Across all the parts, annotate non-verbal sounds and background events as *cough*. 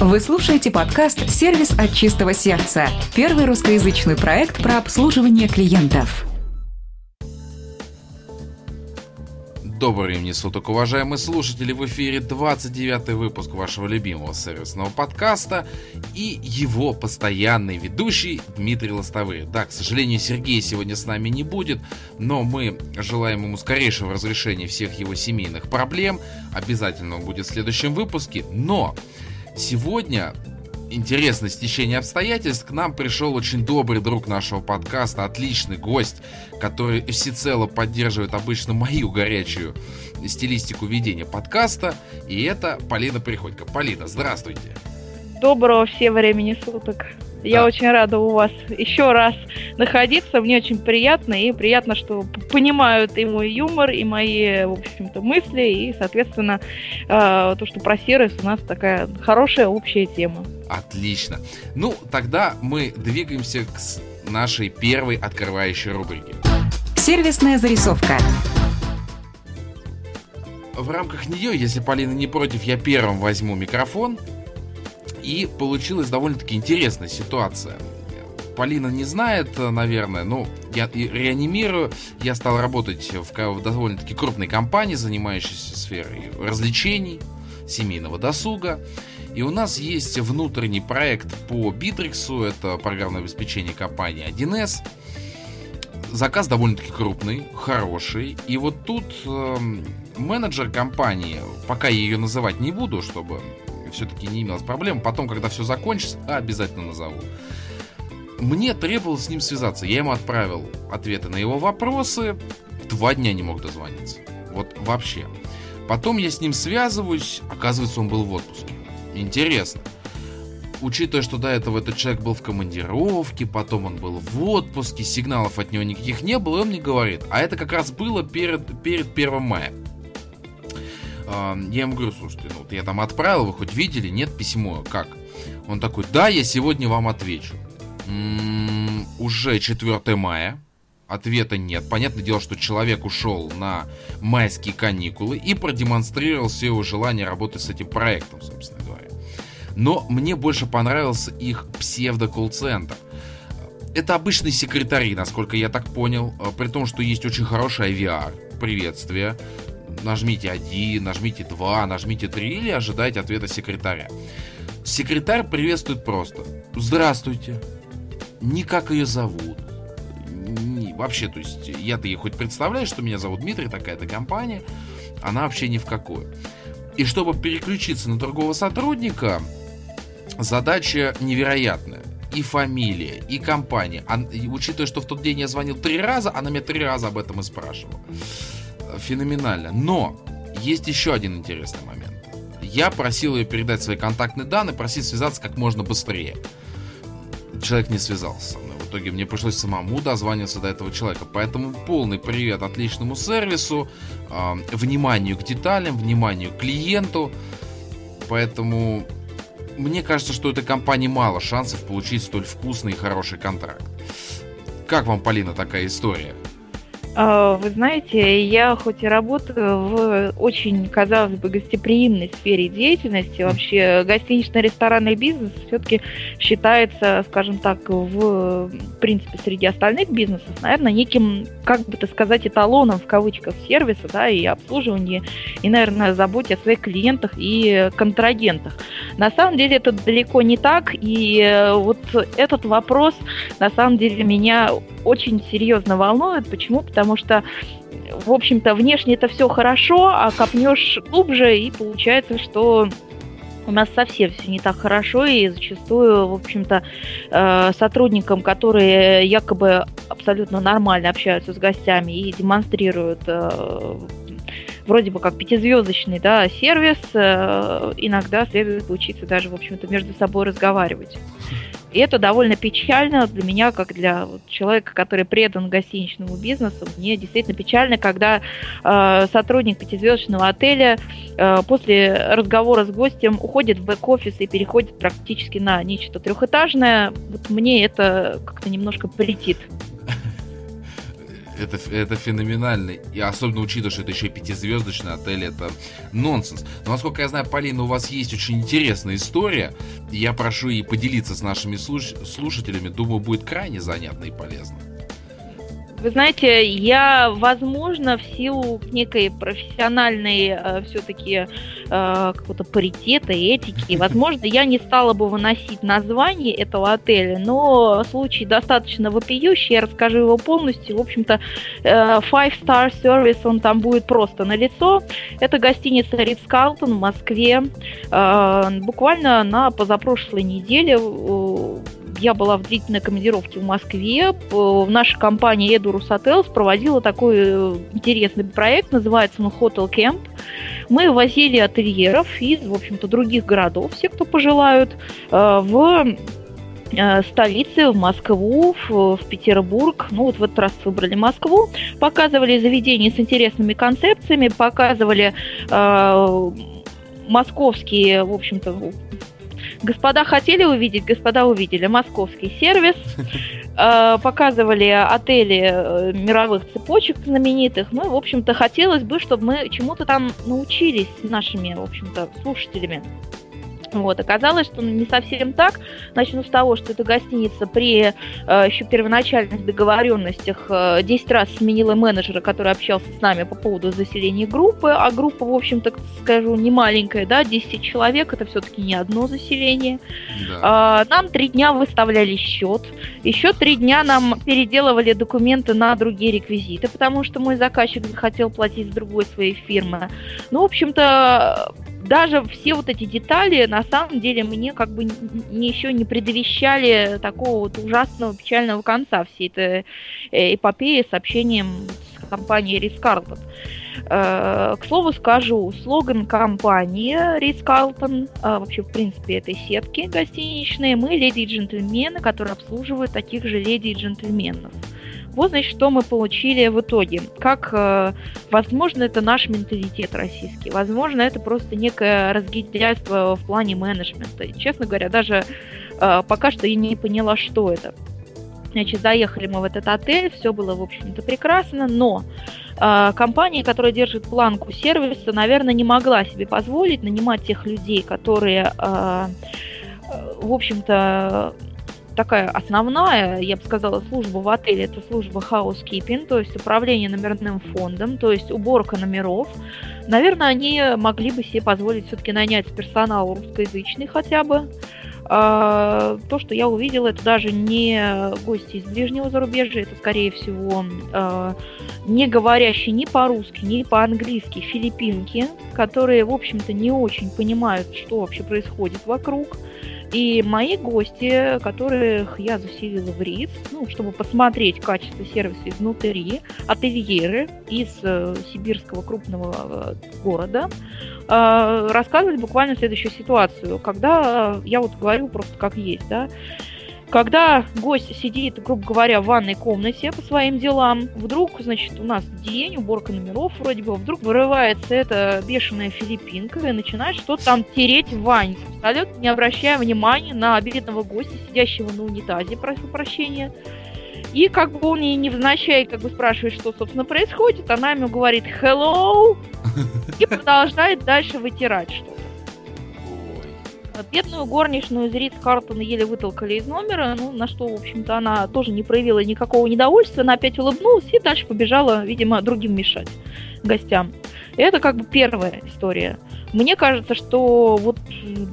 Вы слушаете подкаст «Сервис от чистого сердца» – первый русскоязычный проект про обслуживание клиентов. Добрый времени суток, уважаемые слушатели! В эфире 29 выпуск вашего любимого сервисного подкаста и его постоянный ведущий Дмитрий Лостовый. Да, к сожалению, Сергей сегодня с нами не будет, но мы желаем ему скорейшего разрешения всех его семейных проблем. Обязательно он будет в следующем выпуске, но сегодня интересное стечение обстоятельств к нам пришел очень добрый друг нашего подкаста, отличный гость, который всецело поддерживает обычно мою горячую стилистику ведения подкаста, и это Полина Приходько. Полина, здравствуйте. Доброго всем времени суток. Я очень рада у вас еще раз находиться. Мне очень приятно. И приятно, что понимают и мой юмор, и мои, в общем-то, мысли. И, соответственно, э, то, что про сервис у нас такая хорошая общая тема. Отлично. Ну, тогда мы двигаемся к нашей первой открывающей рубрике. Сервисная зарисовка. В рамках нее, если Полина не против, я первым возьму микрофон и получилась довольно-таки интересная ситуация. Полина не знает, наверное, но я реанимирую. Я стал работать в, довольно-таки крупной компании, занимающейся сферой развлечений, семейного досуга. И у нас есть внутренний проект по Битриксу, это программное обеспечение компании 1С. Заказ довольно-таки крупный, хороший. И вот тут э, менеджер компании, пока я ее называть не буду, чтобы все-таки не имелось проблем. Потом, когда все закончится, обязательно назову. Мне требовалось с ним связаться. Я ему отправил ответы на его вопросы. Два дня не мог дозвониться. Вот вообще. Потом я с ним связываюсь. Оказывается, он был в отпуске. Интересно. Учитывая, что до этого этот человек был в командировке, потом он был в отпуске, сигналов от него никаких не было, и он мне говорит, а это как раз было перед, перед 1 мая. Я ему говорю, слушайте, ну вот я там отправил, вы хоть видели, нет письмо, как? Он такой, да, я сегодня вам отвечу. М-м, уже 4 мая, ответа нет. Понятное дело, что человек ушел на майские каникулы и продемонстрировал все его желание работать с этим проектом, собственно говоря. Но мне больше понравился их псевдо-колл-центр. Это обычные секретари, насколько я так понял, а, при том, что есть очень хороший IVR, приветствие, нажмите 1, нажмите 2, нажмите 3 или ожидайте ответа секретаря. Секретарь приветствует просто. Здравствуйте. Не как ее зовут. Не, вообще, то есть, я-то ей хоть представляю, что меня зовут Дмитрий, такая-то компания. Она вообще ни в какую. И чтобы переключиться на другого сотрудника, задача невероятная. И фамилия, и компания. А, и, учитывая, что в тот день я звонил три раза, она меня три раза об этом и спрашивала феноменально. Но есть еще один интересный момент. Я просил ее передать свои контактные данные, просил связаться как можно быстрее. Человек не связался со мной. В итоге мне пришлось самому дозваниваться до этого человека. Поэтому полный привет отличному сервису, э, вниманию к деталям, вниманию к клиенту. Поэтому мне кажется, что у этой компании мало шансов получить столь вкусный и хороший контракт. Как вам, Полина, такая история? А, вы знаете, я хоть и работаю в очень, казалось бы, гостеприимной сфере деятельности, вообще гостинично-ресторанный бизнес все-таки считается, скажем так, в принципе, среди остальных бизнесов, наверное, неким, как бы это сказать, эталоном в кавычках сервиса, да, и обслуживания, и, наверное, заботе о своих клиентах и контрагентах. На самом деле это далеко не так, и э, вот этот вопрос, на самом деле, меня очень серьезно волнует. Почему? Потому что в общем-то, внешне это все хорошо, а копнешь глубже, и получается, что у нас совсем все не так хорошо, и зачастую, в общем-то, э, сотрудникам, которые якобы абсолютно нормально общаются с гостями и демонстрируют э, вроде бы как пятизвездочный да, сервис, э, иногда следует учиться даже, в общем-то, между собой разговаривать. И это довольно печально для меня, как для человека, который предан гостиничному бизнесу. Мне действительно печально, когда э, сотрудник пятизвездочного отеля э, после разговора с гостем уходит в бэк-офис и переходит практически на нечто трехэтажное. Вот мне это как-то немножко прилетит. Это, это феноменально. И особенно учитывая, что это еще пятизвездочный отель, это нонсенс. Но насколько я знаю, Полина, у вас есть очень интересная история. Я прошу и поделиться с нашими слуш- слушателями. Думаю, будет крайне занятно и полезно. Вы знаете, я, возможно, в силу некой профессиональной э, все-таки э, какого-то паритета, этики, *laughs* возможно, я не стала бы выносить название этого отеля, но случай достаточно вопиющий, я расскажу его полностью. В общем-то, э, Five Star Service, он там будет просто на лицо. Это гостиница Ридс Карлтон в Москве. Э, буквально на позапрошлой неделе э, я была в длительной командировке в Москве. Наша компания Edu Rusatels проводила такой э, интересный проект, называется он Hotel Camp. Мы возили ательеров из, в общем-то, других городов, все, кто пожелают, э, в э, столицы, в Москву, в, в Петербург. Ну, вот в этот раз выбрали Москву. Показывали заведения с интересными концепциями, показывали э, московские, в общем-то, Господа хотели увидеть, господа увидели. Московский сервис. *laughs* Э, показывали отели э, мировых цепочек знаменитых. Ну, в общем-то, хотелось бы, чтобы мы чему-то там научились с нашими, в общем-то, слушателями. Вот, оказалось, что не совсем так. Начну с того, что эта гостиница при э, еще первоначальных договоренностях э, 10 раз сменила менеджера, который общался с нами по поводу заселения группы, а группа, в общем-то, скажу, не маленькая, да, 10 человек, это все-таки не одно заселение. Да. Э, нам три дня выставляли счет, еще три дня нам переделывали документы на другие реквизиты, потому что мой заказчик захотел платить с другой своей фирмы. Ну, в общем-то, даже все вот эти детали на самом деле мне как бы не, еще не предвещали такого вот ужасного печального конца всей этой э, эпопеи с общением с компанией Рис Карлтон. Э, к слову скажу, слоган компании Рис Карлтон, э, вообще в принципе этой сетки гостиничные, мы леди и джентльмены, которые обслуживают таких же леди и джентльменов. Вот, значит, что мы получили в итоге. Как, э, возможно, это наш менталитет российский, возможно, это просто некое разгильдяйство в плане менеджмента. Честно говоря, даже э, пока что я не поняла, что это. Значит, заехали мы в этот отель, все было, в общем-то, прекрасно, но э, компания, которая держит планку сервиса, наверное, не могла себе позволить нанимать тех людей, которые, э, в общем-то, такая основная, я бы сказала, служба в отеле, это служба housekeeping, то есть управление номерным фондом, то есть уборка номеров. Наверное, они могли бы себе позволить все-таки нанять персонал русскоязычный хотя бы. А, то, что я увидела, это даже не гости из ближнего зарубежья, это, скорее всего, а, не говорящие ни по-русски, ни по-английски филиппинки, которые, в общем-то, не очень понимают, что вообще происходит вокруг. И мои гости, которых я заселила в РИЦ, ну, чтобы посмотреть качество сервиса изнутри, ательеры из э, сибирского крупного э, города, э, рассказывали буквально следующую ситуацию. Когда э, я вот говорю просто как есть, да, когда гость сидит, грубо говоря, в ванной комнате по своим делам, вдруг, значит, у нас день, уборка номеров вроде бы, вдруг вырывается эта бешеная филиппинка и начинает что-то там тереть в ванне, абсолютно не обращая внимания на бедного гостя, сидящего на унитазе, прошу прощения. И как бы он ей невзначай как бы спрашивает, что, собственно, происходит, она ему говорит «hello» и продолжает дальше вытирать что-то. Бедную горничную из Ридс Картона еле вытолкали из номера, ну, на что, в общем-то, она тоже не проявила никакого недовольствия, она опять улыбнулась и дальше побежала, видимо, другим мешать гостям. И это как бы первая история. Мне кажется, что вот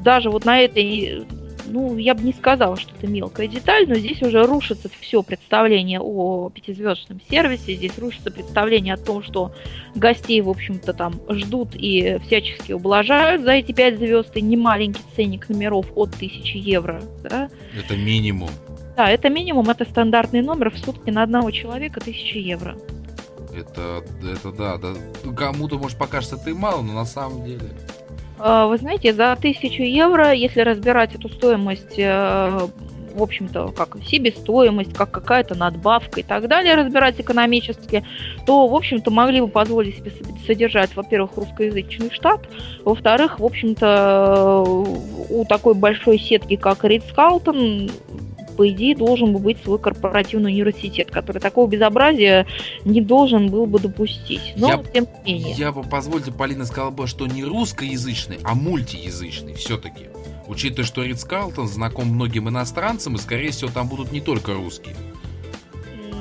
даже вот на этой ну, я бы не сказала, что это мелкая деталь, но здесь уже рушится все представление о пятизвездочном сервисе, здесь рушится представление о том, что гостей, в общем-то, там ждут и всячески ублажают за эти пять звезд, и не маленький ценник номеров от 1000 евро. Да? Это минимум. Да, это минимум, это стандартный номер в сутки на одного человека 1000 евро. Это, это да, да. Кому-то, может, покажется ты мало, но на самом деле... А, вы знаете, за тысячу евро, если разбирать эту стоимость, э, в общем-то, как себестоимость, как какая-то надбавка и так далее, разбирать экономически, то, в общем-то, могли бы позволить себе содержать, во-первых, русскоязычный штат, во-вторых, в общем-то, у такой большой сетки, как Ридс Калтон, по идее, должен бы быть свой корпоративный университет, который такого безобразия не должен был бы допустить. Но, я, тем не менее. Я бы, позвольте, Полина сказала бы, что не русскоязычный, а мультиязычный все-таки. Учитывая, что Ридс Карлтон знаком многим иностранцам, и, скорее всего, там будут не только русские.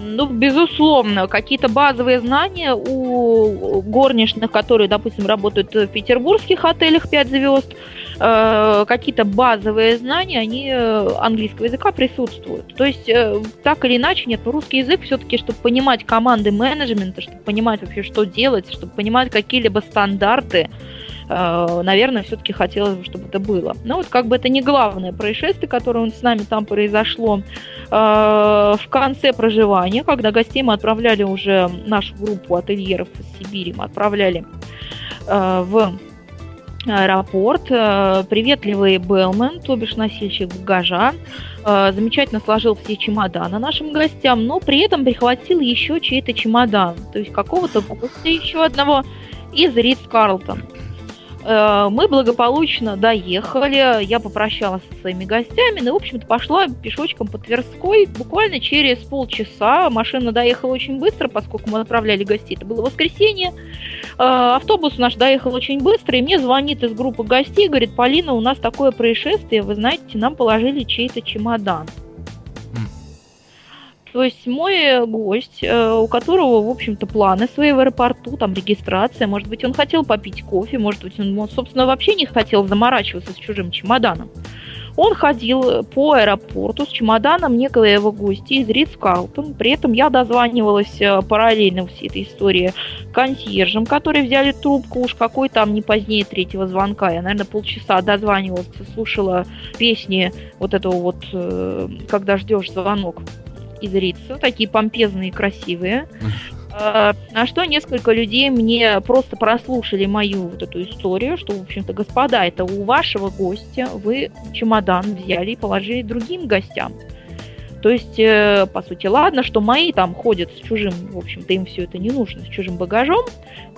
Ну, безусловно, какие-то базовые знания у горничных, которые, допустим, работают в петербургских отелях 5 звезд, э, какие-то базовые знания, они э, английского языка присутствуют. То есть, э, так или иначе, нет, русский язык все-таки, чтобы понимать команды менеджмента, чтобы понимать вообще, что делать, чтобы понимать какие-либо стандарты, Э, наверное, все-таки хотелось бы, чтобы это было. Но вот как бы это не главное происшествие, которое с нами там произошло. Э, в конце проживания, когда гостей мы отправляли уже нашу группу ательеров из Сибири, мы отправляли в аэропорт. Приветливый Белмен, то бишь носильщик багажа, замечательно сложил все чемоданы нашим гостям, но при этом прихватил еще чей-то чемодан, то есть какого-то гостя еще одного из Ридс Карлтон. Э, мы благополучно доехали, я попрощалась со своими гостями, ну, в общем-то, пошла пешочком по Тверской. Буквально через полчаса машина доехала очень быстро, поскольку мы отправляли гостей, это было воскресенье. Э, автобус наш доехал очень быстро, и мне звонит из группы гостей, говорит, Полина, у нас такое происшествие, вы знаете, нам положили чей-то чемодан. То есть мой гость, э, у которого, в общем-то, планы свои в аэропорту, там регистрация, может быть, он хотел попить кофе, может быть, он, собственно, вообще не хотел заморачиваться с чужим чемоданом. Он ходил по аэропорту с чемоданом некоего гостя из Ридс Карлтон. При этом я дозванивалась э, параллельно всей этой истории консьержем, которые взяли трубку уж какой там не позднее третьего звонка. Я, наверное, полчаса дозванивалась, слушала песни вот этого вот э, «Когда ждешь звонок» из Рица, такие помпезные, красивые. А, на что несколько людей мне просто прослушали мою вот эту историю, что, в общем-то, господа, это у вашего гостя вы чемодан взяли и положили другим гостям. То есть, э, по сути, ладно, что мои там ходят с чужим, в общем-то, им все это не нужно, с чужим багажом.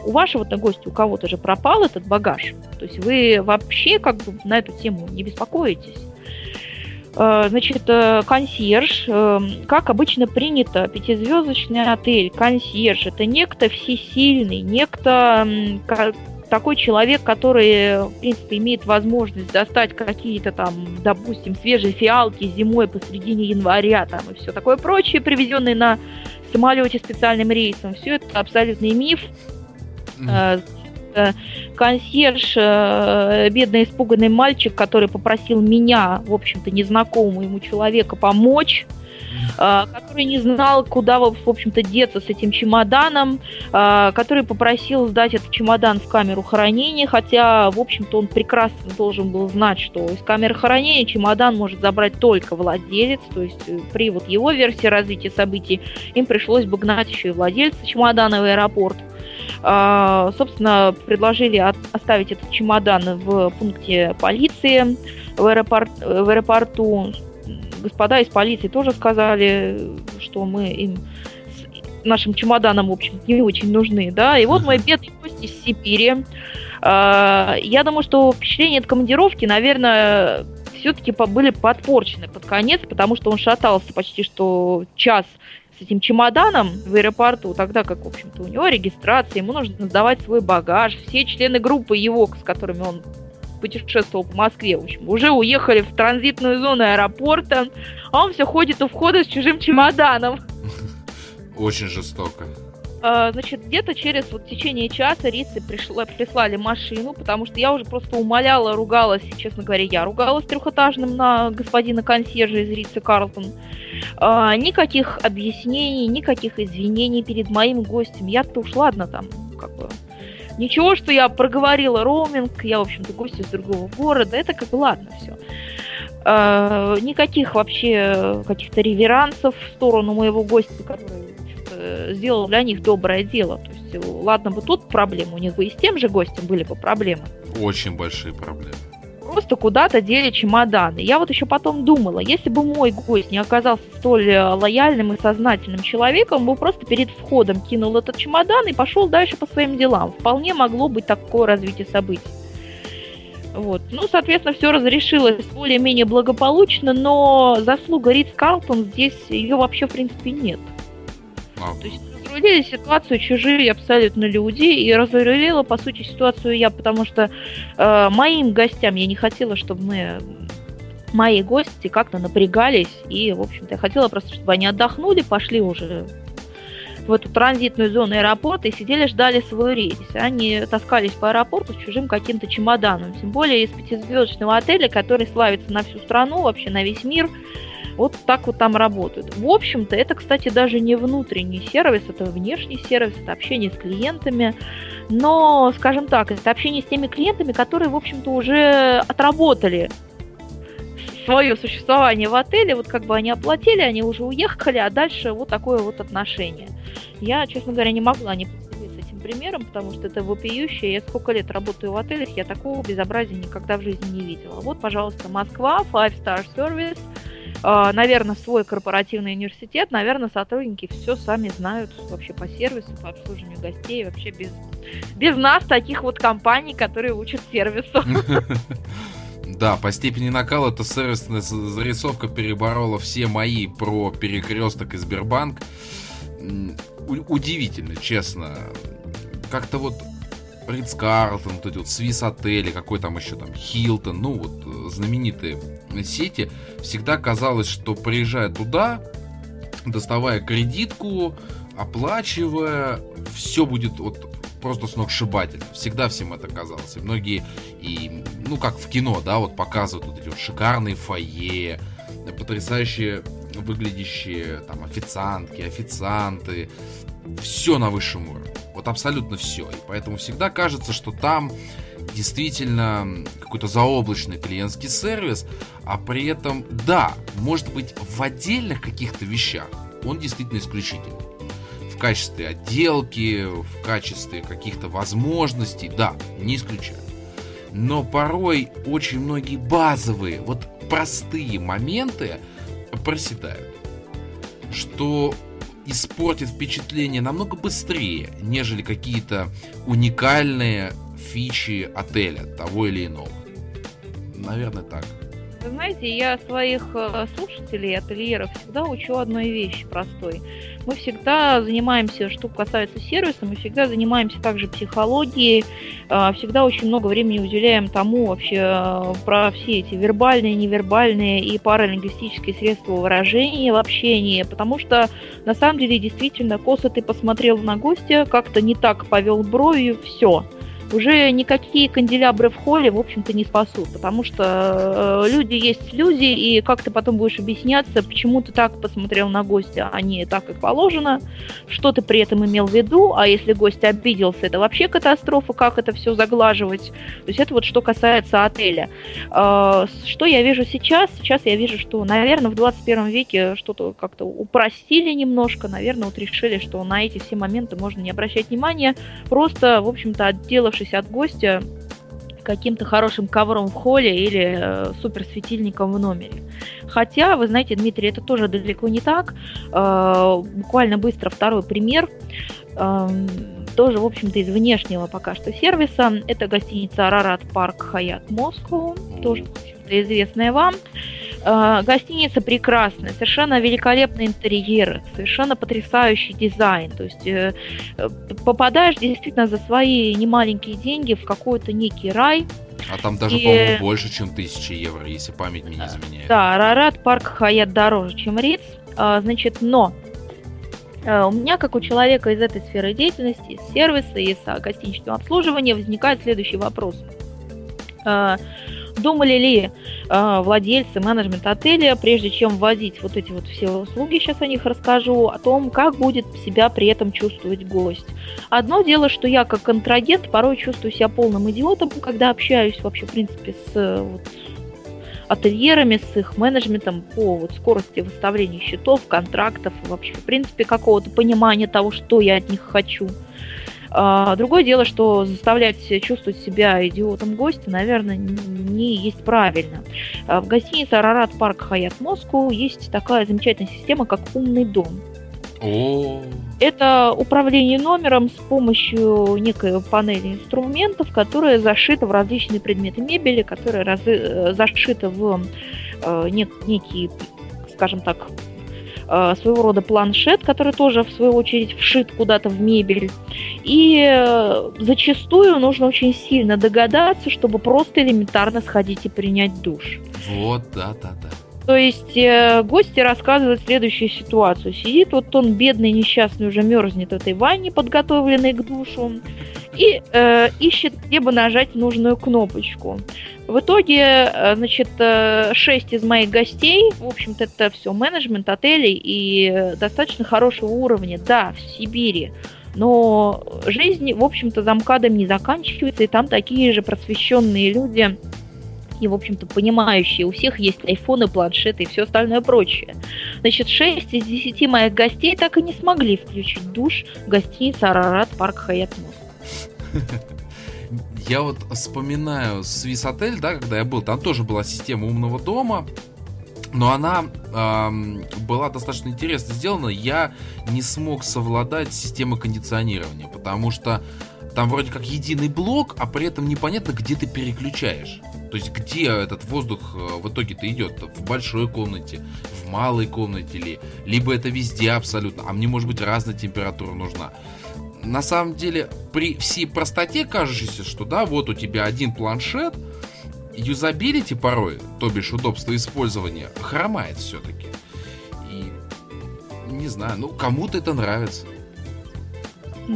У вашего-то гостя у кого-то же пропал этот багаж. То есть вы вообще как бы на эту тему не беспокоитесь. Э, значит, э, консьерж, э, как обычно принято, пятизвездочный отель, консьерж, это некто всесильный, некто такой человек, который, в принципе, имеет возможность достать какие-то там, допустим, свежие фиалки зимой посредине января там и все такое прочее, привезенные на самолете специальным рейсом. Все это абсолютный миф. Mm консьерж, э, бедный испуганный мальчик, который попросил меня, в общем-то, незнакомого ему человека помочь, э, который не знал, куда, в общем-то, деться с этим чемоданом, э, который попросил сдать этот чемодан в камеру хранения, хотя, в общем-то, он прекрасно должен был знать, что из камеры хранения чемодан может забрать только владелец, то есть при вот его версии развития событий им пришлось бы гнать еще и владельца чемодана в аэропорт. Собственно, предложили оставить этот чемодан в пункте полиции в, аэропорт, в аэропорту. Господа из полиции тоже сказали, что мы им нашим чемоданам, в общем, не очень нужны, да. И вот мой бедный гость из Сибири. А, я думаю, что впечатления от командировки, наверное, все-таки были подпорчены под конец, потому что он шатался почти что час с этим чемоданом в аэропорту, тогда как, в общем-то, у него регистрация, ему нужно сдавать свой багаж. Все члены группы его, с которыми он путешествовал по Москве, в общем, уже уехали в транзитную зону аэропорта, а он все ходит у входа с чужим чемоданом. Очень жестоко. А, значит, где-то через вот течение часа рисы пришло, прислали машину, потому что я уже просто умоляла, ругалась, честно говоря, я ругалась трехэтажным на господина консьержа из Рицы Карлтон. А, никаких объяснений, никаких извинений перед моим гостем. Я-то уж ладно там, как бы... Ничего, что я проговорила роуминг, я, в общем-то, гость из другого города, это как бы ладно все. А, никаких вообще каких-то реверансов в сторону моего гостя, который сделал для них доброе дело. То есть, ладно бы тут проблемы, у них бы и с тем же гостем были бы проблемы. Очень большие проблемы просто куда-то дели чемоданы. Я вот еще потом думала, если бы мой гость не оказался столь э, лояльным и сознательным человеком, он бы просто перед входом кинул этот чемодан и пошел дальше по своим делам. Вполне могло быть такое развитие событий. Вот. Ну, соответственно, все разрешилось более-менее благополучно, но заслуга Ридс Карлтон здесь ее вообще, в принципе, нет. А. То есть разрулили ситуацию чужие абсолютно люди, и разрулила, по сути, ситуацию я, потому что э, моим гостям я не хотела, чтобы мы мои гости как-то напрягались, и, в общем-то, я хотела просто, чтобы они отдохнули, пошли уже в эту транзитную зону аэропорта и сидели, ждали свой рейс. Они таскались по аэропорту с чужим каким-то чемоданом. Тем более из пятизвездочного отеля, который славится на всю страну, вообще на весь мир. Вот так вот там работают. В общем-то, это, кстати, даже не внутренний сервис, это внешний сервис, это общение с клиентами. Но, скажем так, это общение с теми клиентами, которые, в общем-то, уже отработали свое существование в отеле, вот как бы они оплатили, они уже уехали, а дальше вот такое вот отношение. Я, честно говоря, не могла не поделиться этим примером, потому что это вопиющее. Я сколько лет работаю в отелях, я такого безобразия никогда в жизни не видела. Вот, пожалуйста, Москва, Five Star Service, наверное, свой корпоративный университет, наверное, сотрудники все сами знают вообще по сервису, по обслуживанию гостей, вообще без, без нас таких вот компаний, которые учат сервису. *laughs* Да, по степени накала эта сервисная зарисовка переборола все мои про перекресток и Сбербанк. Удивительно, честно. Как-то вот Ридс Карлтон, вот эти вот Свис отели, какой там еще там Хилтон, ну вот э, знаменитые сети, всегда казалось, что приезжая туда, доставая кредитку, оплачивая, все будет вот просто сногсшибательно. Всегда всем это казалось. И многие, и, ну, как в кино, да, вот показывают вот эти вот шикарные фойе, потрясающие выглядящие там официантки, официанты. Все на высшем уровне. Вот абсолютно все. И поэтому всегда кажется, что там действительно какой-то заоблачный клиентский сервис, а при этом, да, может быть, в отдельных каких-то вещах он действительно исключительный в качестве отделки, в качестве каких-то возможностей, да, не исключаю. Но порой очень многие базовые, вот простые моменты проседают, что испортит впечатление намного быстрее, нежели какие-то уникальные фичи отеля того или иного. Наверное, так. Вы знаете, я своих э, слушателей, ательеров всегда учу одной вещи простой. Мы всегда занимаемся, что касается сервиса, мы всегда занимаемся также психологией, э, всегда очень много времени уделяем тому вообще э, про все эти вербальные, невербальные и паралингвистические средства выражения в общении, потому что на самом деле действительно косо ты посмотрел на гостя, как-то не так повел бровью, все – уже никакие канделябры в холле, в общем-то, не спасут, потому что э, люди есть люди, и как ты потом будешь объясняться, почему ты так посмотрел на гостя, а не так, как положено, что ты при этом имел в виду, а если гость обиделся, это вообще катастрофа, как это все заглаживать. То есть это вот что касается отеля. Э, что я вижу сейчас? Сейчас я вижу, что, наверное, в 21 веке что-то как-то упростили немножко, наверное, вот решили, что на эти все моменты можно не обращать внимания, просто, в общем-то, отделав отделавшись от гостя каким-то хорошим ковром в холле или э, суперсветильником в номере. Хотя, вы знаете, Дмитрий, это тоже далеко не так. Э, буквально быстро второй пример. Э, тоже, в общем-то, из внешнего пока что сервиса. Это гостиница Арарат Парк Хаят Москва, тоже, в общем-то, известная вам. Гостиница прекрасная, совершенно великолепный интерьер, совершенно потрясающий дизайн. То есть э, попадаешь действительно за свои немаленькие деньги в какой-то некий рай. А там даже, и... по-моему, больше, чем тысячи евро, если память мне не изменяет. Да, Арарат парк Хаят дороже, чем Риц. А, значит, но э, у меня, как у человека из этой сферы деятельности, из сервиса, из гостиничного обслуживания, возникает следующий вопрос. Думали ли э, владельцы, менеджмент отеля, прежде чем вводить вот эти вот все услуги, сейчас о них расскажу, о том, как будет себя при этом чувствовать гость. Одно дело, что я как контрагент порой чувствую себя полным идиотом, когда общаюсь вообще, в принципе, с вот, ательерами, с их менеджментом по вот, скорости выставления счетов, контрактов, вообще, в принципе, какого-то понимания того, что я от них хочу. А, другое дело, что заставлять чувствовать себя идиотом гостя, наверное, не есть правильно. А, в гостинице Арарат Парк Хаят Москву есть такая замечательная система, как умный дом. О. Это управление номером с помощью некой панели инструментов, которая зашита в различные предметы мебели, которая раз... Э, зашита в э, нек... некий, скажем так, своего рода планшет, который тоже, в свою очередь, вшит куда-то в мебель. И э, зачастую нужно очень сильно догадаться, чтобы просто элементарно сходить и принять душ. Вот, да, да, да. То есть э, гости рассказывают следующую ситуацию. Сидит вот он, бедный, несчастный, уже мерзнет в этой ванне, подготовленной к душу, и э, ищет, где бы нажать нужную кнопочку. В итоге, э, значит, э, шесть из моих гостей, в общем-то, это все менеджмент отелей и достаточно хорошего уровня, да, в Сибири. Но жизнь, в общем-то, замкадом не заканчивается, и там такие же просвещенные люди, и, в общем-то, понимающие. У всех есть айфоны, планшеты и все остальное прочее. Значит, 6 из 10 моих гостей так и не смогли включить душ в гостинице Арарат Парк Хаят Я вот вспоминаю Свис Отель, да, когда я был, там тоже была система умного дома, но она эм, была достаточно интересно сделана. Я не смог совладать с системой кондиционирования, потому что там вроде как единый блок, а при этом непонятно, где ты переключаешь. То есть где этот воздух э, в итоге-то идет? В большой комнате, в малой комнате ли? Либо это везде абсолютно, а мне может быть разная температура нужна. На самом деле, при всей простоте кажущейся, что да, вот у тебя один планшет, юзабилити порой, то бишь удобство использования, хромает все-таки. И не знаю, ну кому-то это нравится.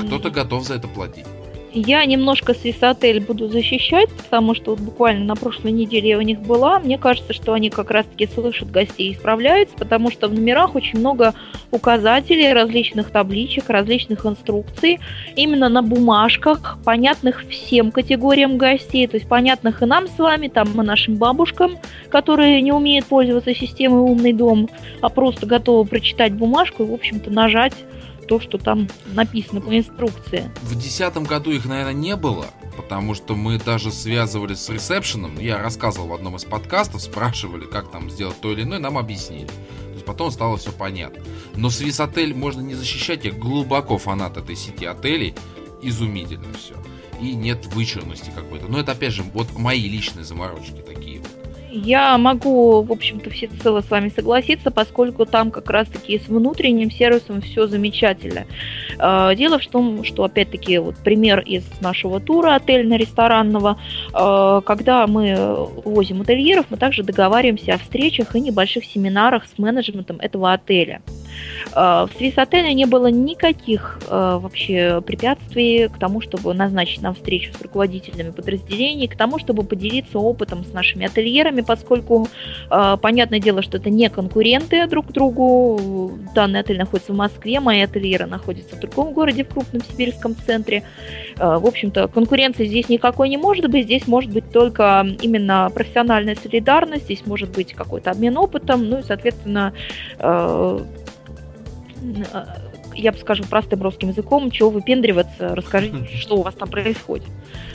Кто-то готов за это платить. Я немножко Свисотель буду защищать, потому что вот буквально на прошлой неделе я у них была. Мне кажется, что они как раз-таки слышат гостей и справляются, потому что в номерах очень много указателей, различных табличек, различных инструкций, именно на бумажках, понятных всем категориям гостей, то есть понятных и нам с вами, там и нашим бабушкам, которые не умеют пользоваться системой «Умный дом», а просто готовы прочитать бумажку и, в общем-то, нажать то, что там написано по инструкции. В 2010 году их, наверное, не было, потому что мы даже связывались с ресепшеном. Я рассказывал в одном из подкастов, спрашивали, как там сделать то или иное, нам объяснили. То есть потом стало все понятно. Но Свис Отель можно не защищать, я глубоко фанат этой сети отелей. Изумительно все. И нет вычурности какой-то. Но это, опять же, вот мои личные заморочки такие. Я могу, в общем-то, всецело с вами согласиться, поскольку там как раз-таки с внутренним сервисом все замечательно. А, дело в том, что, опять-таки, вот пример из нашего тура отельно-ресторанного, а, когда мы возим ательеров, мы также договариваемся о встречах и небольших семинарах с менеджментом этого отеля. А, в Свис отеле не было никаких вообще препятствий к тому, чтобы назначить нам встречу с руководителями подразделений, к тому, чтобы поделиться опытом с нашими ательерами, поскольку э, понятное дело, что это не конкуренты друг другу. Данный отель находится в Москве, мои ательеры находятся в другом городе, в крупном сибирском центре. Э, в общем-то, конкуренции здесь никакой не может быть. Здесь может быть только именно профессиональная солидарность, здесь может быть какой-то обмен опытом, ну и, соответственно, э, я бы скажу простым русским языком, чего выпендриваться, расскажите, что у вас там происходит.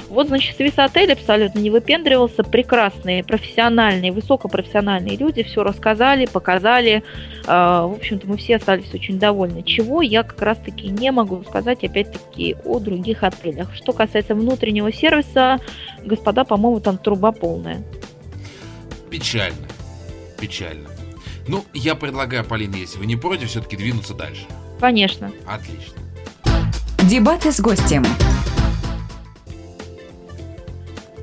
Вот, значит, Свис Отель абсолютно не выпендривался, прекрасные, профессиональные, высокопрофессиональные люди все рассказали, показали. А, в общем-то, мы все остались очень довольны. Чего я как раз-таки не могу сказать, опять-таки, о других отелях. Что касается внутреннего сервиса, господа, по-моему, там труба полная. Печально. Печально. Ну, я предлагаю, Полина, если вы не против, все-таки двинуться дальше. Конечно. Отлично. Дебаты с гостем.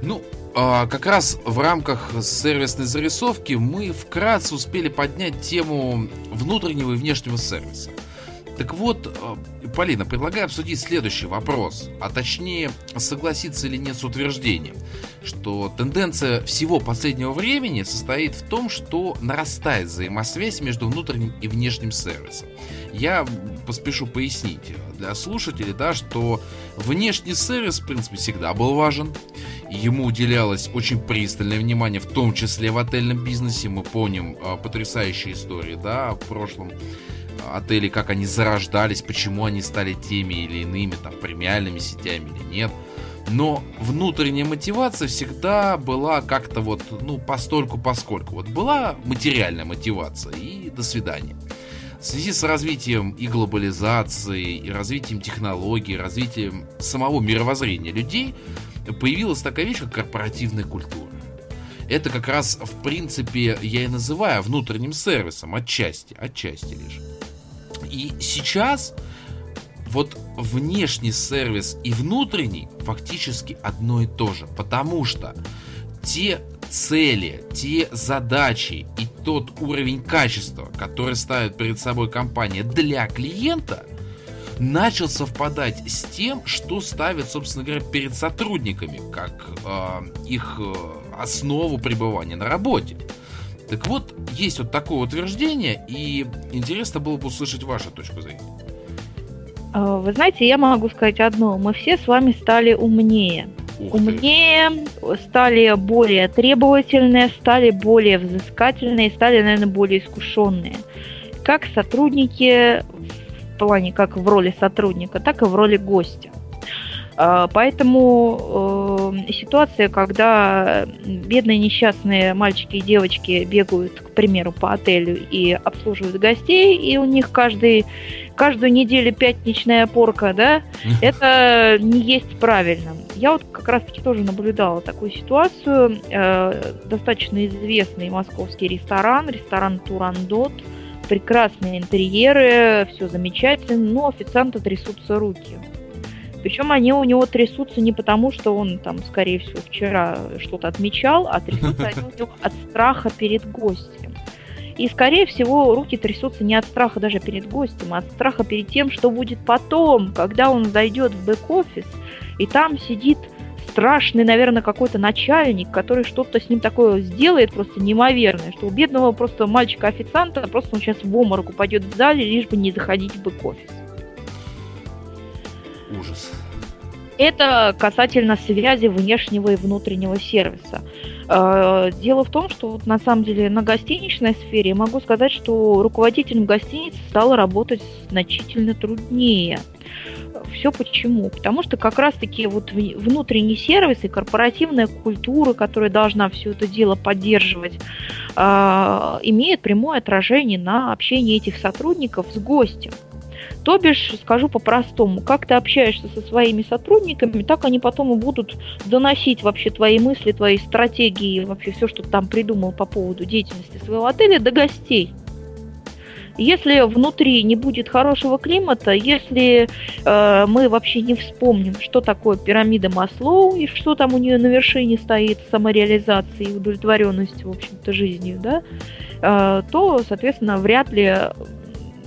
Ну, а, как раз в рамках сервисной зарисовки мы вкратце успели поднять тему внутреннего и внешнего сервиса. Так вот, а, Полина, предлагаю обсудить следующий вопрос, а точнее согласиться или нет с утверждением, что тенденция всего последнего времени состоит в том, что нарастает взаимосвязь между внутренним и внешним сервисом. Я поспешу пояснить для слушателей, да, что внешний сервис, в принципе, всегда был важен. Ему уделялось очень пристальное внимание, в том числе в отельном бизнесе. Мы помним э, потрясающие истории, да, в прошлом отели, как они зарождались, почему они стали теми или иными, там, премиальными сетями или нет. Но внутренняя мотивация всегда была как-то вот, ну, постольку поскольку. Вот была материальная мотивация и до свидания. В связи с развитием и глобализации, и развитием технологий, развитием самого мировоззрения людей, появилась такая вещь, как корпоративная культура. Это как раз, в принципе, я и называю внутренним сервисом, отчасти, отчасти лишь. И сейчас вот внешний сервис и внутренний фактически одно и то же, потому что те цели, те задачи и тот уровень качества, который ставит перед собой компания для клиента, начал совпадать с тем, что ставит, собственно говоря, перед сотрудниками, как э, их э, основу пребывания на работе. Так вот, есть вот такое утверждение, и интересно было бы услышать вашу точку зрения. А, вы знаете, я могу сказать одно. Мы все с вами стали умнее. Ух умнее, стали более требовательные, стали более взыскательные, стали, наверное, более искушенные. Как сотрудники, в плане как в роли сотрудника, так и в роли гостя. А, поэтому э, ситуация, когда бедные несчастные мальчики и девочки бегают, к примеру, по отелю и обслуживают гостей, и у них каждый, каждую неделю пятничная порка, да, *laughs* это не есть правильным. Я вот как раз-таки тоже наблюдала такую ситуацию. Э, достаточно известный московский ресторан, ресторан Турандот, прекрасные интерьеры, все замечательно, но официанта трясутся руки. Причем они у него трясутся не потому, что он там, скорее всего, вчера что-то отмечал, а трясутся они у него от страха перед гостем. И, скорее всего, руки трясутся не от страха даже перед гостем, а от страха перед тем, что будет потом, когда он зайдет в бэк-офис, и там сидит страшный, наверное, какой-то начальник, который что-то с ним такое сделает просто неимоверное, что у бедного просто мальчика-официанта просто он сейчас в обморок упадет в зале, лишь бы не заходить в бэк-офис. Ужас. Это касательно связи внешнего и внутреннего сервиса. Э, дело в том, что вот на самом деле на гостиничной сфере могу сказать, что руководителем гостиницы стало работать значительно труднее. Все почему? Потому что как раз-таки вот внутренний сервис и корпоративная культура, которая должна все это дело поддерживать, э, имеет прямое отражение на общение этих сотрудников с гостем. То бишь, скажу по-простому, как ты общаешься со своими сотрудниками, так они потом и будут доносить вообще твои мысли, твои стратегии, вообще все, что ты там придумал по поводу деятельности своего отеля до гостей. Если внутри не будет хорошего климата, если э, мы вообще не вспомним, что такое пирамида Маслоу и что там у нее на вершине стоит самореализация и удовлетворенность, в общем-то, жизнью, да, э, то, соответственно, вряд ли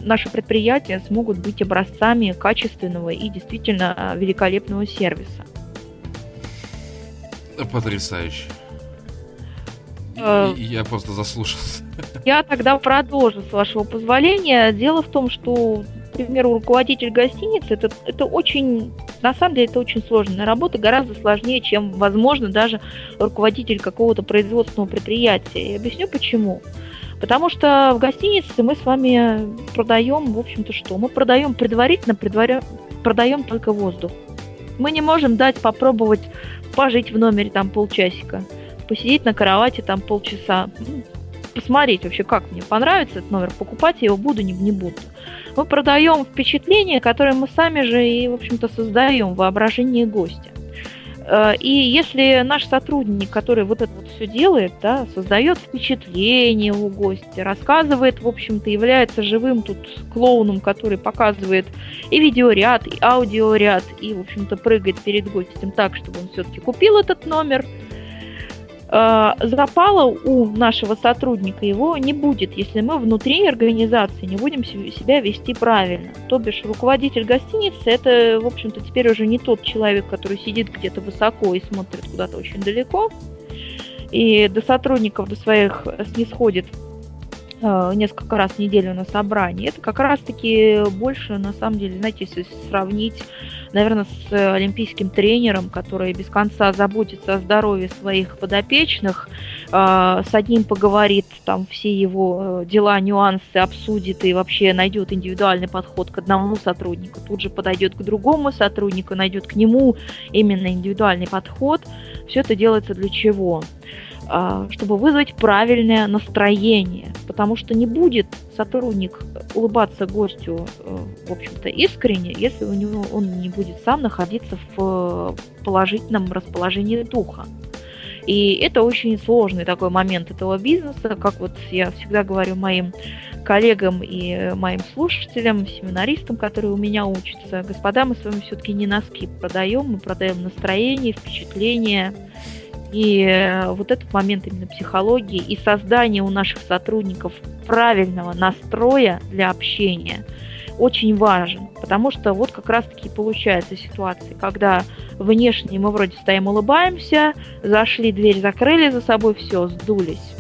наши предприятия смогут быть образцами качественного и действительно великолепного сервиса. Потрясающе. Э, я просто заслушался. *laughs* Я тогда продолжу, с вашего позволения. Дело в том, что, к примеру, руководитель гостиницы, это, это очень, на самом деле, это очень сложная работа, гораздо сложнее, чем, возможно, даже руководитель какого-то производственного предприятия. И объясню почему. Потому что в гостинице мы с вами продаем, в общем-то, что? Мы продаем предварительно, предваря... продаем только воздух. Мы не можем дать попробовать пожить в номере там полчасика, посидеть на кровати там полчаса, ну, посмотреть вообще, как мне понравится этот номер, покупать я его буду, не, не буду. Мы продаем впечатление, которое мы сами же и, в общем-то, создаем воображение гостя. Э, и если наш сотрудник, который вот это вот все делает, да, создает впечатление у гостя, рассказывает, в общем-то, является живым тут клоуном, который показывает и видеоряд, и аудиоряд, и, в общем-то, прыгает перед гостем так, чтобы он все-таки купил этот номер – запала у нашего сотрудника его не будет, если мы внутри организации не будем себя вести правильно. То бишь руководитель гостиницы это, в общем-то, теперь уже не тот человек, который сидит где-то высоко и смотрит куда-то очень далеко, и до сотрудников, до своих снисходит э, несколько раз в неделю на собрании. Это как раз-таки больше, на самом деле, знаете, если сравнить наверное, с э, олимпийским тренером, который без конца заботится о здоровье своих подопечных, а, с одним поговорит, там все его э, дела, нюансы обсудит и вообще найдет индивидуальный подход к одному сотруднику, тут же подойдет к другому сотруднику, найдет к нему именно индивидуальный подход. Все это делается для чего? А, чтобы вызвать правильное настроение. потому что не будет сотрудник улыбаться гостю, э, в общем-то, искренне, если у него он не будет сам находиться в положительном расположении духа. И это очень сложный такой момент этого бизнеса, как вот я всегда говорю моим коллегам и моим слушателям, семинаристам, которые у меня учатся, господа, мы с вами все-таки не носки продаем, мы продаем настроение, впечатление. И э, вот этот момент именно психологии и создание у наших сотрудников правильного настроя для общения очень важен, потому что вот как раз-таки получается ситуация, когда внешне мы вроде стоим, улыбаемся, зашли, дверь закрыли за собой, все, сдулись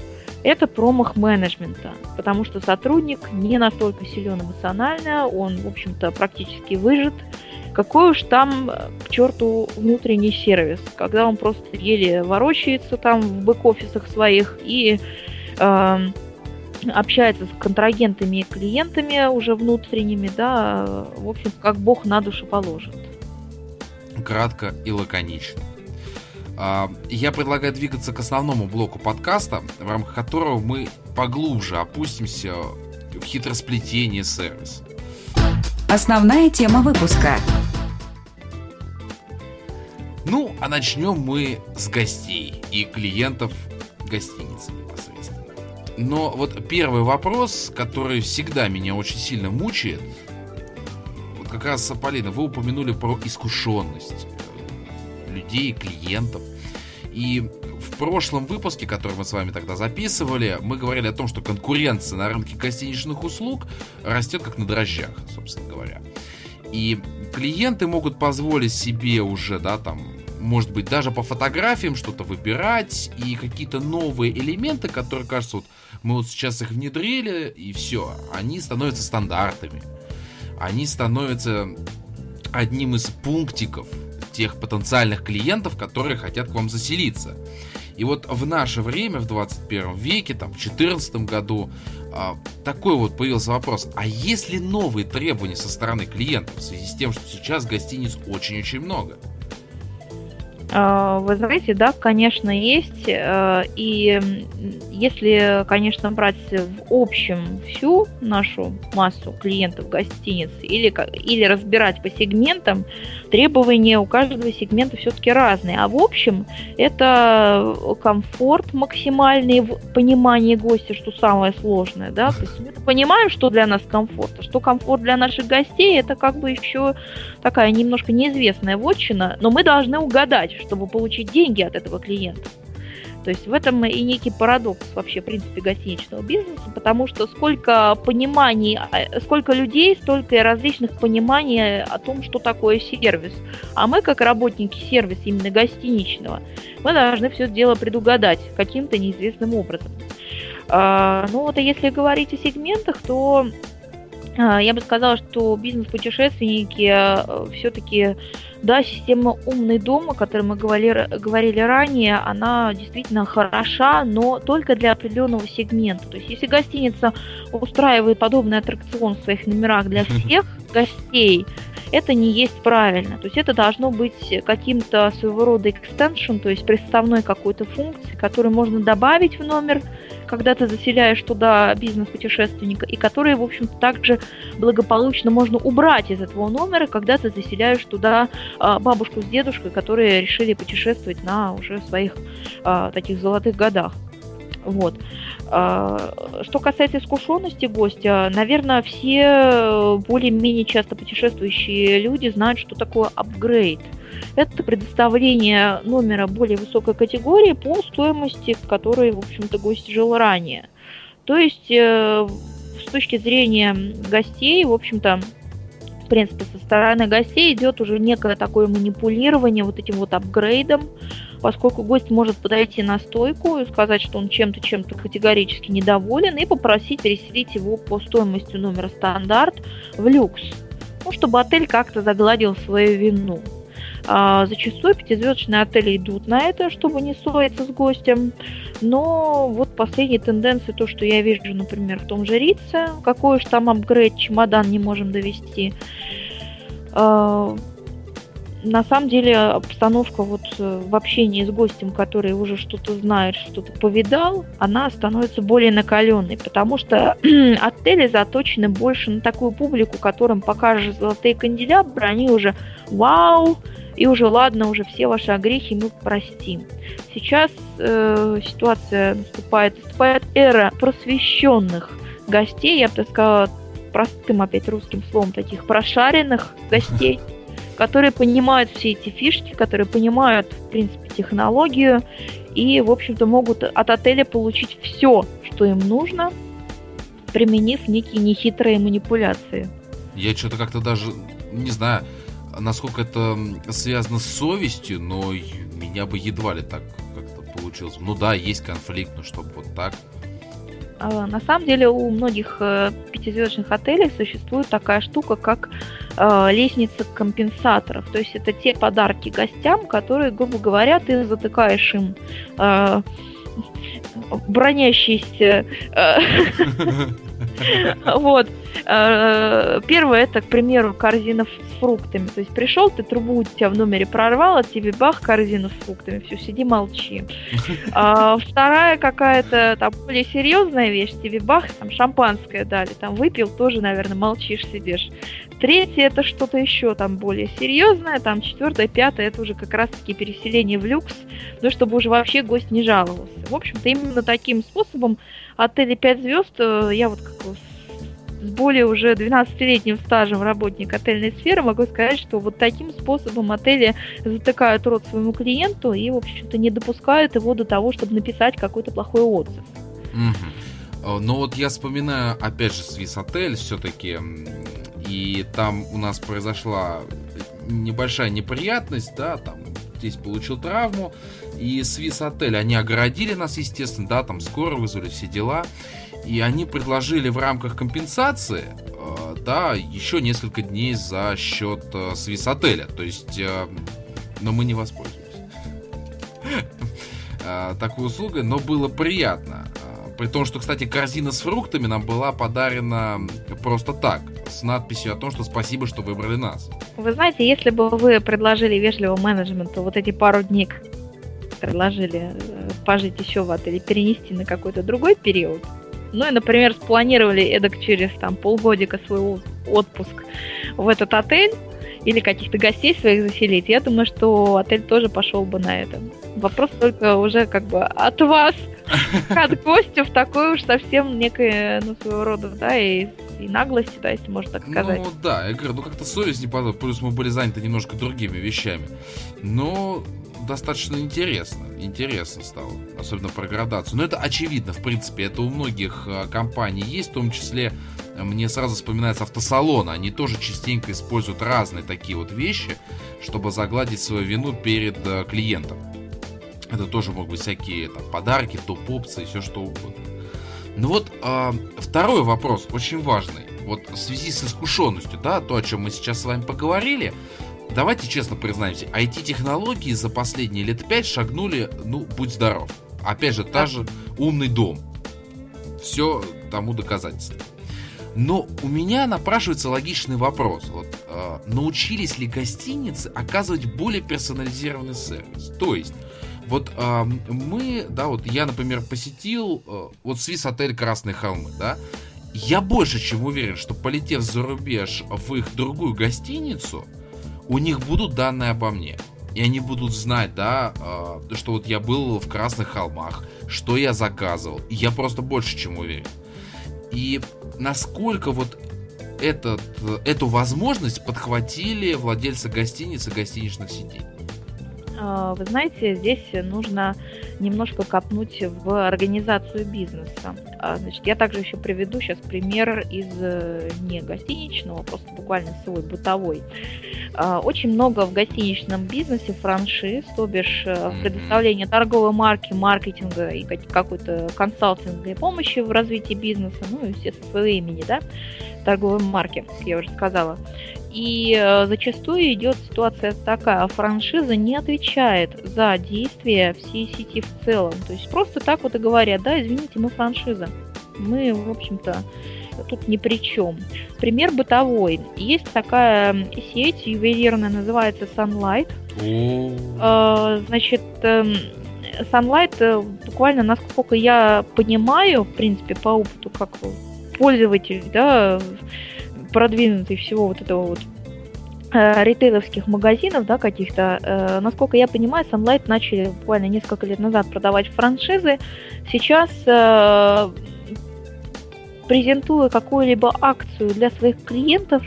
это промах менеджмента, потому что сотрудник не настолько силен эмоционально, он, в общем-то, практически выжит. Какой уж там к черту внутренний сервис, когда он просто еле ворочается там в бэк-офисах своих и э, общается с контрагентами и клиентами уже внутренними, да, в общем, как бог на душу положит. Кратко и лаконично. А, я предлагаю двигаться к основному блоку подкаста, в рамках которого мы поглубже опустимся в хитросплетение сервиса. Основная тема выпуска. Ну, а начнем мы с гостей и клиентов гостиницы непосредственно. Но вот первый вопрос, который всегда меня очень сильно мучает, вот как раз, Полина, вы упомянули про искушенность людей, клиентов. И в прошлом выпуске, который мы с вами тогда записывали, мы говорили о том, что конкуренция на рынке гостиничных услуг растет как на дрожжах, собственно говоря. И клиенты могут позволить себе уже, да, там, может быть, даже по фотографиям что-то выбирать и какие-то новые элементы, которые, кажется, вот мы вот сейчас их внедрили, и все, они становятся стандартами. Они становятся одним из пунктиков тех потенциальных клиентов, которые хотят к вам заселиться. И вот в наше время, в 21 веке, там, в 2014 году, а, такой вот появился вопрос, а есть ли новые требования со стороны клиентов в связи с тем, что сейчас гостиниц очень-очень много? А, вы знаете, да, конечно, есть. Э, и если, конечно, брать в общем всю нашу массу клиентов гостиниц или, или разбирать по сегментам, требования у каждого сегмента все-таки разные. А в общем, это комфорт максимальный в понимании гостя, что самое сложное. Да? То есть мы понимаем, что для нас комфорт, а что комфорт для наших гостей, это как бы еще такая немножко неизвестная вотчина, но мы должны угадать, чтобы получить деньги от этого клиента. То есть в этом и некий парадокс вообще, в принципе, гостиничного бизнеса, потому что сколько пониманий, а, сколько людей, столько и различных пониманий о том, что такое сервис. А мы, как работники сервиса именно гостиничного, мы должны все дело предугадать каким-то неизвестным образом. А, ну вот, а если говорить о сегментах, то я бы сказала, что бизнес-путешественники э, все-таки, да, система «Умный дом», о которой мы говорили, говорили ранее, она действительно хороша, но только для определенного сегмента. То есть если гостиница устраивает подобный аттракцион в своих номерах для всех гостей, это не есть правильно. То есть это должно быть каким-то своего рода экстеншн, то есть приставной какой-то функции, которую можно добавить в номер, когда ты заселяешь туда бизнес-путешественника, и которые, в общем-то, также благополучно можно убрать из этого номера, когда ты заселяешь туда а, бабушку с дедушкой, которые решили путешествовать на уже своих а, таких золотых годах. Вот. А, что касается искушенности гостя, наверное, все более-менее часто путешествующие люди знают, что такое апгрейд. Это предоставление номера более высокой категории по стоимости, которой, в общем-то, гость жил ранее. То есть, э, с точки зрения гостей, в общем-то, в принципе, со стороны гостей идет уже некое такое манипулирование вот этим вот апгрейдом, поскольку гость может подойти на стойку и сказать, что он чем-то, чем-то категорически недоволен, и попросить переселить его по стоимости номера стандарт в люкс, ну, чтобы отель как-то загладил свою вину. А, зачастую пятизвездочные отели идут на это, чтобы не ссориться с гостем. Но вот последние тенденции, то, что я вижу, например, в том же Рице, какой уж там апгрейд чемодан не можем довести. На самом деле обстановка вот э, в общении с гостем, который уже что-то знает, что-то повидал, она становится более накаленной, потому что *clears throat* отели заточены больше на такую публику, которым покажешь золотые канделябры, они уже вау, и уже ладно, уже все ваши огрехи мы простим. Сейчас э, ситуация наступает, наступает эра просвещенных гостей, я бы так сказала, простым опять русским словом, таких прошаренных гостей, которые понимают все эти фишки, которые понимают, в принципе, технологию и, в общем-то, могут от отеля получить все, что им нужно, применив некие нехитрые манипуляции. Я что-то как-то даже, не знаю, насколько это связано с совестью, но меня бы едва ли так как-то получилось. Ну да, есть конфликт, но чтобы вот так. А, на самом деле у многих э, пятизвездочных отелей существует такая штука, как э, лестница компенсаторов. То есть это те подарки гостям, которые, грубо говоря, ты затыкаешь им э, бронящийся э, *laughs* *laughs* *laughs* Вот. Э, первое, это, к примеру, корзина с фруктами. То есть пришел, ты трубу у тебя в номере прорвал, а тебе бах, корзину с фруктами. Все, сиди, молчи. *laughs* А, вторая какая-то там более серьезная вещь, тебе бах, там шампанское дали, там выпил, тоже, наверное, молчишь, сидишь. Третье это что-то еще там более серьезное, там четвертое, пятое, это уже как раз-таки переселение в люкс, ну, чтобы уже вообще гость не жаловался. В общем-то, именно таким способом отели 5 звезд, я вот как с более уже 12-летним стажем работник отельной сферы могу сказать, что вот таким способом отели затыкают рот своему клиенту и, в общем-то, не допускают его до того, чтобы написать какой-то плохой отзыв. Угу. Но вот я вспоминаю, опять же, Свис Отель все-таки, и там у нас произошла небольшая неприятность, да, там здесь получил травму, и Свис Отель, они огородили нас, естественно, да, там скоро вызвали все дела, и они предложили в рамках компенсации, э, да, еще несколько дней за счет э, Свис Отеля, то есть, э, но мы не воспользовались э, такой услугой, но было приятно. Э, при том, что, кстати, корзина с фруктами нам была подарена просто так, с надписью о том, что спасибо, что выбрали нас. Вы знаете, если бы вы предложили вежливому менеджменту вот эти пару дней, предложили э, пожить еще в отеле, перенести на какой-то другой период, ну и, например, спланировали эдак через там полгодика свой отпуск в этот отель, или каких-то гостей своих заселить, я думаю, что отель тоже пошел бы на это. Вопрос только уже как бы от вас, *laughs* от гостя в такой уж совсем некое, ну, своего рода, да, и, и наглости, да, если можно так сказать. Ну, да, я говорю, ну, как-то совесть не падала, плюс мы были заняты немножко другими вещами. Но достаточно интересно. Интересно стало. Особенно про градацию. Но это очевидно, в принципе. Это у многих э, компаний есть. В том числе э, мне сразу вспоминается автосалон. Они тоже частенько используют разные такие вот вещи, чтобы загладить свою вину перед э, клиентом. Это тоже могут быть всякие там, подарки, топ-опции, все что угодно. Ну вот, э, второй вопрос, очень важный. Вот в связи с искушенностью, да, то, о чем мы сейчас с вами поговорили, давайте честно признаемся, IT-технологии за последние лет пять шагнули, ну, будь здоров. Опять же, та же умный дом. Все тому доказательство. Но у меня напрашивается логичный вопрос. Вот, э, научились ли гостиницы оказывать более персонализированный сервис? То есть, вот э, мы, да, вот я, например, посетил э, вот Свис отель Красные холмы, да, я больше чем уверен, что полетев за рубеж в их другую гостиницу, у них будут данные обо мне. И они будут знать, да, э, что вот я был в Красных холмах, что я заказывал. И я просто больше чем уверен. И насколько вот этот, эту возможность подхватили владельцы гостиниц и гостиничных сетей? А, вы знаете, здесь нужно немножко копнуть в организацию бизнеса. А, значит, я также еще приведу сейчас пример из э, не гостиничного, просто буквально свой бытовой. А, очень много в гостиничном бизнесе франшиз, то бишь э, предоставление торговой марки, маркетинга и какой-то консалтинговой помощи в развитии бизнеса, ну и, естественно, своего имени, да, торговой марки, как я уже сказала. И э, зачастую идет ситуация такая, франшиза не отвечает за действия всей сети в целом. То есть просто так вот и говорят, да, извините, мы франшиза. Мы, в общем-то, тут ни при чем. Пример бытовой. Есть такая сеть ювелирная, называется Sunlight. Э, значит, эм, Sunlight, э, буквально, насколько я понимаю, в принципе, по опыту, как пользователь, да, продвинутый всего вот этого вот э, ритейловских магазинов, да, каких-то, э, насколько я понимаю, Sunlight начали буквально несколько лет назад продавать франшизы. Сейчас э, презентуя какую-либо акцию для своих клиентов,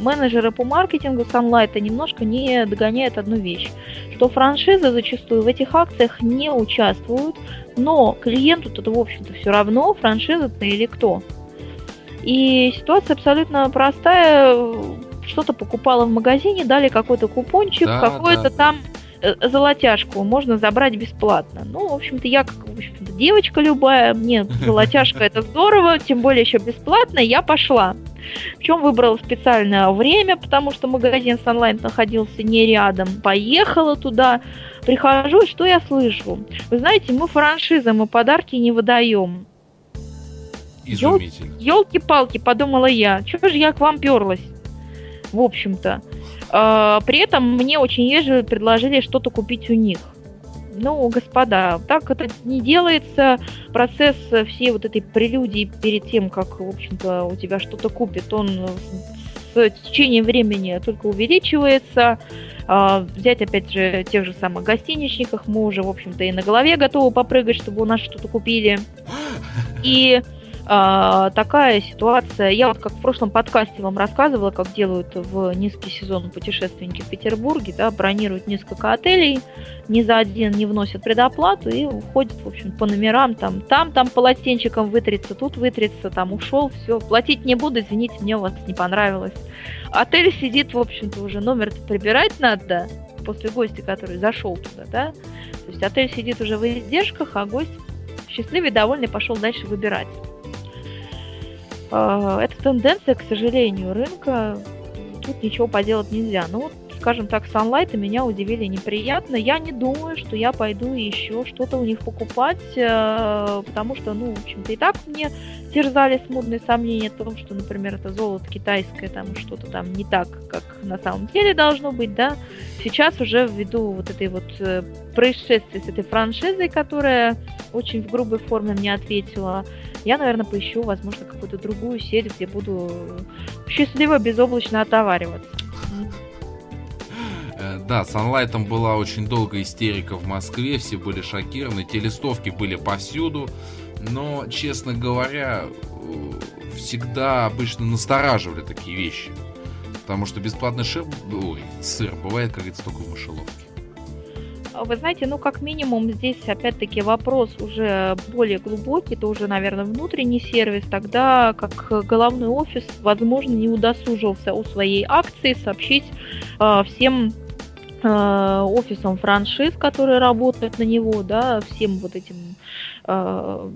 менеджеры по маркетингу Sunlight немножко не догоняют одну вещь, что франшизы зачастую в этих акциях не участвуют, но клиенту-то, в общем-то, все равно, франшиза-то или кто. И ситуация абсолютно простая. Что-то покупала в магазине, дали какой-то купончик, да, какой-то да. там Э, золотяжку можно забрать бесплатно. Ну, в общем-то, я как в общем-то, девочка любая, мне *laughs* золотяжка это здорово, тем более еще бесплатно, я пошла. Причем выбрала специальное время, потому что магазин с онлайн находился не рядом. Поехала туда, прихожу, и что я слышу? Вы знаете, мы франшизы, мы подарки не выдаем. Изумительно. Елки-палки, подумала я. Чего же я к вам перлась? В общем-то. А, при этом мне очень ежели предложили что-то купить у них. Ну, господа, так это не делается. Процесс всей вот этой прелюдии перед тем, как, в общем-то, у тебя что-то купит, он с течением времени только увеличивается. А, взять, опять же, тех же самых гостиничников, мы уже, в общем-то, и на голове готовы попрыгать, чтобы у нас что-то купили. И такая ситуация. Я вот как в прошлом подкасте вам рассказывала, как делают в низкий сезон путешественники в Петербурге, да, бронируют несколько отелей, ни за один не вносят предоплату и уходят, в общем, по номерам, там, там, там полотенчиком вытрется, тут вытрется, там ушел, все, платить не буду, извините, мне у вас не понравилось. Отель сидит, в общем-то, уже номер прибирать надо, после гостя, который зашел туда, да, то есть отель сидит уже в издержках, а гость счастливый, довольный, пошел дальше выбирать. А, это тенденция, к сожалению, рынка. Тут ничего поделать нельзя. Ну, скажем так, Sunlight меня удивили неприятно. Я не думаю, что я пойду еще что-то у них покупать, э, потому что, ну, в общем-то, и так мне терзали смутные сомнения о том, что, например, это золото китайское, там что-то там не так, как на самом деле должно быть, да. Сейчас уже ввиду вот этой вот э, происшествия с этой франшизой, которая очень в грубой форме мне ответила, я, наверное, поищу, возможно, какую-то другую сеть, где буду счастливо, безоблачно отовариваться. Да, с Sunlight была очень долгая истерика в Москве, все были шокированы, те листовки были повсюду, но, честно говоря, э, всегда обычно настораживали такие вещи. Потому что бесплатный шеф, ой, сыр бывает, как говорится, только в мышеловке. Вы знаете, ну, как минимум, здесь, опять-таки, вопрос уже более глубокий, это уже, наверное, внутренний сервис, тогда как головной офис, возможно, не удосужился о своей акции сообщить э, всем э, офисам франшиз, которые работают на него, да, всем вот этим э,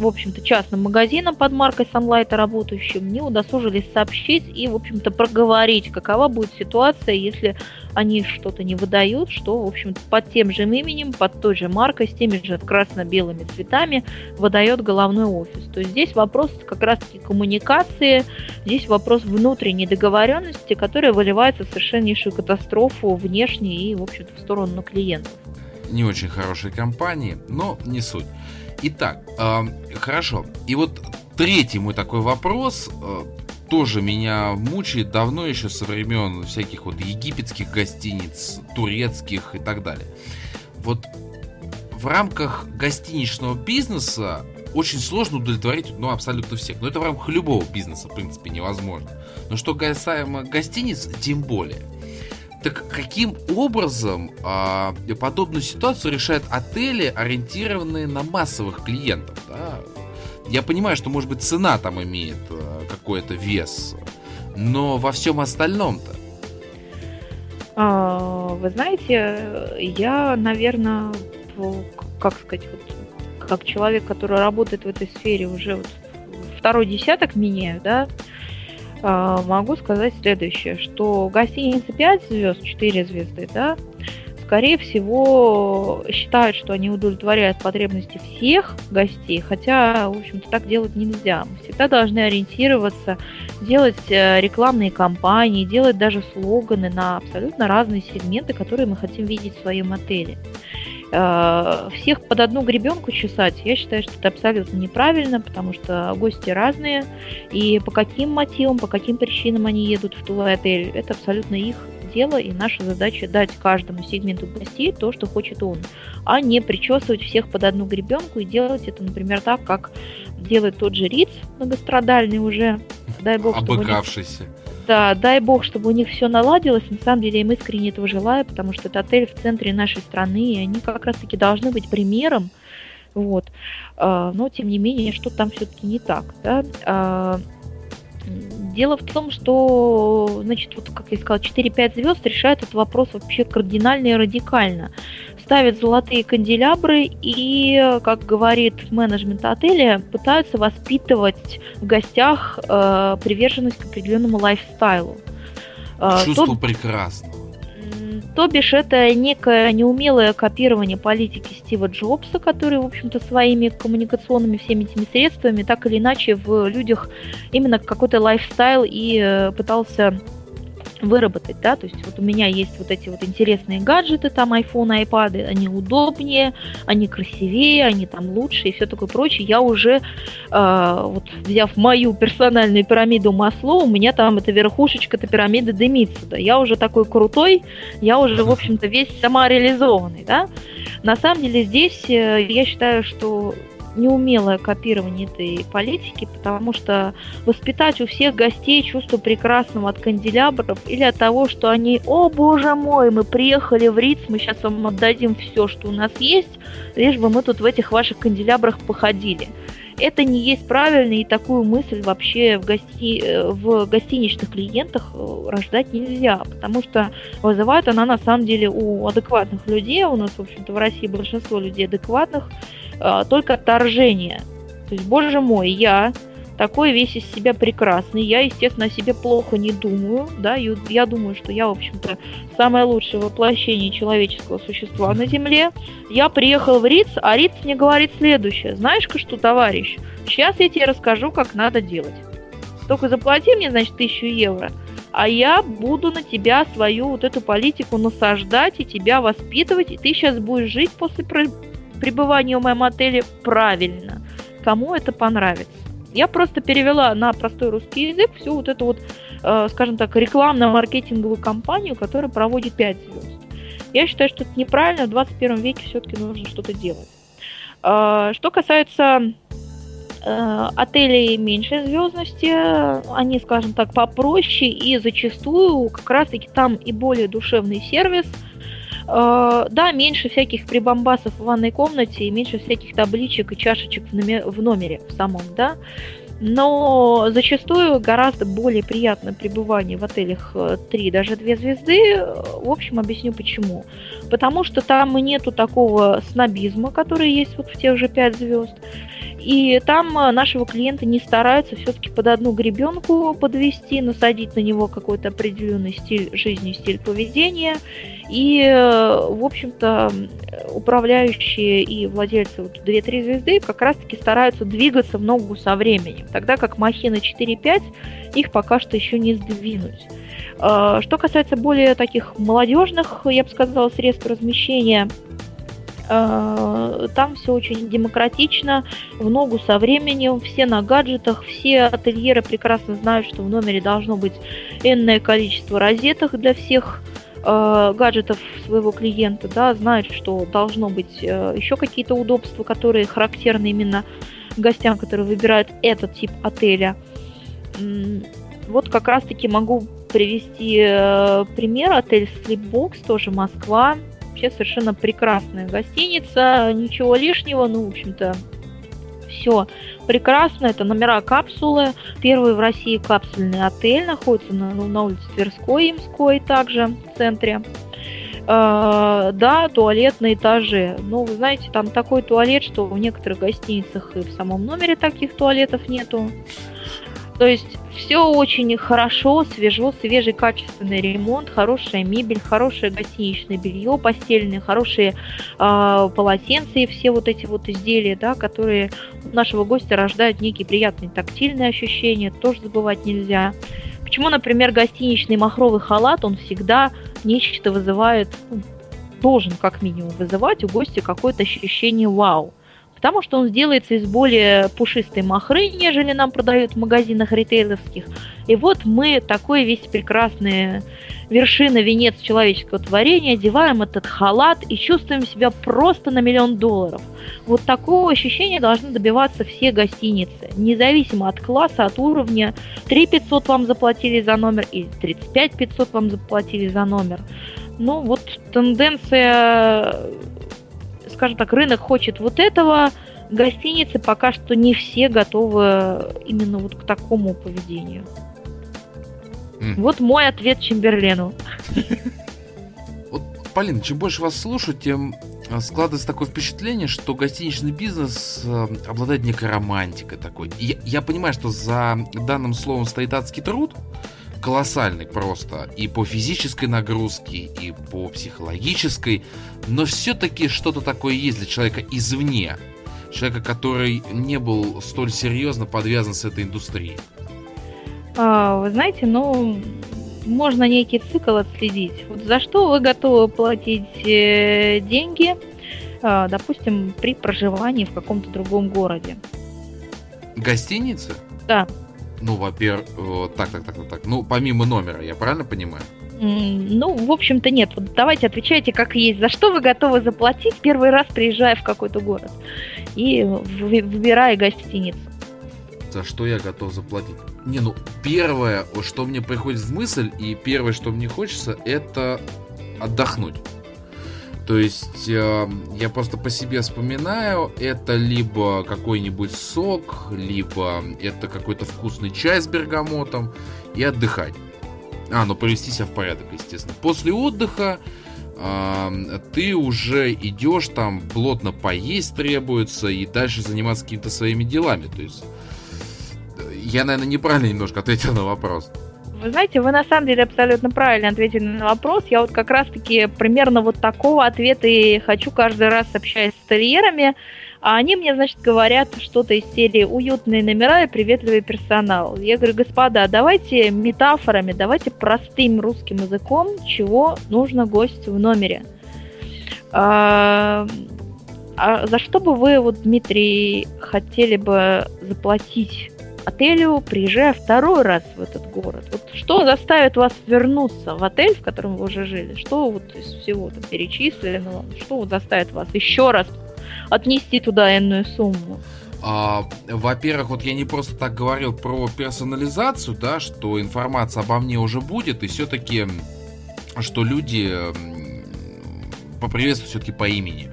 в общем-то, частным магазинам под маркой Sunlight работающим не удосужились сообщить и, в общем-то, проговорить, какова будет ситуация, если они что-то не выдают, что, в общем-то, под тем же именем, под той же маркой, с теми же красно-белыми цветами выдает головной офис. То есть здесь вопрос как раз-таки коммуникации, здесь вопрос внутренней договоренности, которая выливается в совершеннейшую катастрофу внешне и, в общем-то, в сторону клиентов. Не очень хорошей компании, но не суть. Итак, э, хорошо. И вот третий мой такой вопрос э, тоже меня мучает давно еще со времен всяких вот египетских гостиниц, турецких и так далее. Вот в рамках гостиничного бизнеса очень сложно удовлетворить ну, абсолютно всех. Но это в рамках любого бизнеса, в принципе, невозможно. Но что касаемо гостиниц, тем более. Так каким образом а, подобную ситуацию решают отели, ориентированные на массовых клиентов? Да? Я понимаю, что, может быть, цена там имеет а, какой-то вес, но во всем остальном-то. А, вы знаете, я, наверное, как сказать, вот, как человек, который работает в этой сфере уже вот второй десяток меняю, да, а, могу сказать следующее, что гостиница 5 звезд, 4 звезды, да, скорее всего, считают, что они удовлетворяют потребности всех гостей, хотя, в общем-то, так делать нельзя. Мы всегда должны ориентироваться, делать э, рекламные кампании, делать даже слоганы на абсолютно разные сегменты, которые мы хотим видеть в своем отеле. Э, всех под одну гребенку чесать, я считаю, что это абсолютно неправильно, потому что гости разные, и по каким мотивам, по каким причинам они едут в твой отель, это абсолютно их дело, и наша задача дать каждому сегменту гостей то, что хочет он, а не причесывать всех под одну гребенку и делать это, например, так, как делает тот же Риц, многострадальный уже, дай бог, Обыкавшийся. Них да, дай бог, чтобы у них все наладилось. На самом деле, я им искренне этого желаю, потому что это отель в центре нашей страны, и они как раз-таки должны быть примером. Вот. А, но, тем не менее, что там все-таки не так. Да? Дело в том, что, значит, вот, как я сказала, 4-5 звезд решают этот вопрос вообще кардинально и радикально ставят золотые канделябры и, как говорит менеджмент отеля, пытаются воспитывать в гостях э, приверженность к определенному лайфстайлу. Э, Чувство то, прекрасного. То бишь это некое неумелое копирование политики Стива Джобса, который, в общем-то, своими коммуникационными всеми этими средствами так или иначе в людях именно какой-то лайфстайл и э, пытался выработать, да, то есть вот у меня есть вот эти вот интересные гаджеты, там iPhone, iPad, они удобнее, они красивее, они там лучше и все такое прочее. Я уже, э, вот взяв мою персональную пирамиду Масло, у меня там эта верхушечка эта пирамида дымится, да, я уже такой крутой, я уже, в общем-то, весь самореализованный, да. На самом деле здесь э, я считаю, что неумелое копирование этой политики, потому что воспитать у всех гостей чувство прекрасного от канделябров или от того, что они, о боже мой, мы приехали в Риц, мы сейчас вам отдадим все, что у нас есть, лишь бы мы тут в этих ваших канделябрах походили. Это не есть правильно, и такую мысль вообще в, гости... в гостиничных клиентах э, рождать нельзя, потому что вызывает она на самом деле у адекватных людей, у нас, в общем-то, в России большинство людей адекватных, э, только отторжение. То есть, боже мой, я такой весь из себя прекрасный. Я, естественно, о себе плохо не думаю, да, и я думаю, что я, в общем-то, самое лучшее воплощение человеческого существа на Земле. Я приехал в Риц, а Риц мне говорит следующее. Знаешь-ка что, товарищ, сейчас я тебе расскажу, как надо делать. Только заплати мне, значит, тысячу евро, а я буду на тебя свою вот эту политику насаждать и тебя воспитывать, и ты сейчас будешь жить после пребывания в моем отеле правильно. Кому это понравится? Я просто перевела на простой русский язык всю вот эту вот, э, скажем так, рекламно-маркетинговую кампанию, которая проводит 5 звезд. Я считаю, что это неправильно, в 21 веке все-таки нужно что-то делать. Э, что касается э, отелей меньшей звездности, они, скажем так, попроще и зачастую как раз-таки там и более душевный сервис – да, меньше всяких прибамбасов в ванной комнате и меньше всяких табличек и чашечек в, номер, в номере в самом, да. Но зачастую гораздо более приятно пребывание в отелях 3, э, даже 2 звезды. В общем, объясню почему. Потому что там нету такого снобизма, который есть вот в тех же 5 звезд. И там э, нашего клиента не стараются все-таки под одну гребенку подвести, насадить на него какой-то определенный стиль жизни, стиль поведения. И, э, в общем-то, управляющие и владельцы вот 2-3 звезды как раз-таки стараются двигаться в ногу со временем, тогда как махина 4-5 их пока что еще не сдвинуть. Э, что касается более таких молодежных, я бы сказала, средств размещения – Э, там все очень демократично, в ногу со временем, все на гаджетах, все ательеры прекрасно знают, что в номере должно быть энное количество розеток для всех э, гаджетов своего клиента, да, знают, что должно быть э, еще какие-то удобства, которые характерны именно гостям, которые выбирают этот тип отеля. Вот как раз-таки могу привести пример. Отель Sleepbox, тоже Москва вообще совершенно прекрасная гостиница, ничего лишнего, ну, в общем-то, все прекрасно. Это номера капсулы. Первый в России капсульный отель находится на, ну, на улице Тверской, Имской, также в центре. Uh, да, туалет на этаже. Но вы знаете, там такой туалет, что в некоторых гостиницах и в самом номере таких туалетов нету. То есть все очень хорошо, свежо, свежий, качественный ремонт, хорошая мебель, хорошее гостиничное белье постельное, хорошие э, полотенца и все вот эти вот изделия, да, которые у нашего гостя рождают некие приятные тактильные ощущения, тоже забывать нельзя. Почему, например, гостиничный махровый халат, он всегда нечто вызывает, ну, должен как минимум вызывать у гостя какое-то ощущение вау потому что он сделается из более пушистой махры, нежели нам продают в магазинах ритейловских. И вот мы такой весь прекрасный вершина, венец человеческого творения, одеваем этот халат и чувствуем себя просто на миллион долларов. Вот такого ощущения должны добиваться все гостиницы, независимо от класса, от уровня. 3 500 вам заплатили за номер или 35 500 вам заплатили за номер. Ну вот тенденция скажем так, рынок хочет вот этого, гостиницы пока что не все готовы именно вот к такому поведению. Mm. Вот мой ответ Чемберлену. Вот, Полин, чем больше вас слушаю, тем а, складывается такое впечатление, что гостиничный бизнес э, обладает некой романтикой такой. Я, я понимаю, что за данным словом стоит адский труд, колоссальный просто и по физической нагрузке, и по психологической, но все-таки что-то такое есть для человека извне, человека, который не был столь серьезно подвязан с этой индустрией. А, вы знаете, ну, можно некий цикл отследить. Вот за что вы готовы платить э, деньги, э, допустим, при проживании в каком-то другом городе? Гостиницы? Да. Ну, во-первых, так, так, так, так, так. Ну, помимо номера, я правильно понимаю? Ну, в общем-то, нет. Вот давайте отвечайте как есть. За что вы готовы заплатить первый раз, приезжая в какой-то город и выбирая гостиницу? За что я готов заплатить? Не, ну, первое, что мне приходит в мысль, и первое, что мне хочется, это отдохнуть. То есть э, я просто по себе вспоминаю, это либо какой-нибудь сок, либо это какой-то вкусный чай с бергамотом и отдыхать. А, ну привести себя в порядок, естественно. После отдыха э, ты уже идешь там, плотно поесть требуется и дальше заниматься какими-то своими делами. То есть я, наверное, неправильно немножко ответил на вопрос. Вы знаете, вы на самом деле абсолютно правильно ответили на вопрос. Я вот как раз-таки примерно вот такого ответа и хочу каждый раз, общаясь с ательерами. А они мне, значит, говорят что-то из серии «Уютные номера и приветливый персонал». Я говорю, господа, давайте метафорами, давайте простым русским языком, чего нужно гостю в номере. А, а за что бы вы, вот, Дмитрий, хотели бы заплатить отелю, приезжая второй раз в этот город? Вот что заставит вас вернуться в отель, в котором вы уже жили? Что вот из всего там перечисленного, что вот заставит вас еще раз отнести туда энную сумму? А, во-первых, вот я не просто так говорил про персонализацию, да, что информация обо мне уже будет, и все-таки, что люди поприветствуют все-таки по имени.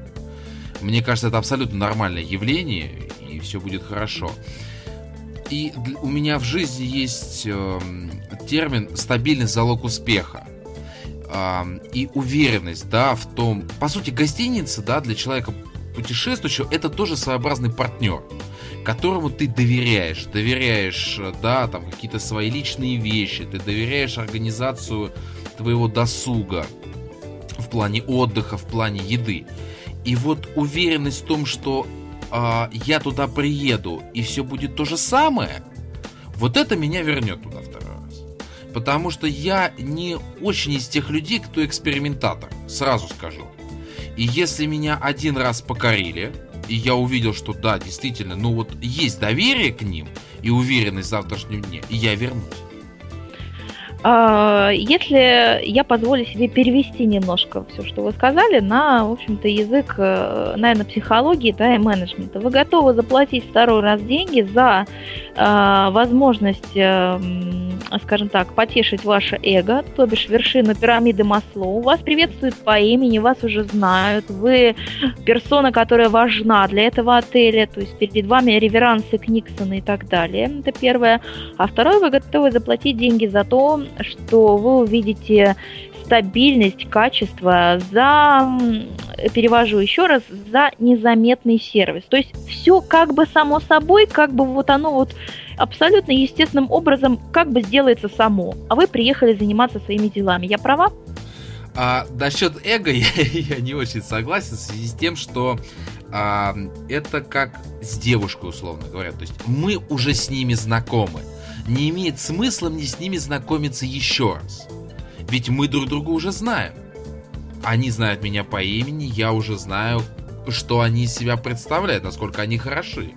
Мне кажется, это абсолютно нормальное явление, и все будет хорошо. И у меня в жизни есть э, термин стабильный залог успеха. И уверенность, да, в том... По сути, гостиница, да, для человека путешествующего, это тоже своеобразный партнер, которому ты доверяешь. Доверяешь, да, там, какие-то свои личные вещи, ты доверяешь организацию твоего досуга в плане отдыха, в плане еды. И вот уверенность в том, что э, я туда приеду и все будет то же самое, вот это меня вернет туда второй раз. Потому что я не очень из тех людей, кто экспериментатор, сразу скажу. И если меня один раз покорили, и я увидел, что да, действительно, ну вот есть доверие к ним и уверенность в завтрашнем дне, и я вернусь. А, если я позволю себе перевести немножко все, что вы сказали, на, в общем-то, язык, э, наверное, психологии да, и менеджмента, вы готовы заплатить второй раз деньги за возможность, э, скажем так, потешить ваше эго, то бишь вершину пирамиды Маслоу. Вас приветствуют по имени, вас уже знают, вы персона, которая важна для этого отеля, то есть перед вами реверансы Книксона и так далее. Это первое. А второе, вы готовы заплатить деньги за то, что вы увидите стабильность, качество, за, перевожу еще раз, за незаметный сервис. То есть все как бы само собой, как бы вот оно вот абсолютно естественным образом как бы сделается само, а вы приехали заниматься своими делами. Я права? А, насчет эго *laughs* я, я не очень согласен в связи с тем, что а, это как с девушкой, условно говоря. То есть мы уже с ними знакомы. Не имеет смысла мне с ними знакомиться еще раз. Ведь мы друг друга уже знаем. Они знают меня по имени, я уже знаю, что они из себя представляют, насколько они хороши.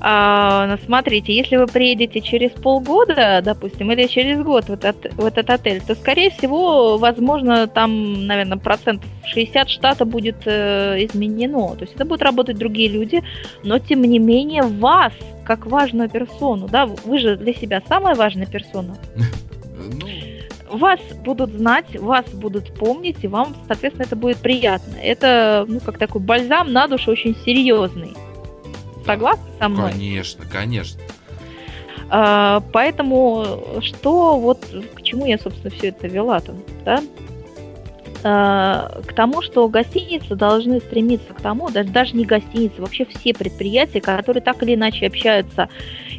А, ну, смотрите, если вы приедете через полгода, допустим, или через год в этот, в этот отель, то, скорее всего, возможно, там, наверное, процентов 60 штата будет э, изменено. То есть это будут работать другие люди, но, тем не менее, вас, как важную персону, да, вы же для себя самая важная персона. *laughs* Ну, вас будут знать, вас будут помнить, и вам, соответственно, это будет приятно. Это, ну, как такой бальзам на душу очень серьезный. Согласны со мной? Конечно, конечно. А, поэтому что вот к чему я, собственно, все это вела там, да? А, к тому, что гостиницы должны стремиться к тому, даже, даже не гостиницы, вообще все предприятия, которые так или иначе общаются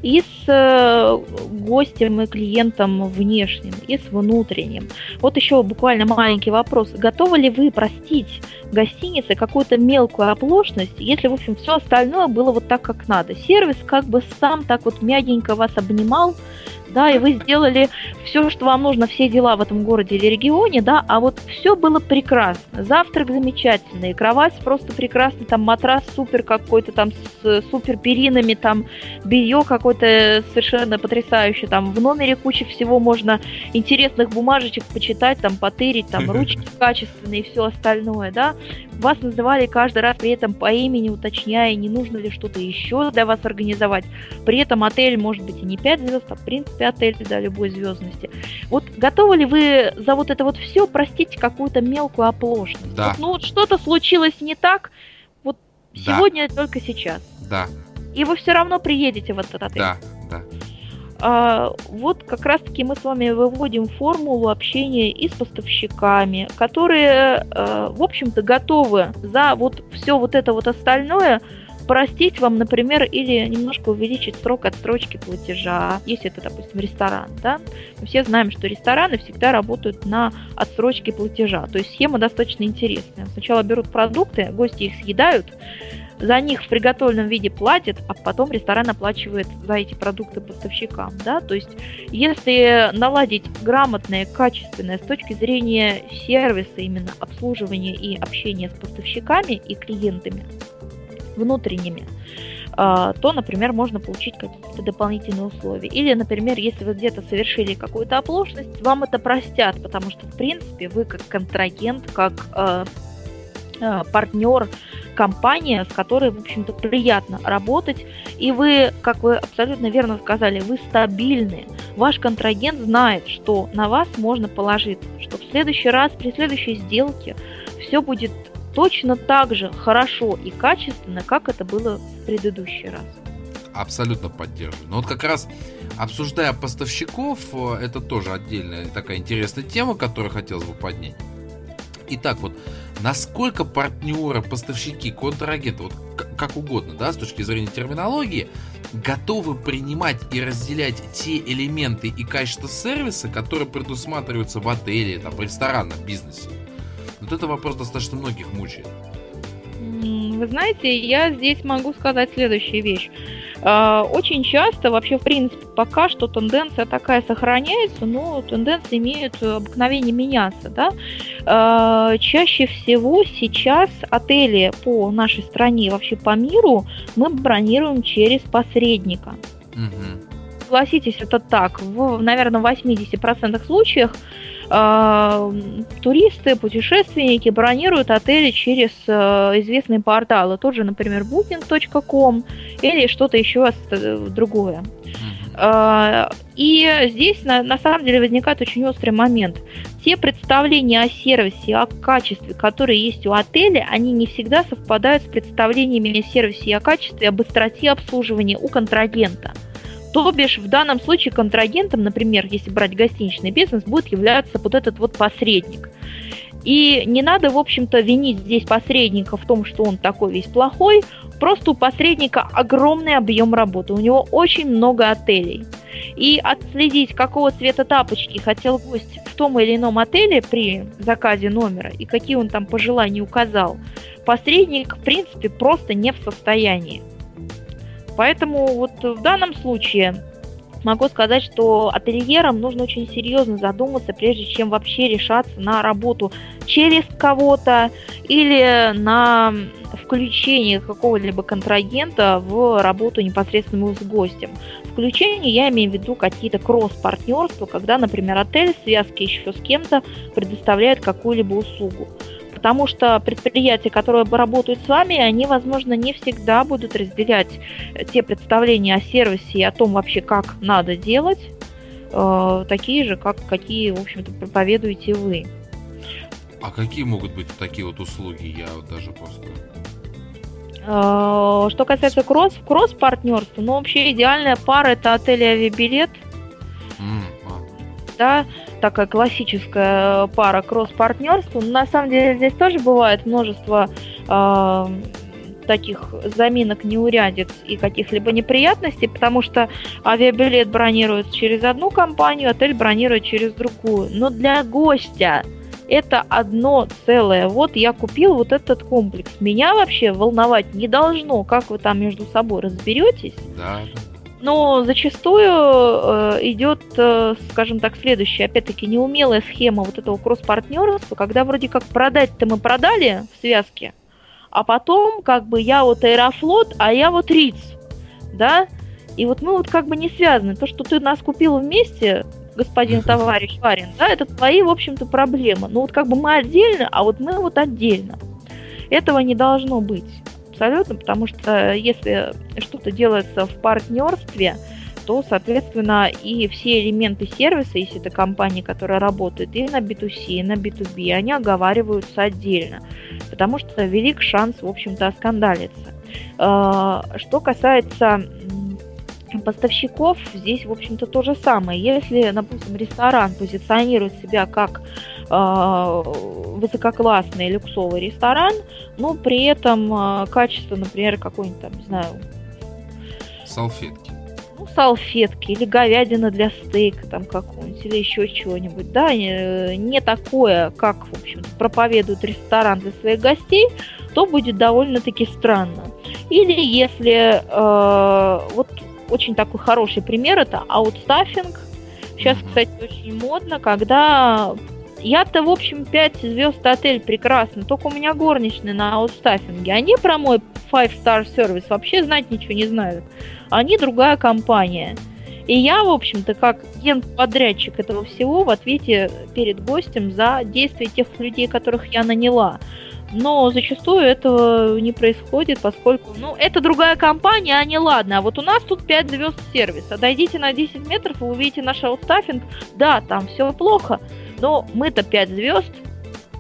и с э, гостем и клиентом внешним, и с внутренним. Вот еще буквально маленький вопрос. Готовы ли вы простить гостинице какую-то мелкую оплошность, если, в общем, все остальное было вот так, как надо? Сервис как бы сам так вот мягенько вас обнимал, да, и вы сделали все, что вам нужно, все дела в этом городе или регионе, да, а вот все было прекрасно. Завтрак замечательный, кровать просто прекрасный, там матрас супер какой-то, там с супер перинами, там белье какое-то совершенно потрясающее, там в номере куча всего можно интересных бумажечек почитать, там потырить, там *laughs* ручки качественные и все остальное, да. Вас называли каждый раз при этом по имени, уточняя, не нужно ли что-то еще для вас организовать. При этом отель может быть и не 5 звезд, а в принципе отель да, любой звездности. Вот готовы ли вы за вот это вот все простить какую-то мелкую оплошность? Да. Вот, ну вот что-то случилось не так, вот Да. сегодня только сейчас. Да, И вы все равно приедете в этот отель. да, да. А, вот как раз-таки мы с вами выводим формулу общения и с поставщиками, которые, э, в общем-то, готовы за вот все вот это вот остальное простить вам, например, или немножко увеличить срок отсрочки платежа, если это, допустим, ресторан, да. Мы все знаем, что рестораны всегда работают на отсрочке платежа, то есть схема достаточно интересная. Сначала берут продукты, гости их съедают, за них в приготовленном виде платят, а потом ресторан оплачивает за эти продукты поставщикам, да, то есть если наладить грамотное, качественное с точки зрения сервиса, именно обслуживания и общения с поставщиками и клиентами внутренними, а, то, например, можно получить какие-то дополнительные условия. Или, например, если вы где-то совершили какую-то оплошность, вам это простят, потому что, в принципе, вы как контрагент, как э, э, партнер, компания, с которой, в общем-то, приятно работать, и вы, как вы абсолютно верно сказали, вы стабильны. Ваш контрагент знает, что на вас можно положиться, что в следующий раз, при следующей сделке все будет точно так же хорошо и качественно, как это было в предыдущий раз. Абсолютно поддерживаю. Но вот как раз обсуждая поставщиков, э, это тоже отдельная такая интересная тема, которую хотелось бы поднять. Итак, вот насколько партнеры, поставщики, контрагенты, вот как угодно, да, с точки зрения терминологии, готовы принимать и разделять те элементы и качество сервиса, которые предусматриваются в отеле, там, в ресторанном бизнесе. Вот это вопрос достаточно многих мучает. Вы знаете, я здесь могу сказать следующую вещь. А, Очень часто, вообще, в принципе, пока что тенденция такая сохраняется, но тенденции имеют обыкновение меняться, да. А, Чаще всего сейчас отели по нашей стране вообще по миру мы бронируем через посредника. Согласитесь, это так. В, наверное, 80% случаях туристы, путешественники бронируют отели через э, известные порталы. Тот же, например, booking.com или что-то еще э, другое. Э, И здесь на, на самом деле возникает очень острый момент. Те представления о сервисе, о качестве, которые есть у отеля, они не всегда совпадают с представлениями о сервисе и о качестве, о быстроте обслуживания у контрагента. То бишь, в данном случае контрагентом, например, если брать гостиничный бизнес, будет являться вот этот вот посредник. И не надо, в общем-то, винить здесь посредника в том, что он такой весь плохой. Просто у посредника огромный объем работы, у него очень много отелей. И отследить, какого цвета тапочки хотел гость в том или ином отеле при заказе номера и какие он там пожелания указал, посредник, в принципе, просто не в состоянии. Поэтому вот в данном случае могу сказать, что ательерам нужно очень серьезно задуматься, прежде чем вообще решаться на работу через кого-то или на включение какого-либо контрагента в работу непосредственно с гостем. Включение я имею в виду какие-то кросс-партнерства, когда, например, отель в связке еще с кем-то предоставляет какую-либо услугу потому что предприятия, которые работают с вами, они, возможно, не всегда будут разделять те представления о сервисе и о том вообще, как надо делать, э, такие же, как какие, в общем-то, проповедуете вы. А какие могут быть такие вот услуги? Я вот даже просто... Э, что касается кросс, кросс-партнерства, ну, вообще идеальная пара – это отель и авиабилет. Mm, а. Да, такая классическая пара кросс-партнерства. На самом деле здесь тоже бывает множество э, таких заминок, неурядиц и каких-либо неприятностей, потому что авиабилет бронируется через одну компанию, отель бронирует через другую. Но для гостя это одно целое. Вот я купил вот этот комплекс. Меня вообще волновать не должно, как вы там между собой разберетесь. Да, да. Но зачастую э, идет, э, скажем так, следующая, опять-таки, неумелая схема вот этого кросс-партнерства, когда вроде как продать-то мы продали в связке, а потом как бы я вот Аэрофлот, а я вот Риц, да, и вот мы вот как бы не связаны. То, что ты нас купил вместе, господин товарищ Варин, да, это твои, в общем-то, проблемы. Но вот как бы мы отдельно, а вот мы вот отдельно. Этого не должно быть абсолютно, потому что если что-то делается в партнерстве, то, соответственно, и все элементы сервиса, если это компания, которая работает и на B2C, и на B2B, они оговариваются отдельно, потому что велик шанс, в общем-то, оскандалиться. А, что касается поставщиков здесь, в общем-то, то же самое. Если, допустим, ресторан позиционирует себя как э, высококлассный люксовый ресторан, но при этом э, качество, например, какой-нибудь там, не знаю... Салфетки. Ну, салфетки или говядина для стейка там какой-нибудь, или еще чего-нибудь, да, не, не такое, как, в общем проповедует ресторан для своих гостей, то будет довольно-таки странно. Или если э, вот очень такой хороший пример это аутстаффинг. Сейчас, кстати, очень модно, когда я-то, в общем, 5 звезд отель прекрасно, только у меня горничные на аутстаффинге. Они про мой 5-star сервис вообще знать ничего не знают. Они другая компания. И я, в общем-то, как ген-подрядчик этого всего в ответе перед гостем за действия тех людей, которых я наняла. Но зачастую этого не происходит, поскольку, ну, это другая компания, а не ладно. А вот у нас тут 5 звезд сервиса. Дойдите на 10 метров, и увидите наш аутстаффинг. Да, там все плохо, но мы-то 5 звезд.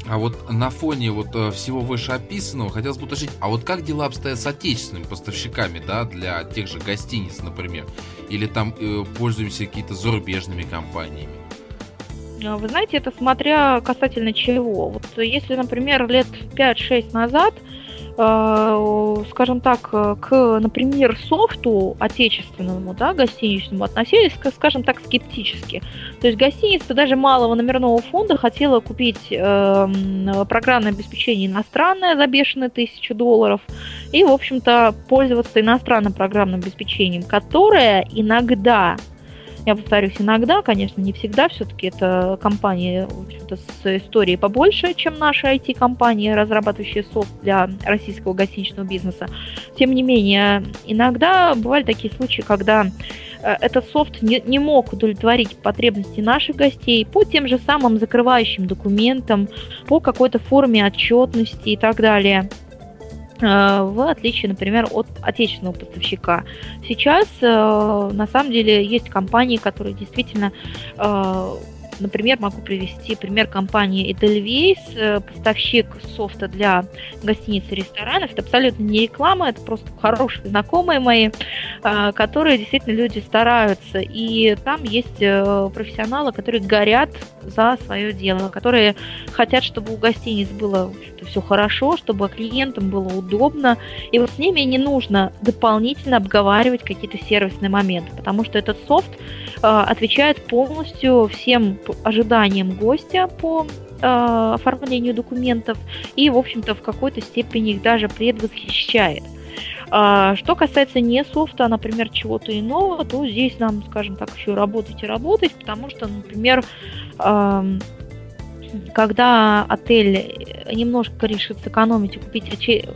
А вот на фоне вот э, всего вышеописанного хотелось бы уточнить, а вот как дела обстоят с отечественными поставщиками, да, для тех же гостиниц, например, или там э, пользуемся какими-то зарубежными компаниями? А, вы знаете, это смотря касательно чего. Вот если, например, лет 5-6 назад, э, скажем так, к, например, софту отечественному, да, гостиничному относились, скажем так, скептически. То есть гостиница даже малого номерного фонда хотела купить э, программное обеспечение иностранное за бешеные тысячу долларов и, в общем-то, пользоваться иностранным программным обеспечением, которое иногда я повторюсь, иногда, конечно, не всегда, все-таки это компании с историей побольше, чем наши IT-компании, разрабатывающие софт для российского гостиничного бизнеса. Тем не менее, иногда бывали такие случаи, когда э, этот софт не, не мог удовлетворить потребности наших гостей по тем же самым закрывающим документам, по какой-то форме отчетности и так далее. Э, в отличие, например, от отечественного поставщика. Сейчас, э, на самом деле, есть компании, которые действительно э, например, могу привести пример компании Edelweiss, поставщик софта для гостиниц и ресторанов. Это абсолютно не реклама, это просто хорошие знакомые мои, которые действительно люди стараются. И там есть профессионалы, которые горят за свое дело, которые хотят, чтобы у гостиниц было все хорошо, чтобы клиентам было удобно. И вот с ними не нужно дополнительно обговаривать какие-то сервисные моменты, потому что этот софт э, отвечает полностью всем ожиданиям гостя по э, оформлению документов и, в общем-то, в какой-то степени их даже предвосхищает. А, что касается не софта, а, например, чего-то иного, то здесь нам, скажем так, еще работать и работать, потому что, например, когда отель немножко решит сэкономить и купить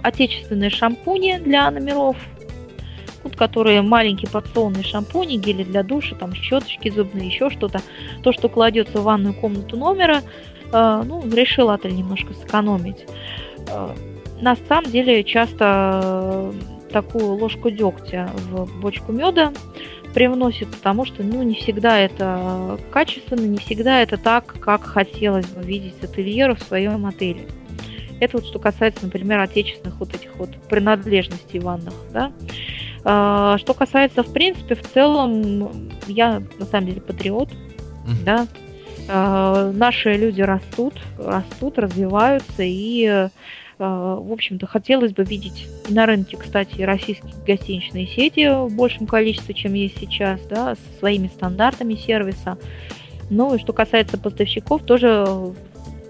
отечественные шампуни для номеров, которые маленькие порционные шампуни, гели для душа, там щеточки зубные, еще что-то, то, что кладется в ванную комнату номера, э, ну, решил отель немножко сэкономить. Э, на самом деле часто такую ложку дегтя в бочку меда привносит, потому что ну, не всегда это качественно, не всегда это так, как хотелось бы видеть ательеру в своем отеле. Это вот что касается, например, отечественных вот этих вот принадлежностей ванных, да. А, что касается, в принципе, в целом, я на самом деле патриот, mm-hmm. да. А, наши люди растут, растут, развиваются, и а, в общем-то, хотелось бы видеть и на рынке, кстати, российские гостиничные сети в большем количестве, чем есть сейчас, да, со своими стандартами сервиса. Ну и что касается поставщиков, тоже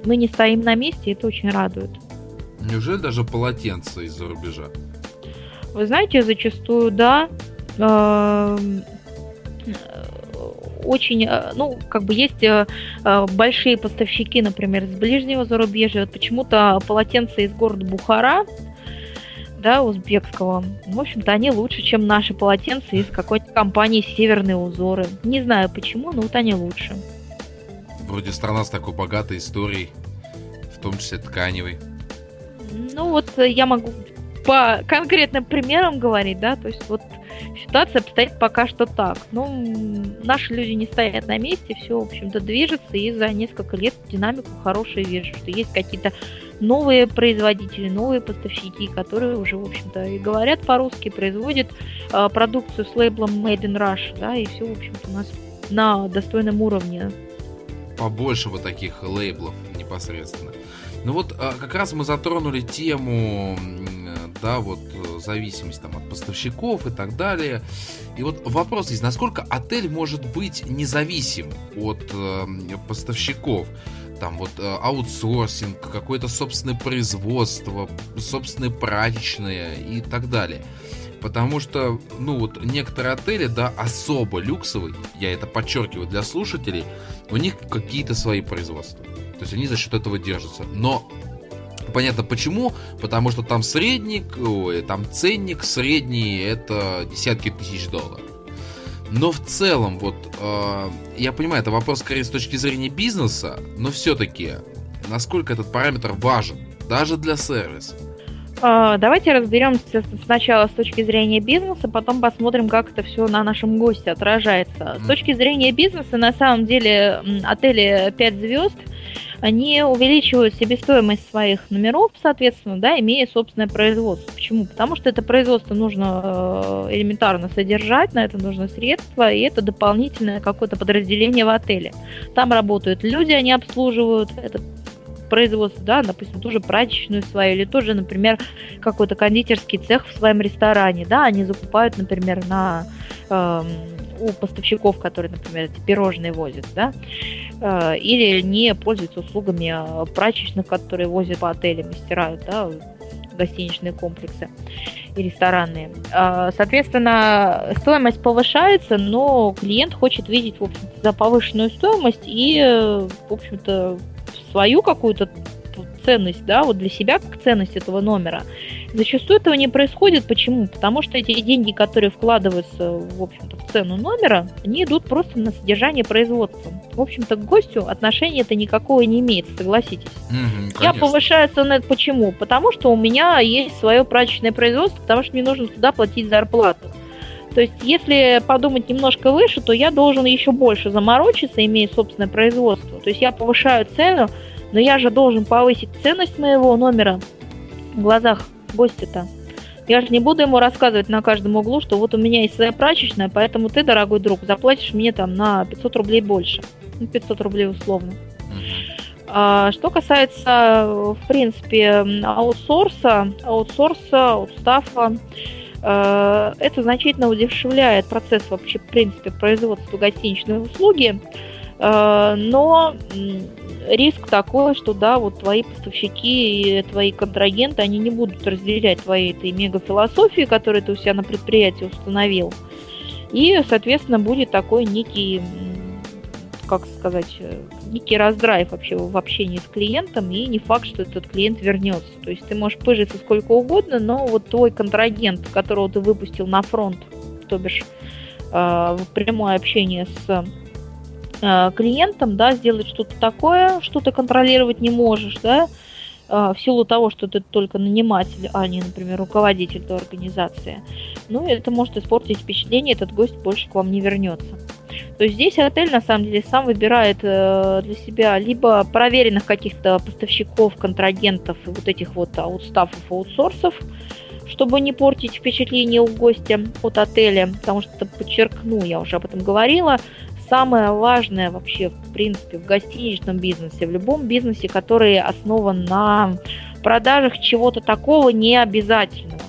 мы не стоим на месте, это очень радует. Неужели даже полотенца из-за рубежа? Вы знаете, зачастую да очень, э, ну, как бы есть э, э, большие поставщики, например, с ближнего зарубежья. Вот почему-то полотенца из города Бухара, да, узбекского, в общем-то, они лучше, чем наши полотенца из какой-то компании «Северные узоры». Не знаю почему, но вот они лучше. Вроде страна с такой богатой историей, в том числе тканевой. Ну вот я могу по конкретным примерам говорить, да, то есть вот ситуация обстоит пока что так. Ну, наши люди не стоят на месте, все, в общем-то, движется, и за несколько лет динамику хорошую вижу, что есть какие-то новые производители, новые поставщики, которые уже, в общем-то, и говорят по-русски, производят э, продукцию с лейблом Made in Russia, да, и все, в общем-то, у нас на достойном уровне. Побольше вот таких лейблов непосредственно. Ну вот а, как раз мы затронули тему да, вот э, зависимость там от поставщиков и так далее. И вот вопрос есть, насколько отель может быть независим от э, поставщиков? Там вот э, аутсорсинг, какое-то собственное производство, собственные прачечные и так далее. Потому что, ну вот, некоторые отели, да, особо люксовые, я это подчеркиваю для слушателей, у них какие-то свои производства. То есть они за счет этого держатся. Но Понятно почему, потому что там средник, ой, там ценник средний это десятки тысяч долларов. Но в целом, вот, э, я понимаю, это вопрос скорее с точки зрения бизнеса, но все-таки, насколько этот параметр важен, даже для сервиса? А, давайте разберемся сначала с точки зрения бизнеса, потом посмотрим, как это все на нашем госте отражается. С точки зрения бизнеса, на самом деле, отели 5 звезд – они увеличивают себестоимость своих номеров, соответственно, да, имея собственное производство. Почему? Потому что это производство нужно э, элементарно содержать, на это нужно средства, и это дополнительное какое-то подразделение в отеле. Там работают люди, они обслуживают это производство, да, допустим, ту же прачечную свою, или тоже, например, какой-то кондитерский цех в своем ресторане, да, они закупают, например, на э, у поставщиков, которые, например, эти пирожные возят, да, э, или не пользуются услугами а, прачечных, которые возят по отелям и стирают, да, гостиничные комплексы и ресторанные. А, соответственно, стоимость повышается, но клиент хочет видеть, в общем за повышенную стоимость и, в общем-то, свою какую-то ценность, да, вот для себя как ценность этого номера. Зачастую этого не происходит. Почему? Потому что эти деньги, которые вкладываются, в общем-то, в цену номера, они идут просто на содержание производства. В общем-то, к гостю отношения это никакого не имеет, согласитесь. Угу, Я повышаю цены почему? Потому что у меня есть свое прачечное производство, потому что мне нужно туда платить зарплату. То есть, если подумать немножко выше, то я должен еще больше заморочиться, имея собственное производство. То есть, я повышаю цену, но я же должен повысить ценность моего номера в глазах гостя-то. Я же не буду ему рассказывать на каждом углу, что вот у меня есть своя прачечная, поэтому ты, дорогой друг, заплатишь мне там на 500 рублей больше. Ну, 500 рублей условно. А, что касается, в принципе, аутсорса, аутсорса, аутстафа, э, это значительно удешевляет процесс вообще, в принципе, производства гостиничной услуги, э, но риск такой, что да, вот твои поставщики и твои контрагенты, они не будут разделять твои этой мегафилософии, которую ты у себя на предприятии установил. И, соответственно, будет такой некий как сказать, э, некий раздрайв вообще в общении с клиентом, и не факт, что этот клиент вернется. То есть ты можешь пыжиться сколько угодно, но вот твой контрагент, которого ты выпустил на фронт, то бишь э, в прямое общение с э, клиентом, да, сделать что-то такое, что ты контролировать не можешь, да, в силу того, что ты только наниматель, а не, например, руководитель той организации. Ну, это может испортить впечатление, этот гость больше к вам не вернется. То есть здесь отель на самом деле сам выбирает э, для себя либо проверенных каких-то поставщиков, контрагентов и вот этих вот аутстафов, аутсорсов, чтобы не портить впечатление у гостя от отеля, потому что, подчеркну, я уже об этом говорила, самое важное вообще, в принципе, в гостиничном бизнесе, в любом бизнесе, который основан на продажах чего-то такого необязательного.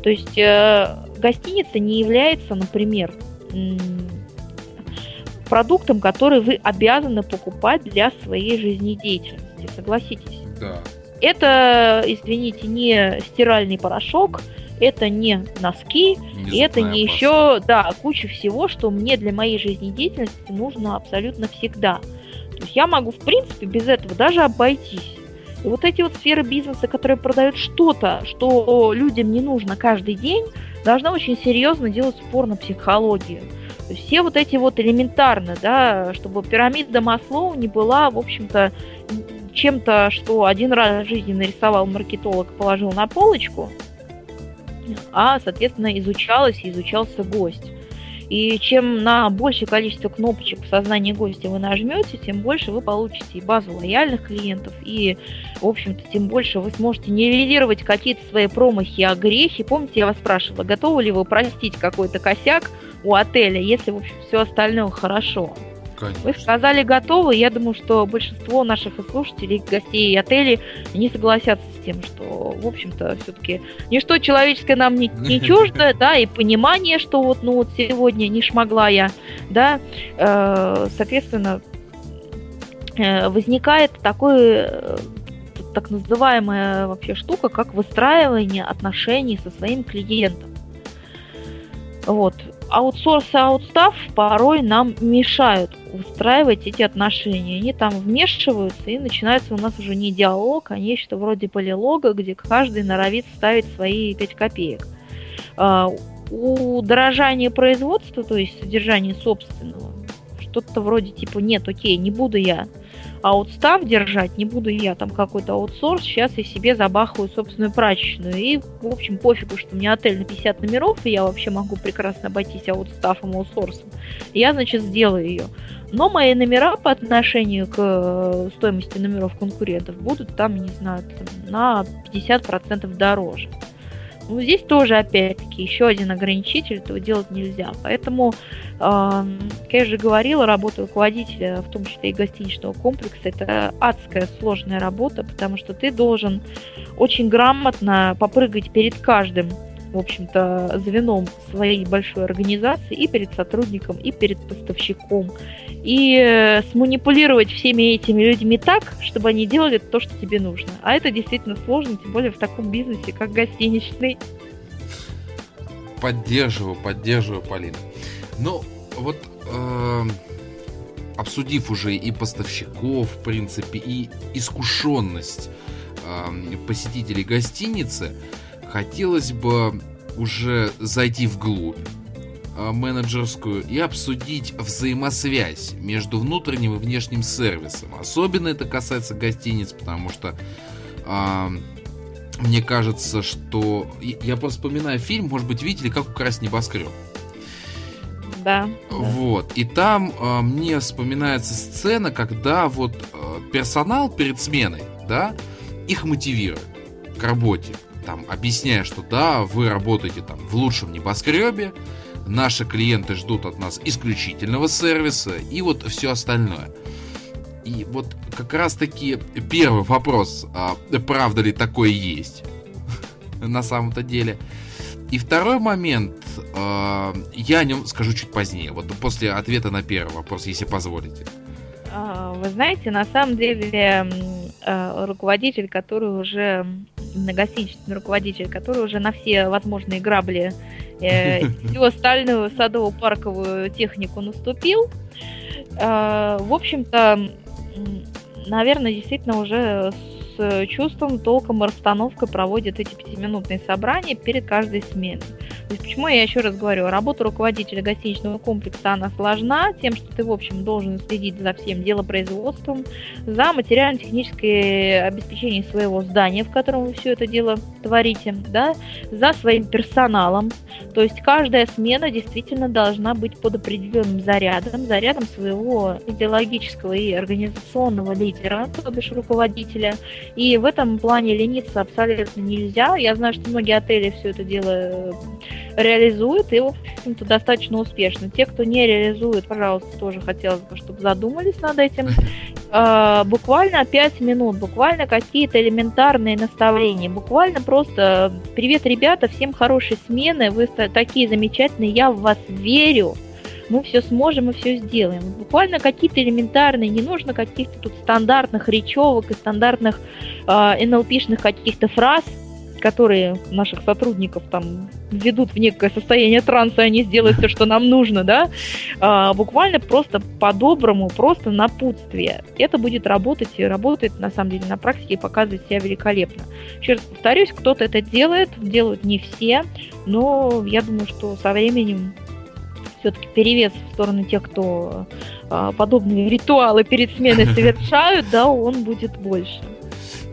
То есть э, гостиница не является, например, продуктом, который вы обязаны покупать для своей жизнедеятельности. Согласитесь? Да. Это, извините, не стиральный порошок, это не носки, не это не паста. еще, да, куча всего, что мне для моей жизнедеятельности нужно абсолютно всегда. То есть я могу, в принципе, без этого даже обойтись. И вот эти вот сферы бизнеса, которые продают что-то, что людям не нужно каждый день, должны очень серьезно делать спор на психологию все вот эти вот элементарно, да, чтобы пирамида Маслоу не была, в общем-то, чем-то, что один раз в жизни нарисовал маркетолог положил на полочку, а, соответственно, изучалось и изучался гость. И чем на большее количество кнопочек в сознании гостя вы нажмете, тем больше вы получите и базу лояльных клиентов, и, в общем-то, тем больше вы сможете нивелировать какие-то свои промахи, а грехи. Помните, я вас спрашивала, готовы ли вы простить какой-то косяк у отеля, если, в общем, все остальное хорошо? Конечно. Вы сказали готовы. Я думаю, что большинство наших слушателей, гостей отелей, не согласятся с тем, что, в общем-то, все-таки ничто человеческое нам не, не *laughs* чуждо, да, и понимание, что вот, ну, вот сегодня не шмогла я, да, э, соответственно, э, возникает такой э, так называемая вообще штука, как выстраивание отношений со своим клиентом. Вот аутсорс и аутстав порой нам мешают устраивать эти отношения. Они там вмешиваются, и начинается у нас уже не диалог, а нечто вроде полилога, где каждый норовит ставить свои 5 копеек. А, удорожание производства, то есть содержание собственного, что-то вроде типа «нет, окей, не буду я аутстав держать, не буду я там какой-то аутсорс, сейчас я себе забахаю собственную прачечную. И, в общем, пофигу, что у меня отель на 50 номеров, и я вообще могу прекрасно обойтись аутстафом, аутсорсом. Я, значит, сделаю ее. Но мои номера по отношению к э, стоимости номеров конкурентов будут там, не знаю, там, на 50% дороже. Ну, здесь тоже, опять-таки, еще один ограничитель, этого делать нельзя. Поэтому, как я же говорила, работа руководителя, в том числе и гостиничного комплекса, это адская сложная работа, потому что ты должен очень грамотно попрыгать перед каждым в общем-то, звеном своей большой организации и перед сотрудником, и перед поставщиком. И э, сманипулировать всеми этими людьми так, чтобы они делали то, что тебе нужно. А это действительно сложно, тем более в таком бизнесе, как гостиничный. Поддерживаю, поддерживаю, Полина. Ну, вот э, обсудив уже и поставщиков, в принципе, и искушенность э, посетителей гостиницы, хотелось бы уже зайти вглубь менеджерскую и обсудить взаимосвязь между внутренним и внешним сервисом. Особенно это касается гостиниц, потому что а, мне кажется, что... Я просто вспоминаю фильм, может быть, видели, как украсть небоскреб. да. Вот. И там э, мне вспоминается сцена, когда вот э, персонал перед сменой, да, их мотивирует к работе. Там, объясняя, что да, вы работаете там в лучшем небоскребе, наши клиенты ждут от нас исключительного сервиса и вот все остальное. И вот как раз таки первый вопрос, а, правда ли такое есть *laughs* на самом-то деле. И второй момент, э, я о нем скажу чуть позднее, вот после ответа на первый вопрос, если позволите. А, вы знаете, на самом деле руководитель, который уже многосичный руководитель, который уже на все возможные грабли э, *laughs* всю остальную садово-парковую технику наступил. Э, в общем-то, наверное, действительно уже с чувством, толком и расстановкой проводят эти пятиминутные собрания перед каждой сменой. То есть почему я еще раз говорю, работа руководителя гостиничного комплекса, она сложна тем, что ты, в общем, должен следить за всем делопроизводством, за материально-техническое обеспечение своего здания, в котором вы все это дело творите, да, за своим персоналом. То есть каждая смена действительно должна быть под определенным зарядом, зарядом своего идеологического и организационного лидера, то бишь руководителя. И в этом плане лениться абсолютно нельзя. Я знаю, что многие отели все это дело реализуют и, в общем-то, достаточно успешно. Те, кто не реализует, пожалуйста, тоже хотелось бы, чтобы задумались над этим. *laughs* А, буквально 5 минут, буквально какие-то элементарные наставления, буквально просто «Привет, ребята, всем хорошей смены, вы такие замечательные, я в вас верю» мы все сможем и все сделаем. Буквально какие-то элементарные, не нужно каких-то тут стандартных речевок и стандартных э, NLP-шных каких-то фраз, которые наших сотрудников там введут в некое состояние транса, и они сделают все, что нам нужно, да, а, буквально просто по-доброму, просто напутствие. Это будет работать и работает на самом деле на практике и показывает себя великолепно. Еще раз повторюсь, кто-то это делает, делают не все, но я думаю, что со временем все-таки перевес в сторону тех, кто а, подобные ритуалы перед сменой *laughs* совершают, да, он будет больше.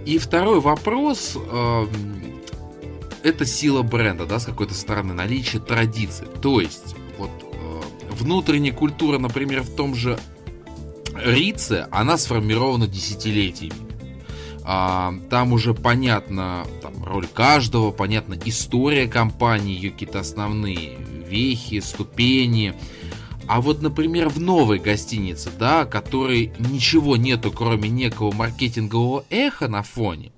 И второй вопрос, это сила бренда, да, с какой-то стороны, наличие традиций. То есть, вот э, внутренняя культура, например, в том же Рице, она сформирована десятилетиями. А, там уже понятна там, роль каждого, понятна история компании, ее какие-то основные вехи, ступени. А вот, например, в новой гостинице, да, которой ничего нету, кроме некого маркетингового эха на фоне,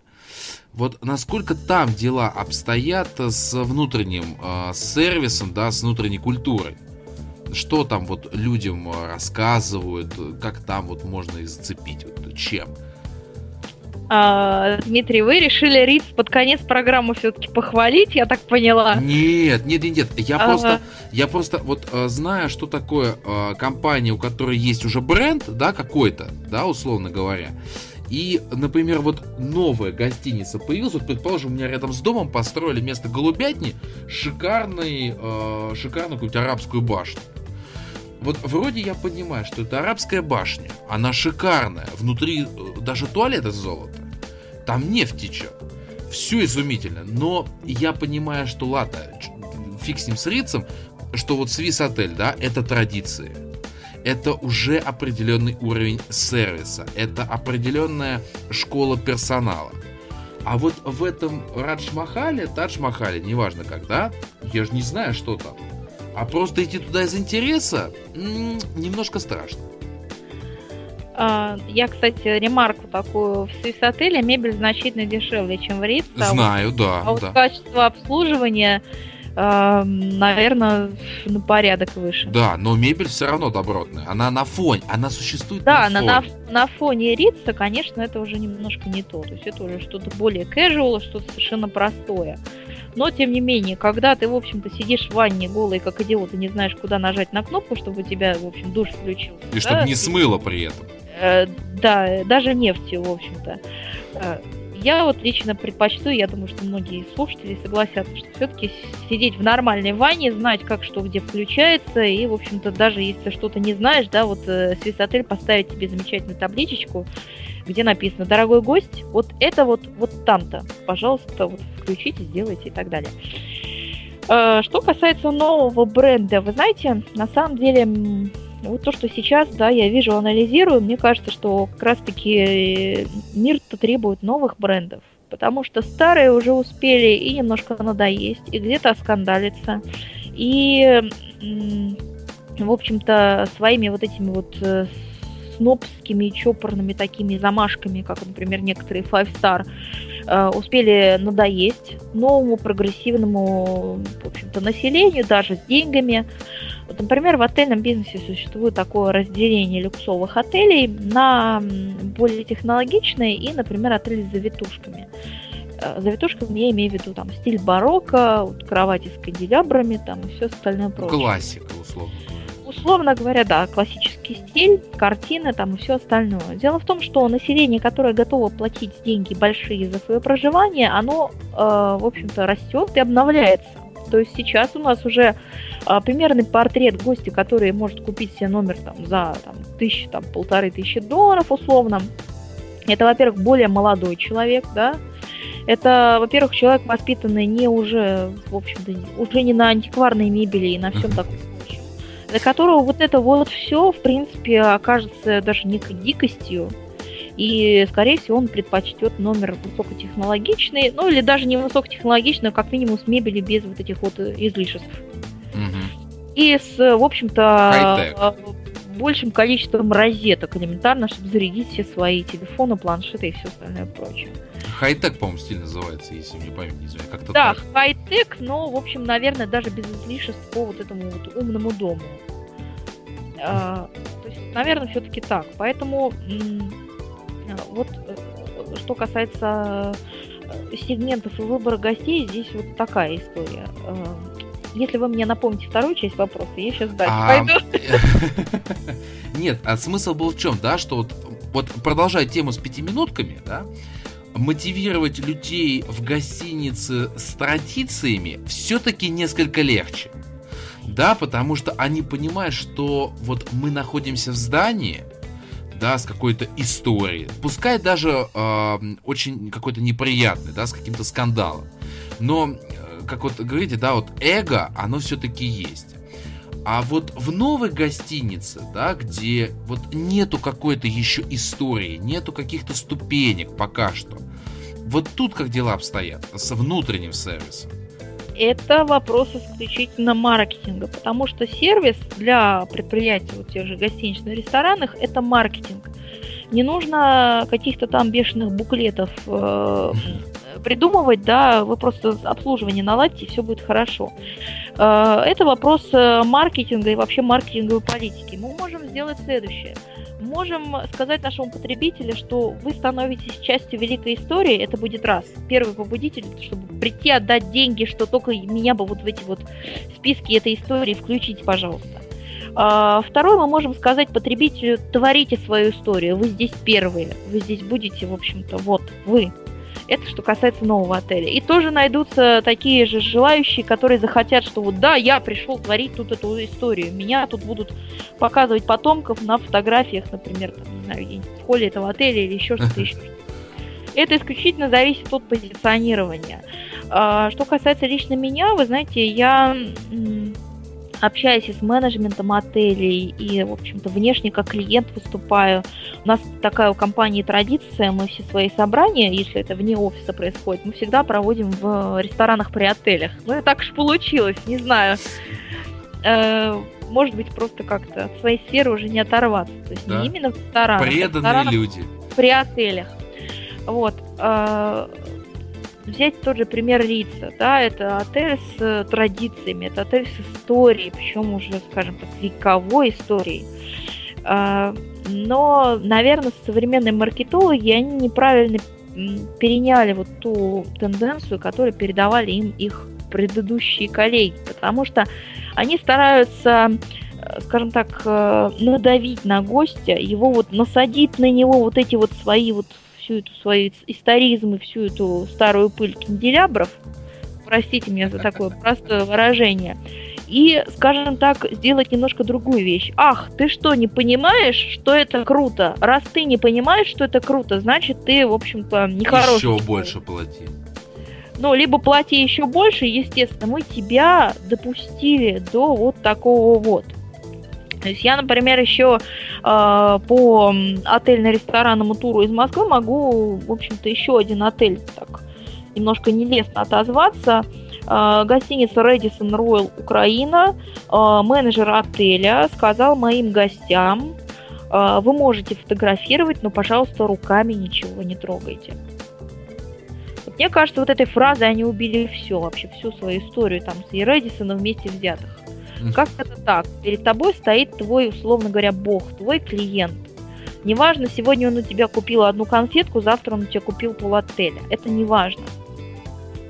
вот насколько там дела обстоят с внутренним э, сервисом, да, с внутренней культурой? Что там вот людям рассказывают, как там вот можно их зацепить, вот, чем? А, Дмитрий, вы решили Риц под конец программы все-таки похвалить, я так поняла? Нет, нет, нет, нет. Я ага. просто, я просто вот э, зная, что такое э, компания, у которой есть уже бренд, да, какой-то, да, условно говоря. И, например, вот новая гостиница появилась, вот, предположим, у меня рядом с домом построили вместо голубятни шикарный, э, шикарную какую-то арабскую башню. Вот вроде я понимаю, что это арабская башня, она шикарная, внутри э, даже туалет из золота, там нефть течет, все изумительно, но я понимаю, что ладно, фиг с ним с Рицем, что вот Свис отель, да, это традиции, это уже определенный уровень сервиса, это определенная школа персонала. А вот в этом Радж-Махале, Тадж-Махале, неважно когда, я же не знаю, что там. А просто идти туда из интереса немножко страшно. А, я, кстати, ремарку такую. В Свис-отеле мебель значительно дешевле, чем в Ритце. Знаю, а да. А вот да. качество обслуживания наверное, на порядок выше. Да, но мебель все равно добротная. Она на фоне, она существует да, на фоне. Да, на, на фоне Рица, конечно, это уже немножко не то. То есть это уже что-то более casual, что-то совершенно простое. Но, тем не менее, когда ты, в общем-то, сидишь в ванне голый, как идиот, и не знаешь, куда нажать на кнопку, чтобы у тебя, в общем, душ включился. И да? чтобы не смыло при этом. Э, да, даже нефтью, в общем-то. Э, я вот лично предпочту, я думаю, что многие слушатели согласятся, что все-таки сидеть в нормальной ванне, знать, как что где включается, и, в общем-то, даже если что-то не знаешь, да, вот э, Свисотель поставить тебе замечательную табличечку, где написано «Дорогой гость, вот это вот, вот там-то, пожалуйста, вот включите, сделайте» и так далее. Э, что касается нового бренда, вы знаете, на самом деле, вот то, что сейчас, да, я вижу, анализирую, мне кажется, что как раз-таки мир-то требует новых брендов. Потому что старые уже успели и немножко надоесть, и где-то оскандалиться, и, в общем-то, своими вот этими вот э, снобскими и чопорными такими замашками, как, например, некоторые Five Star, э, успели надоесть новому прогрессивному, в общем-то, населению, даже с деньгами. Вот, например, в отельном бизнесе существует такое разделение люксовых отелей на более технологичные и, например, отели с завитушками. Э, завитушками я имею в виду там стиль барокко, вот, кровати с канделябрами там и все остальное прочее. Классика, условно условно говоря, да, классический стиль, картины там и все остальное. Дело в том, что население, которое готово платить деньги большие за свое проживание, оно, э, в общем-то, растет и обновляется. То есть сейчас у нас уже э, примерный портрет гостя, который может купить себе номер там, за там, тысячи, там, полторы тысячи долларов условно. Это, во-первых, более молодой человек, да, это, во-первых, человек воспитанный не уже, в общем-то, уже не на антикварной мебели и на всем таком для которого вот это вот все, в принципе, окажется даже некой дикостью. И, скорее всего, он предпочтет номер высокотехнологичный, ну или даже не высокотехнологичный, но как минимум с мебелью без вот этих вот излишеств. Угу. И с, в общем-то, большим количеством розеток элементарно, чтобы зарядить все свои телефоны, планшеты и все остальное прочее. Хай-тек, по-моему, стиль называется, если мне память не изменяет. Как-то да, хай-тек, но, в общем, наверное, даже без излишеств по вот этому вот умному дому. А, то есть, наверное, все-таки так. Поэтому вот э, что касается э, сегментов и выбора гостей, здесь вот такая история. Если вы мне напомните вторую часть вопроса, я сейчас дальше а... пойду. *laughs* Нет, а смысл был в чем, да, что вот, вот продолжая тему с пятиминутками, да, мотивировать людей в гостинице с традициями все-таки несколько легче. Да, потому что они понимают, что вот мы находимся в здании, да, с какой-то историей, пускай даже э, очень какой-то неприятный, да, с каким-то скандалом, но, как вот говорите, да, вот эго, оно все-таки есть. А вот в новой гостинице, да, где вот нету какой-то еще истории, нету каких-то ступенек пока что, вот тут как дела обстоят с внутренним сервисом? Это вопрос исключительно маркетинга, потому что сервис для предприятий, вот тех же гостиничных ресторанах, это маркетинг. Не нужно каких-то там бешеных буклетов э, *laughs* придумывать, да, вы просто обслуживание наладите, и все будет хорошо. Э, это вопрос э, маркетинга и вообще маркетинговой политики. Мы можем сделать следующее. Можем сказать нашему потребителю, что вы становитесь частью великой истории, это будет раз. Первый побудитель, чтобы прийти отдать деньги, что только меня бы вот в эти вот списки этой истории включить, пожалуйста. А, второе, мы можем сказать потребителю, творите свою историю, вы здесь первые, вы здесь будете, в общем-то, вот, вы, это что касается нового отеля. И тоже найдутся такие же желающие, которые захотят, что вот да, я пришел творить тут эту историю. Меня тут будут показывать потомков на фотографиях, например, там, не знаю, в холле этого отеля или еще что-то *laughs* еще. Это исключительно зависит от позиционирования. А, что касается лично меня, вы знаете, я общаюсь и с менеджментом отелей, и, в общем-то, внешне как клиент выступаю. У нас такая у компании традиция, мы все свои собрания, если это вне офиса происходит, мы всегда проводим в ресторанах при отелях. Ну, и так уж получилось, не знаю. Э, может быть, просто как-то от своей сферы уже не оторваться. То есть да. не именно в ресторанах. А Преданные люди. При отелях. Вот. Взять тот же пример Рица, да, это отель с э, традициями, это отель с историей, причем уже, скажем так, вековой историей. А, но, наверное, современные маркетологи, они неправильно переняли вот ту тенденцию, которую передавали им их предыдущие коллеги, потому что они стараются э, скажем так, э, надавить на гостя, его вот насадить на него вот эти вот свои вот всю эту свою историзм и всю эту старую пыль канделябров, простите меня за такое *laughs* простое выражение, и, скажем так, сделать немножко другую вещь. Ах, ты что, не понимаешь, что это круто? Раз ты не понимаешь, что это круто, значит, ты, в общем-то, нехороший. Еще больше плати. Ну, либо плати еще больше, естественно, мы тебя допустили до вот такого вот. То есть я, например, еще э, по отельно-ресторанному туру из Москвы могу, в общем-то, еще один отель так немножко нелестно отозваться. Э, гостиница Radisson Royal Украина, э, менеджер отеля сказал моим гостям, э, вы можете фотографировать, но, пожалуйста, руками ничего не трогайте. Мне кажется, вот этой фразой они убили все, вообще всю свою историю там с Ередисоном вместе взятых. Как это так? Перед тобой стоит твой, условно говоря, бог, твой клиент. Неважно, сегодня он у тебя купил одну конфетку, завтра он у тебя купил пол отеля. Это не важно.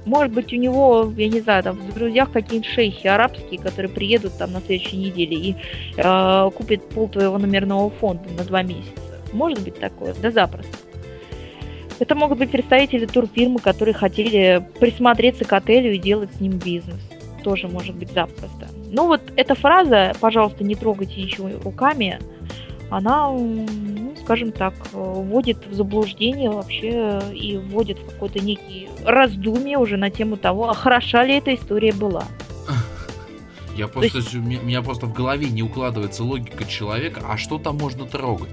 Может быть, у него, я не знаю, там в друзьях какие-нибудь шейхи арабские, которые приедут там на следующей неделе и э, купят пол твоего номерного фонда на два месяца. Может быть такое? Да запросто. Это могут быть представители турфирмы, которые хотели присмотреться к отелю и делать с ним бизнес. Тоже может быть запросто. Ну вот эта фраза, пожалуйста, не трогайте ничего руками, она, ну, скажем так, вводит в заблуждение вообще и вводит в какой-то некий раздумие уже на тему того, а хороша ли эта история была. *laughs* Я просто, есть... у меня просто в голове не укладывается логика человека, а что там можно трогать?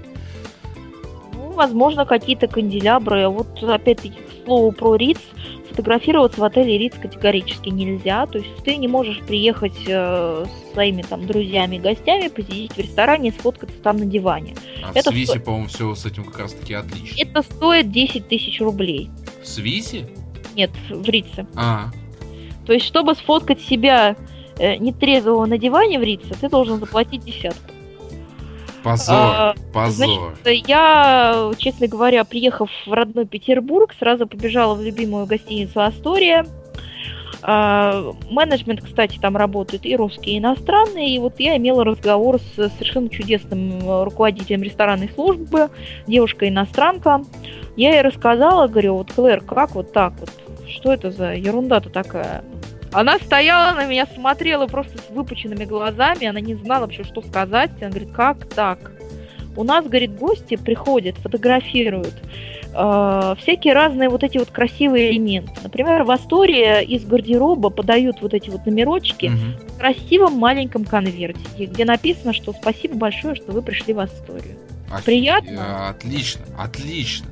Ну, возможно, какие-то канделябры. Вот опять-таки, к слову про Риц, фотографироваться в отеле Риц категорически нельзя. То есть ты не можешь приехать э, с своими там друзьями и гостями, посидеть в ресторане и сфоткаться там на диване. А это в Свисе, сто... по-моему, все с этим как раз таки отлично. Это стоит 10 тысяч рублей. В Свисе? Нет, в Рице. А. То есть, чтобы сфоткать себя э, нетрезвого на диване в Рице, ты должен заплатить десятку. Позор, а, позор. Значит, я, честно говоря, приехав в родной Петербург, сразу побежала в любимую гостиницу «Астория». А, менеджмент, кстати, там работает и русские, и иностранные. И вот я имела разговор с совершенно чудесным руководителем ресторанной службы, девушка-иностранка. Я ей рассказала, говорю, вот, Клэр, как вот так вот? Что это за ерунда-то такая? Она стояла на меня, смотрела просто с выпученными глазами, она не знала вообще, что сказать. Она говорит, как так? У нас, говорит, гости приходят, фотографируют э, всякие разные вот эти вот красивые элементы. Например, в Астории из гардероба подают вот эти вот номерочки угу. в красивом маленьком конвертике, где написано, что спасибо большое, что вы пришли в Асторию. Офиг... Приятно? Отлично, отлично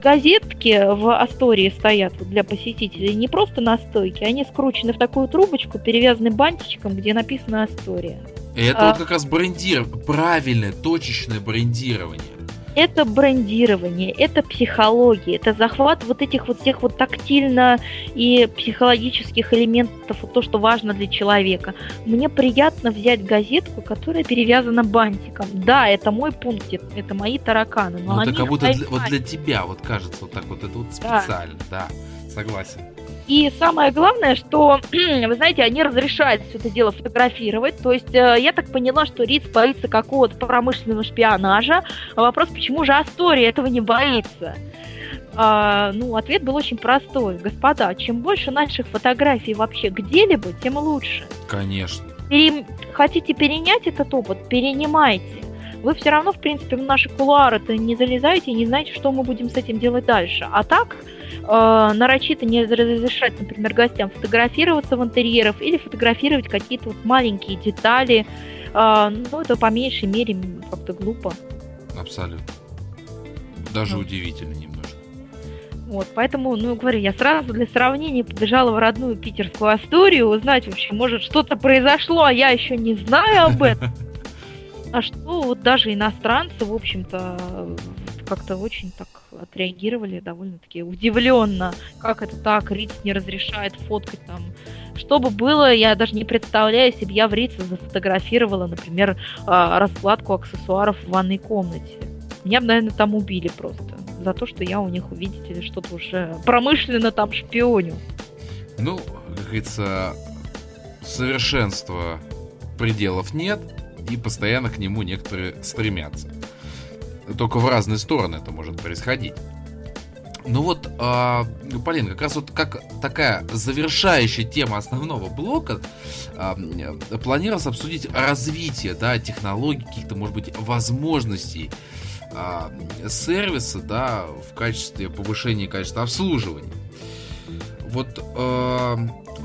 газетки в Астории стоят для посетителей не просто на стойке, они скручены в такую трубочку, перевязаны бантичком, где написано Астория. Это а... вот как раз брендирование, правильное, точечное брендирование это брендирование, это психология, это захват вот этих вот всех вот тактильно и психологических элементов, вот то, что важно для человека. Мне приятно взять газетку, которая перевязана бантиком. Да, это мой пункт, это мои тараканы. Но ну, это как будто для, вот для тебя вот кажется вот так вот, это вот специально, да, да согласен. И самое главное, что, *clears throat* вы знаете, они разрешают все это дело фотографировать. То есть э, я так поняла, что Риц боится какого-то промышленного шпионажа. А вопрос, почему же Астория этого не боится? А, ну, ответ был очень простой. Господа, чем больше наших фотографий вообще где-либо, тем лучше. Конечно. Пере... Хотите перенять этот опыт? Перенимайте вы все равно, в принципе, в наши кулуары-то не залезаете и не знаете, что мы будем с этим делать дальше. А так, э, нарочито не разрешать, например, гостям фотографироваться в интерьерах или фотографировать какие-то вот маленькие детали. Э, ну, это по меньшей мере как-то глупо. Абсолютно. Даже ну. удивительно немножко. Вот, поэтому, ну, говорю, я сразу для сравнения побежала в родную питерскую Асторию узнать вообще, может, что-то произошло, а я еще не знаю об этом. *laughs* А что вот даже иностранцы, в общем-то, как-то очень так отреагировали довольно-таки удивленно, как это так, Риц не разрешает фоткать там. Что бы было, я даже не представляю, если бы я в Рице зафотографировала, например, а, раскладку аксессуаров в ванной комнате. Меня бы, наверное, там убили просто за то, что я у них, увидите ли, что-то уже промышленно там шпионю. Ну, как говорится, совершенства пределов нет, и постоянно к нему некоторые стремятся. Только в разные стороны это может происходить. Ну вот, э, Полин, как раз вот как такая завершающая тема основного блока, э, планировалось обсудить развитие, да, технологий, каких-то, может быть, возможностей э, сервиса, да, в качестве повышения качества обслуживания. вот э,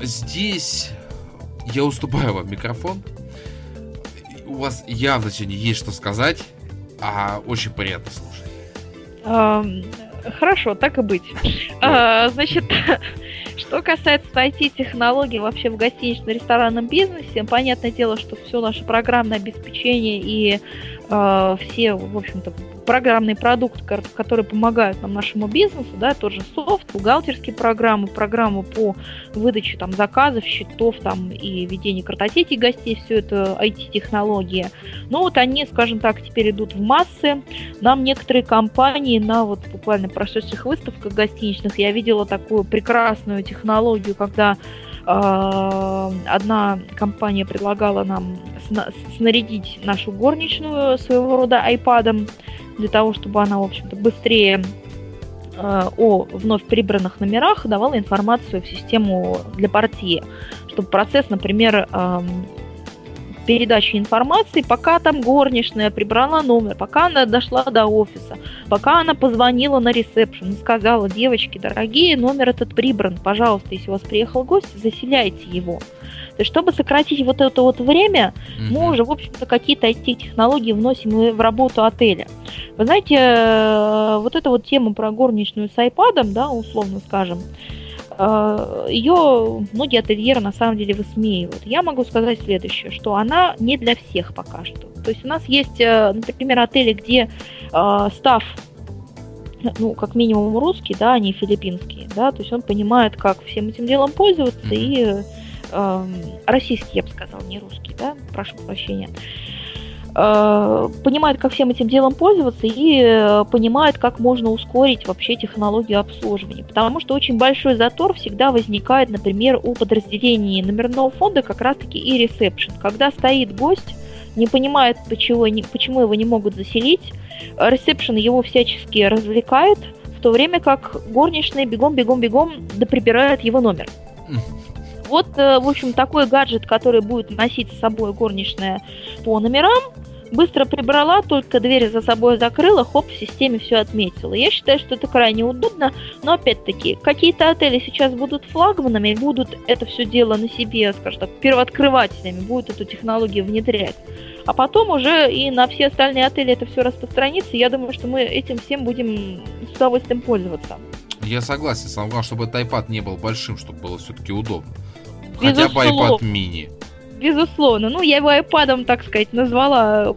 здесь я уступаю вам микрофон. У вас явно сегодня есть что сказать, а очень приятно слушать. Эм, хорошо, так и быть. *laughs* А, значит, *laughs* что касается IT-технологий вообще в гостинично-ресторанном бизнесе, понятное дело, что все наше программное обеспечение и э, все, в общем-то, программные продукты, которые помогают нам нашему бизнесу, да, тот же софт, бухгалтерские программы, программы по выдаче там заказов, счетов там и ведению картотеки гостей, все это IT-технологии. Ну вот они, скажем так, теперь идут в массы. Нам некоторые компании на вот буквально прошедших выставках гостиничных я видела такую прекрасную технологию, когда одна компания предлагала нам снарядить нашу горничную своего рода айпадом для того, чтобы она, в общем-то, быстрее а, о вновь прибранных номерах давала информацию в систему для партии, чтобы процесс, например, передачи информации, пока там горничная прибрала номер, пока она дошла до офиса, пока она позвонила на ресепшн и сказала, девочки, дорогие, номер этот прибран, пожалуйста, если у вас приехал гость, заселяйте его. То есть, чтобы сократить вот это вот время, mm-hmm. мы уже, в общем-то, какие-то IT-технологии вносим в работу отеля. Вы знаете, э, вот эта вот тема про горничную с айпадом, да, условно скажем, ее многие ательеры на самом деле высмеивают. Я могу сказать следующее, что она не для всех пока что. То есть у нас есть, э, например, отели, где э, став ну, как минимум русский, да, а не филиппинский, да, то есть он понимает, как всем этим делом пользоваться, и э, российский, я бы сказала, не русский, да, прошу прощения. Э, понимает, как всем этим делом пользоваться и э, понимает, как можно ускорить вообще технологию обслуживания. Потому что очень большой затор всегда возникает, например, у подразделений номерного фонда как раз-таки и ресепшн. Когда стоит гость, не понимает, почему, почему его не могут заселить, ресепшн его всячески развлекает, в то время как горничные бегом-бегом-бегом доприбирают его номер. Вот, э, в общем, такой гаджет, который будет носить с собой горничная по номерам, быстро прибрала, только дверь за собой закрыла, хоп, в системе все отметила. Я считаю, что это крайне удобно, но опять-таки, какие-то отели сейчас будут флагманами, будут это все дело на себе, скажем так, первооткрывателями, будут эту технологию внедрять. А потом уже и на все остальные отели это все распространится. Я думаю, что мы этим всем будем с удовольствием пользоваться. Я согласен, самое главное, чтобы этот iPad не был большим, чтобы было все-таки удобно. Хотя бы iPad mini. Безусловно. Ну, я его iPad, так сказать, назвала,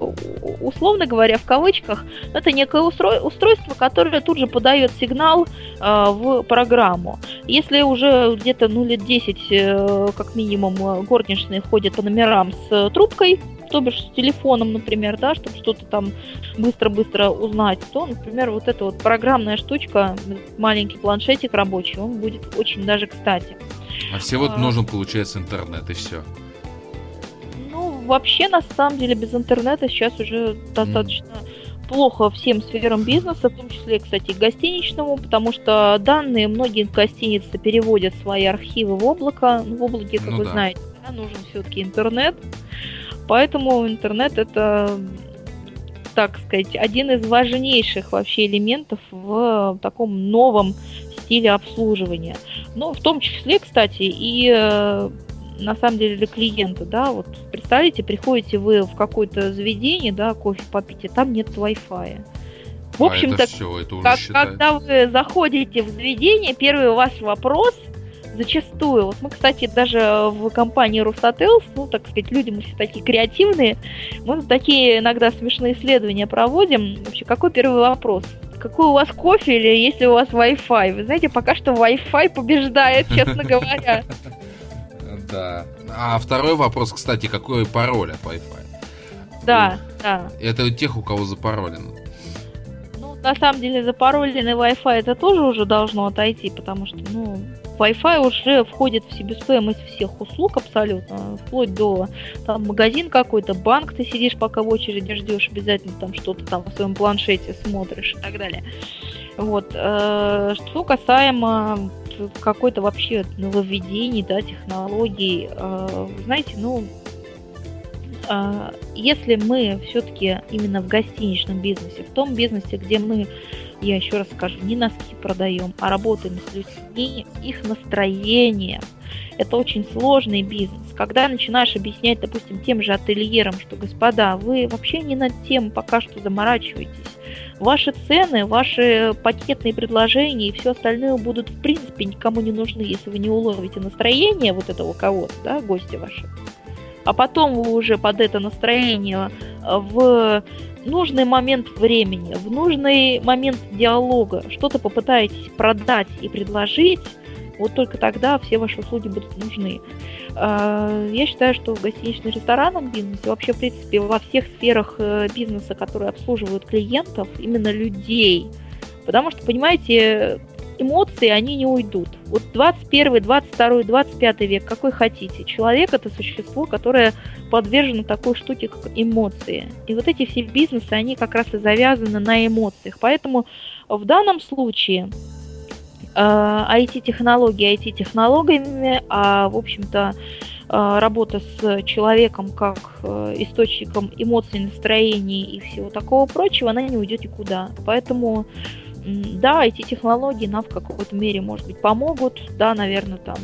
условно говоря, в кавычках. Это некое устрой, устройство, которое тут же подает сигнал э, в программу. Если уже где-то ну, лет 10, э, как минимум, горничные ходят по номерам с трубкой, то бишь с телефоном, например, да, чтобы что-то там быстро-быстро узнать, то, например, вот эта вот программная штучка, маленький планшетик рабочий, он будет очень даже кстати. А всего а... нужен, получается, интернет и все. Ну, вообще, на самом деле, без интернета сейчас уже достаточно mm. плохо всем сферам бизнеса, в том числе, кстати, гостиничному, потому что данные многие гостиницы переводят свои архивы в облако. Ну, в облаке, как ну, вы да. знаете, да, нужен все-таки интернет. Поэтому интернет это, так сказать, один из важнейших вообще элементов в таком новом стиле обслуживания. Ну, в том числе, кстати, и э, на самом деле для клиента, да, вот представьте, приходите вы в какое-то заведение, да, кофе попить, и там нет Wi-Fi. В общем-то, а как, когда вы заходите в заведение, первый ваш вопрос – зачастую, вот мы, кстати, даже в компании Рустотелс, ну, так сказать, люди мы все такие креативные, мы такие иногда смешные исследования проводим. Вообще, какой первый вопрос? Какой у вас кофе или есть ли у вас Wi-Fi? Вы знаете, пока что Wi-Fi побеждает, честно говоря. *laughs* Да. А второй вопрос, кстати, какой пароль от Wi-Fi? Да, да. Это у тех, у кого запаролено. Ну, на самом деле, запароленный Wi-Fi это тоже уже должно отойти, потому что, ну, Wi-Fi уже входит в себестоимость всех услуг абсолютно, вплоть до там магазин какой-то, банк ты сидишь пока в очереди ждешь, обязательно там что-то там в своем планшете смотришь и так далее. Вот. Э, что касаемо какой-то вообще нововведений, да, технологий, э, знаете, ну, э, если мы все-таки именно в гостиничном бизнесе, в том бизнесе, где мы я еще раз скажу, не носки продаем, а работаем с людьми, их настроением. Это очень сложный бизнес. Когда начинаешь объяснять, допустим, тем же ательерам, что, господа, вы вообще не над тем пока что заморачиваетесь. Ваши цены, ваши пакетные предложения и все остальное будут в принципе никому не нужны, если вы не уловите настроение вот этого кого-то, да, гостя вашего. А потом вы уже под это настроение в нужный момент времени, в нужный момент диалога что-то попытаетесь продать и предложить, вот только тогда все ваши услуги будут нужны. А, я считаю, что в гостинично-ресторанном бизнесе, вообще, в принципе, во всех сферах э, бизнеса, которые обслуживают клиентов, именно людей, потому что, понимаете, эмоции, они не уйдут. Вот 21, 22, 25 век, какой хотите. Человек – это существо, которое подвержено такой штуке, как эмоции. И вот эти все бизнесы, они как раз и завязаны на эмоциях. Поэтому в данном случае IT-технологии э, IT-технологиями, а, в общем-то, э, работа с человеком как э, источником эмоций, настроений и всего такого прочего, она не уйдет никуда. Поэтому да, эти технологии нам в какой-то мере, может быть, помогут. Да, наверное, там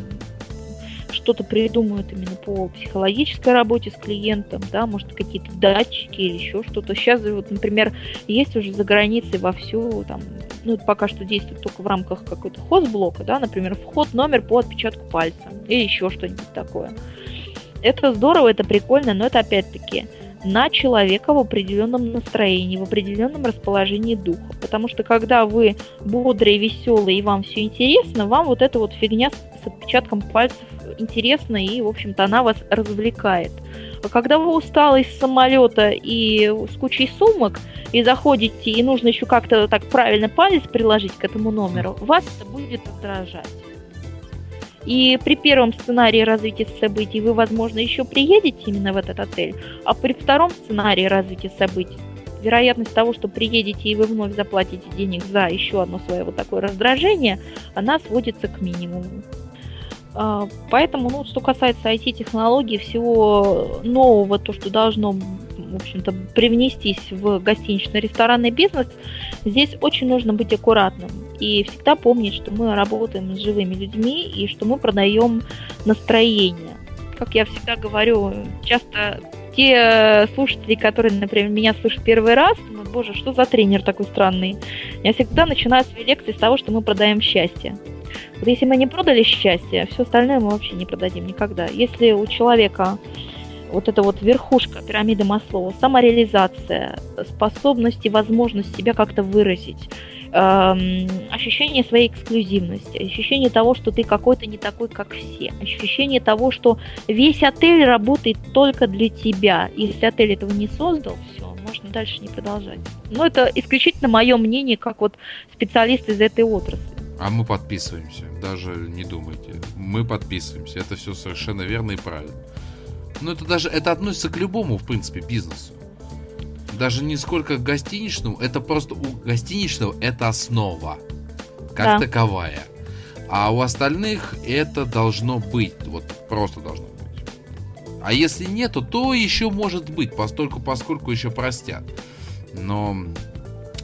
что-то придумают именно по психологической работе с клиентом, да, может, какие-то датчики или еще что-то. Сейчас, вот, например, есть уже за границей вовсю, там, ну, пока что действует только в рамках какой-то хозблока, да, например, вход, номер по отпечатку пальца или еще что-нибудь такое. Это здорово, это прикольно, но это опять-таки на человека в определенном настроении, в определенном расположении духа. Потому что когда вы бодрые, веселые и вам все интересно, вам вот эта вот фигня с отпечатком пальцев интересна и, в общем-то, она вас развлекает. А когда вы усталы из самолета и с кучей сумок, и заходите, и нужно еще как-то так правильно палец приложить к этому номеру, вас это будет раздражать. И при первом сценарии развития событий вы, возможно, еще приедете именно в этот отель, а при втором сценарии развития событий вероятность того, что приедете и вы вновь заплатите денег за еще одно свое вот такое раздражение, она сводится к минимуму. А, поэтому, ну, что касается IT-технологий, всего нового, то, что должно, в общем-то, привнестись в гостинично-ресторанный бизнес, здесь очень нужно быть аккуратным. И всегда помнить, что мы работаем с живыми людьми и что мы продаем настроение. Как я всегда говорю, часто те слушатели, которые, например, меня слышат первый раз, думают, боже, что за тренер такой странный. Я всегда начинаю свои лекции с того, что мы продаем счастье. Вот если мы не продали счастье, все остальное мы вообще не продадим никогда. Если у человека вот эта вот верхушка пирамиды Маслова, самореализация, способность и возможность себя как-то выразить, ощущение своей эксклюзивности, ощущение того, что ты какой-то не такой, как все, ощущение того, что весь отель работает только для тебя. Если отель этого не создал, все, можно дальше не продолжать. Но это исключительно мое мнение, как вот специалист из этой отрасли. А мы подписываемся, даже не думайте. Мы подписываемся, это все совершенно верно и правильно. Но это даже, это относится к любому, в принципе, бизнесу. Даже не сколько к гостиничному, это просто у гостиничного это основа, как да. таковая. А у остальных это должно быть, вот просто должно быть. А если нету, то еще может быть, постольку, поскольку еще простят. Но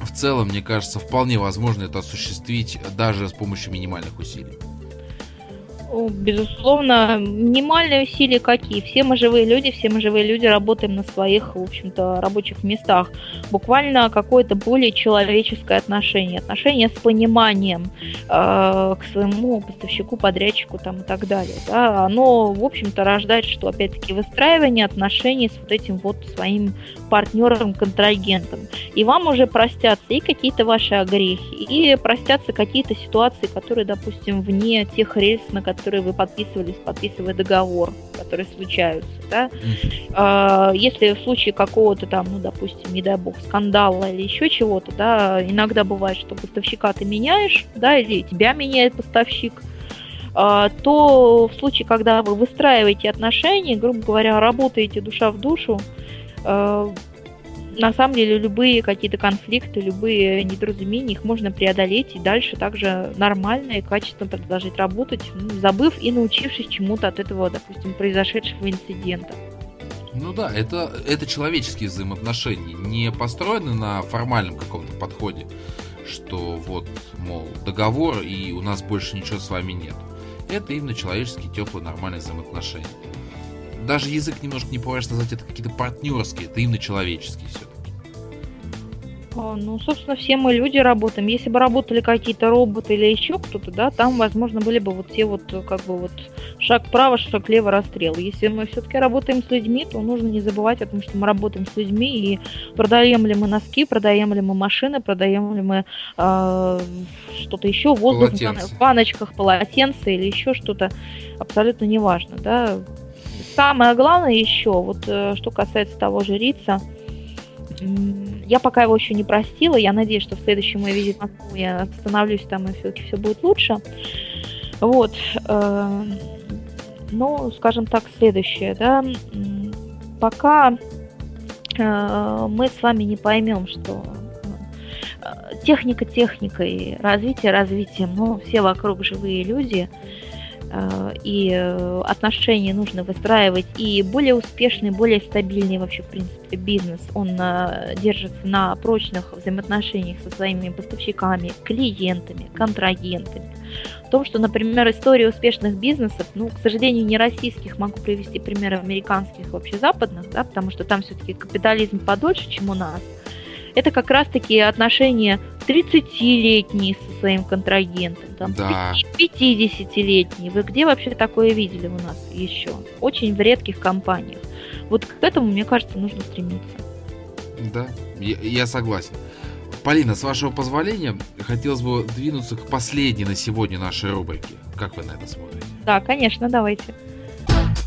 в целом, мне кажется, вполне возможно это осуществить даже с помощью минимальных усилий. Безусловно, минимальные усилия какие? Все мы живые люди, все мы живые люди работаем на своих, в общем-то, рабочих местах. Буквально какое-то более человеческое отношение, отношение с пониманием э, к своему поставщику, подрядчику там и так далее. Да? Оно, в общем-то, рождает, что, опять-таки, выстраивание отношений с вот этим вот своим партнером, контрагентом. И вам уже простятся и какие-то ваши огрехи, и простятся какие-то ситуации, которые, допустим, вне тех рельс, на которые которые вы подписывались, подписывая договор, которые случаются, да. Mm-hmm. Если в случае какого-то там, ну, допустим, не дай бог, скандала или еще чего-то, да, иногда бывает, что поставщика ты меняешь, да, или тебя меняет поставщик, а, то в случае, когда вы выстраиваете отношения, грубо говоря, работаете душа в душу, а, на самом деле любые какие-то конфликты, любые недоразумения, их можно преодолеть и дальше также нормально и качественно продолжить работать, ну, забыв и научившись чему-то от этого, допустим, произошедшего инцидента. Ну да, это, это человеческие взаимоотношения, не построены на формальном каком-то подходе, что вот, мол, договор, и у нас больше ничего с вами нет. Это именно человеческие, теплые, нормальные взаимоотношения. Даже язык немножко не пытаешь назвать это какие-то партнерские, это именно человеческие все. А, ну, собственно, все мы люди работаем. Если бы работали какие-то роботы или еще кто-то, да, там, возможно, были бы вот все вот, как бы вот шаг вправо, шаг влево, расстрел. Если мы все-таки работаем с людьми, то нужно не забывать о том, что мы работаем с людьми и продаем ли мы носки, продаем ли мы машины, продаем ли мы э, что-то еще, воздух в баночках, полотенца или еще что-то, абсолютно неважно, да. Самое главное еще, вот э, что касается того же Рица, я пока его еще не простила. Я надеюсь, что в следующем мой визит в Москву я остановлюсь там, и все-таки все будет лучше. Вот. Ну, скажем так, следующее, да. Пока э, мы с вами не поймем, что техника техникой, развитие развитием, но все вокруг живые люди – и э, отношения нужно выстраивать, и более успешный, более стабильный вообще, в принципе, бизнес, он э, держится на прочных взаимоотношениях со своими поставщиками, клиентами, контрагентами. В том, что, например, история успешных бизнесов, ну, к сожалению, не российских, могу привести примеры американских, вообще западных, да, потому что там все-таки капитализм подольше, чем у нас – это как раз-таки отношения 30-летние со своим контрагентом, там, да. 50-летние. Вы где вообще такое видели у нас еще? Очень в редких компаниях. Вот к этому, мне кажется, нужно стремиться. Да, я, я согласен. Полина, с вашего позволения, хотелось бы двинуться к последней на сегодня нашей рубрике. Как вы на это смотрите? Да, конечно, давайте.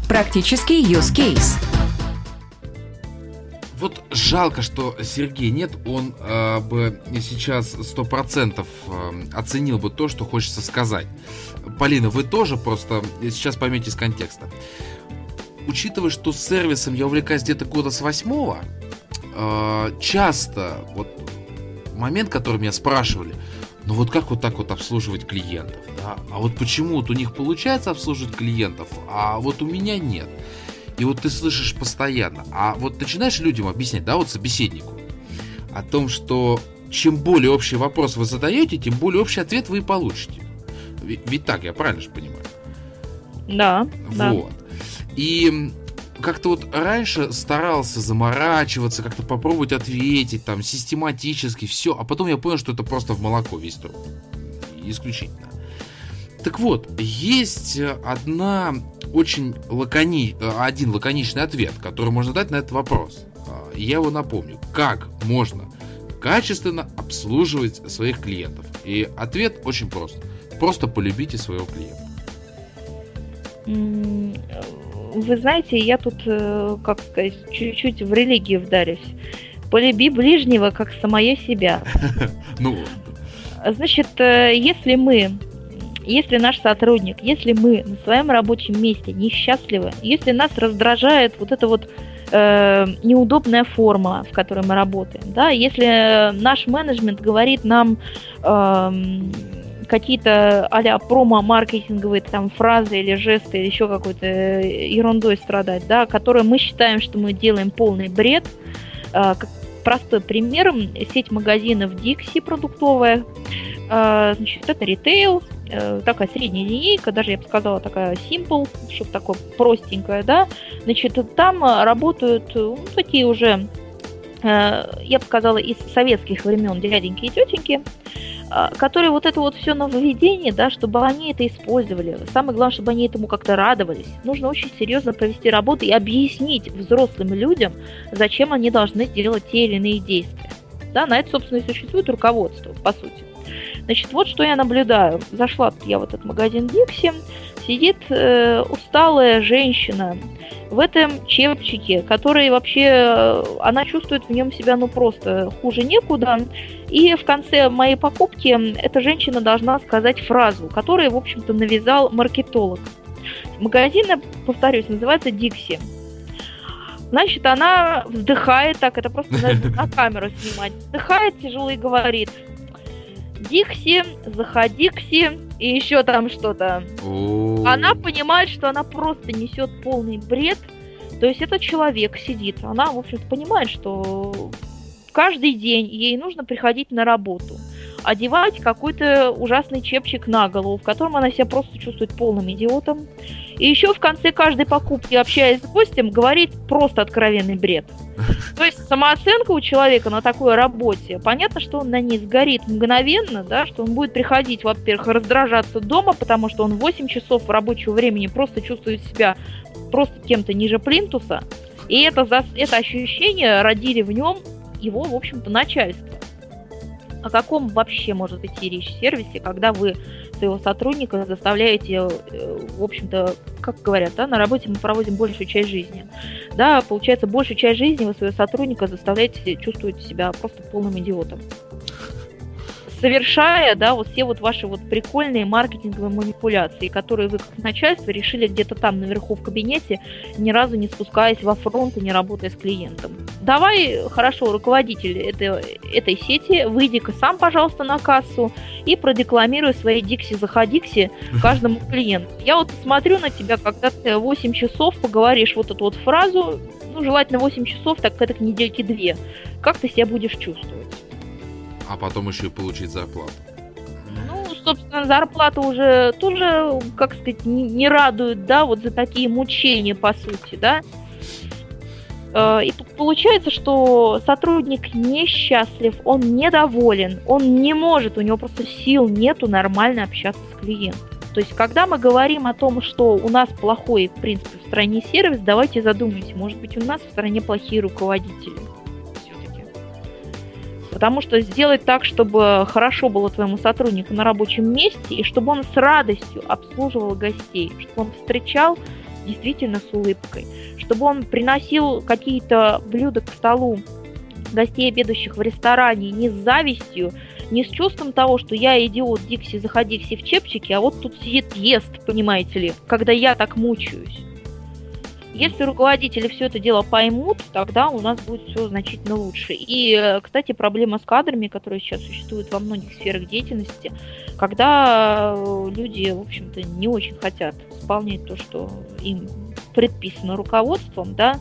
Практический use case. Вот жалко, что Сергей нет, он э, бы сейчас сто процентов э, оценил бы то, что хочется сказать. Полина, вы тоже просто сейчас поймете из контекста. Учитывая, что с сервисом я увлекаюсь где-то года с восьмого, э, часто вот момент, который меня спрашивали, ну вот как вот так вот обслуживать клиентов, да? А вот почему вот у них получается обслуживать клиентов, а вот у меня нет. И вот ты слышишь постоянно. А вот начинаешь людям объяснять, да, вот собеседнику, о том, что чем более общий вопрос вы задаете, тем более общий ответ вы и получите. Ведь, ведь так, я правильно же понимаю? Да. Вот. Да. И как-то вот раньше старался заморачиваться, как-то попробовать ответить там систематически, все, а потом я понял, что это просто в молоко весь труд. Исключительно. Так вот, есть одна очень лакони... один лаконичный ответ, который можно дать на этот вопрос. А, я его напомню. Как можно качественно обслуживать своих клиентов? И ответ очень прост. Просто полюбите своего клиента. Вы знаете, я тут, э, как сказать, чуть-чуть в религию вдарюсь. Полюби ближнего, как самое себя. *laughs* Ну, Значит, э, если мы если наш сотрудник, если мы на своем рабочем месте несчастливы, если нас раздражает вот эта вот э, неудобная форма, в которой мы работаем, да, если наш менеджмент говорит нам э, какие-то а-ля промо-маркетинговые там фразы или жесты или еще какой-то ерундой страдать, да, которые мы считаем, что мы делаем полный бред. Э, простой пример, сеть магазинов Dixie продуктовая, э, значит, это ритейл, Э, такая средняя линейка, даже я бы сказала такая simple, чтобы такое простенькое, да, значит, там работают ну, такие уже, э, я бы сказала, из советских времен дяденьки и тетеньки, э, которые вот это вот все нововведение, да, чтобы они это использовали. Самое главное, чтобы они этому как-то радовались. Нужно очень серьезно провести работу и объяснить взрослым людям, зачем они должны делать те или иные действия. Да, на это, собственно, и существует руководство, по сути. Значит, вот что я наблюдаю. Зашла я в этот магазин Дикси, сидит э, усталая женщина в этом чепчике, который вообще, э, она чувствует в нем себя ну просто хуже некуда. И в конце моей покупки эта женщина должна сказать фразу, которую, в общем-то, навязал маркетолог. Магазин, повторюсь, называется Дикси. Значит, она вздыхает, так это просто *laughs* на камеру снимать, вздыхает тяжело и говорит, Дикси, заходикси и еще там что-то. Она понимает, что она просто несет полный бред. То есть этот человек сидит, она, в общем-то, понимает, что каждый день ей нужно приходить на работу. Одевать какой-то ужасный чепчик на голову, в котором она себя просто чувствует полным идиотом. И еще в конце каждой покупки, общаясь с гостем, говорит просто откровенный бред. То есть самооценка у человека на такой работе, понятно, что он на ней сгорит мгновенно, да, что он будет приходить, во-первых, раздражаться дома, потому что он 8 часов рабочего времени просто чувствует себя просто кем-то ниже плинтуса, и это, это ощущение родили в нем его, в общем-то, начальство. О каком вообще может идти речь в сервисе, когда вы своего сотрудника заставляете, э, в общем-то, как говорят, да, на работе мы проводим большую часть жизни. Да, получается, большую часть жизни вы своего сотрудника заставляете чувствовать себя просто полным идиотом совершая, да, вот все вот ваши вот прикольные маркетинговые манипуляции, которые вы как начальство решили где-то там наверху в кабинете, ни разу не спускаясь во фронт и не работая с клиентом. Давай, хорошо, руководитель этой, этой сети, выйди-ка сам, пожалуйста, на кассу и продекламируй свои Дикси заходикси *laughs* каждому клиенту. Я вот смотрю на тебя, когда ты 8 часов поговоришь вот эту вот фразу, ну, желательно 8 часов, так это к недельке две. Как ты себя будешь чувствовать? А потом еще и получить зарплату. Ну, собственно, зарплата уже тоже, как сказать, не, радует, да, вот за такие мучения, по сути, да. Э, и получается, что сотрудник несчастлив, он недоволен, он не может, у него просто сил нету нормально общаться с клиентом. То есть, когда мы говорим о том, что у нас плохой, в принципе, в стране сервис, давайте задумаемся, может быть, у нас в стране плохие руководители. Потому что сделать так, чтобы хорошо было твоему сотруднику на рабочем месте, и чтобы он с радостью обслуживал гостей, чтобы он встречал действительно с улыбкой, чтобы он приносил какие-то блюда к столу гостей, обедающих в ресторане, не с завистью, не с чувством того, что я идиот, Дикси, заходи все в чепчике, а вот тут сидит ест, понимаете ли, когда я так мучаюсь. Если руководители все это дело поймут, тогда у нас будет все значительно лучше. И, э, кстати, проблема с кадрами, которая сейчас существует во многих сферах деятельности, когда э, люди, в общем-то, не очень хотят исполнять то, что им предписано руководством, да,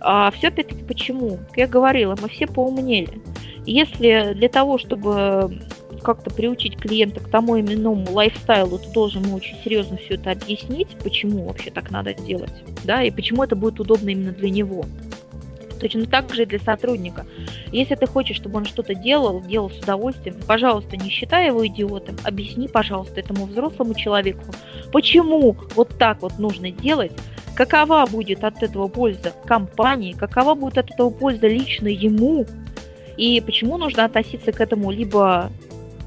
а все опять-таки почему? Как я говорила, мы все поумнели. Если для того, чтобы как-то приучить клиента к тому именному лайфстайлу, ты должен ему очень серьезно все это объяснить, почему вообще так надо делать, да, и почему это будет удобно именно для него. Точно так же и для сотрудника. Если ты хочешь, чтобы он что-то делал, делал с удовольствием, пожалуйста, не считай его идиотом, объясни, пожалуйста, этому взрослому человеку, почему вот так вот нужно делать, какова будет от этого польза компании, какова будет от этого польза лично ему, и почему нужно относиться к этому либо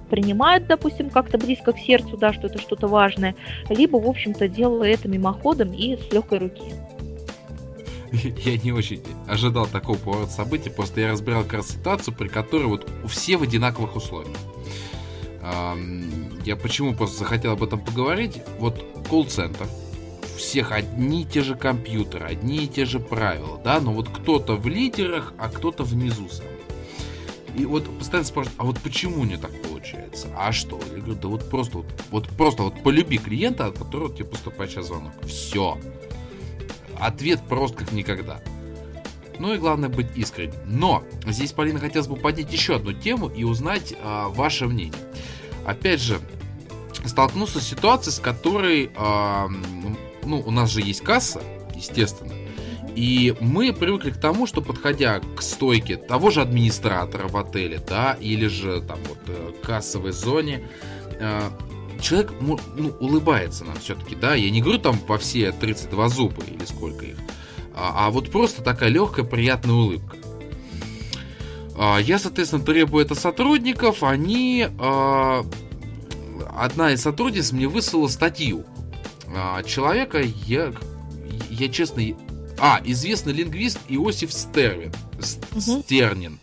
принимают, допустим, как-то близко к сердцу, да, что это что-то важное, либо, в общем-то, делая это мимоходом и с легкой руки. *laughs* Я не очень ожидал такого поворота событий, просто я разбирал как раз ситуацию, при которой вот все в одинаковых условиях. Я почему просто захотел об этом поговорить? Вот колл-центр, всех одни и те же компьютеры, одни и те же правила, да, но вот кто-то в лидерах, а кто-то внизу сам. И вот постоянно спрашивают, а вот почему не так получается? А что? Я говорю, да вот просто вот, вот просто вот полюби клиента, от которого тебе поступает сейчас звонок. Все. Ответ прост как никогда. Ну и главное быть искренним. Но здесь, Полина, хотелось бы поднять еще одну тему и узнать а, ваше мнение. Опять же, столкнулся с ситуацией, с которой, а, ну, у нас же есть касса, естественно, и мы привыкли к тому, что подходя к стойке того же администратора в отеле, да, или же там вот э, кассовой зоне, э, человек ну, улыбается нам все-таки, да, я не говорю там во все 32 зуба или сколько их, а, а вот просто такая легкая, приятная улыбка. А, я, соответственно, требую это сотрудников, они... А, одна из сотрудниц мне выслала статью. Человека я, я честно, а, известный лингвист Иосиф Стервин. Угу. Стернин.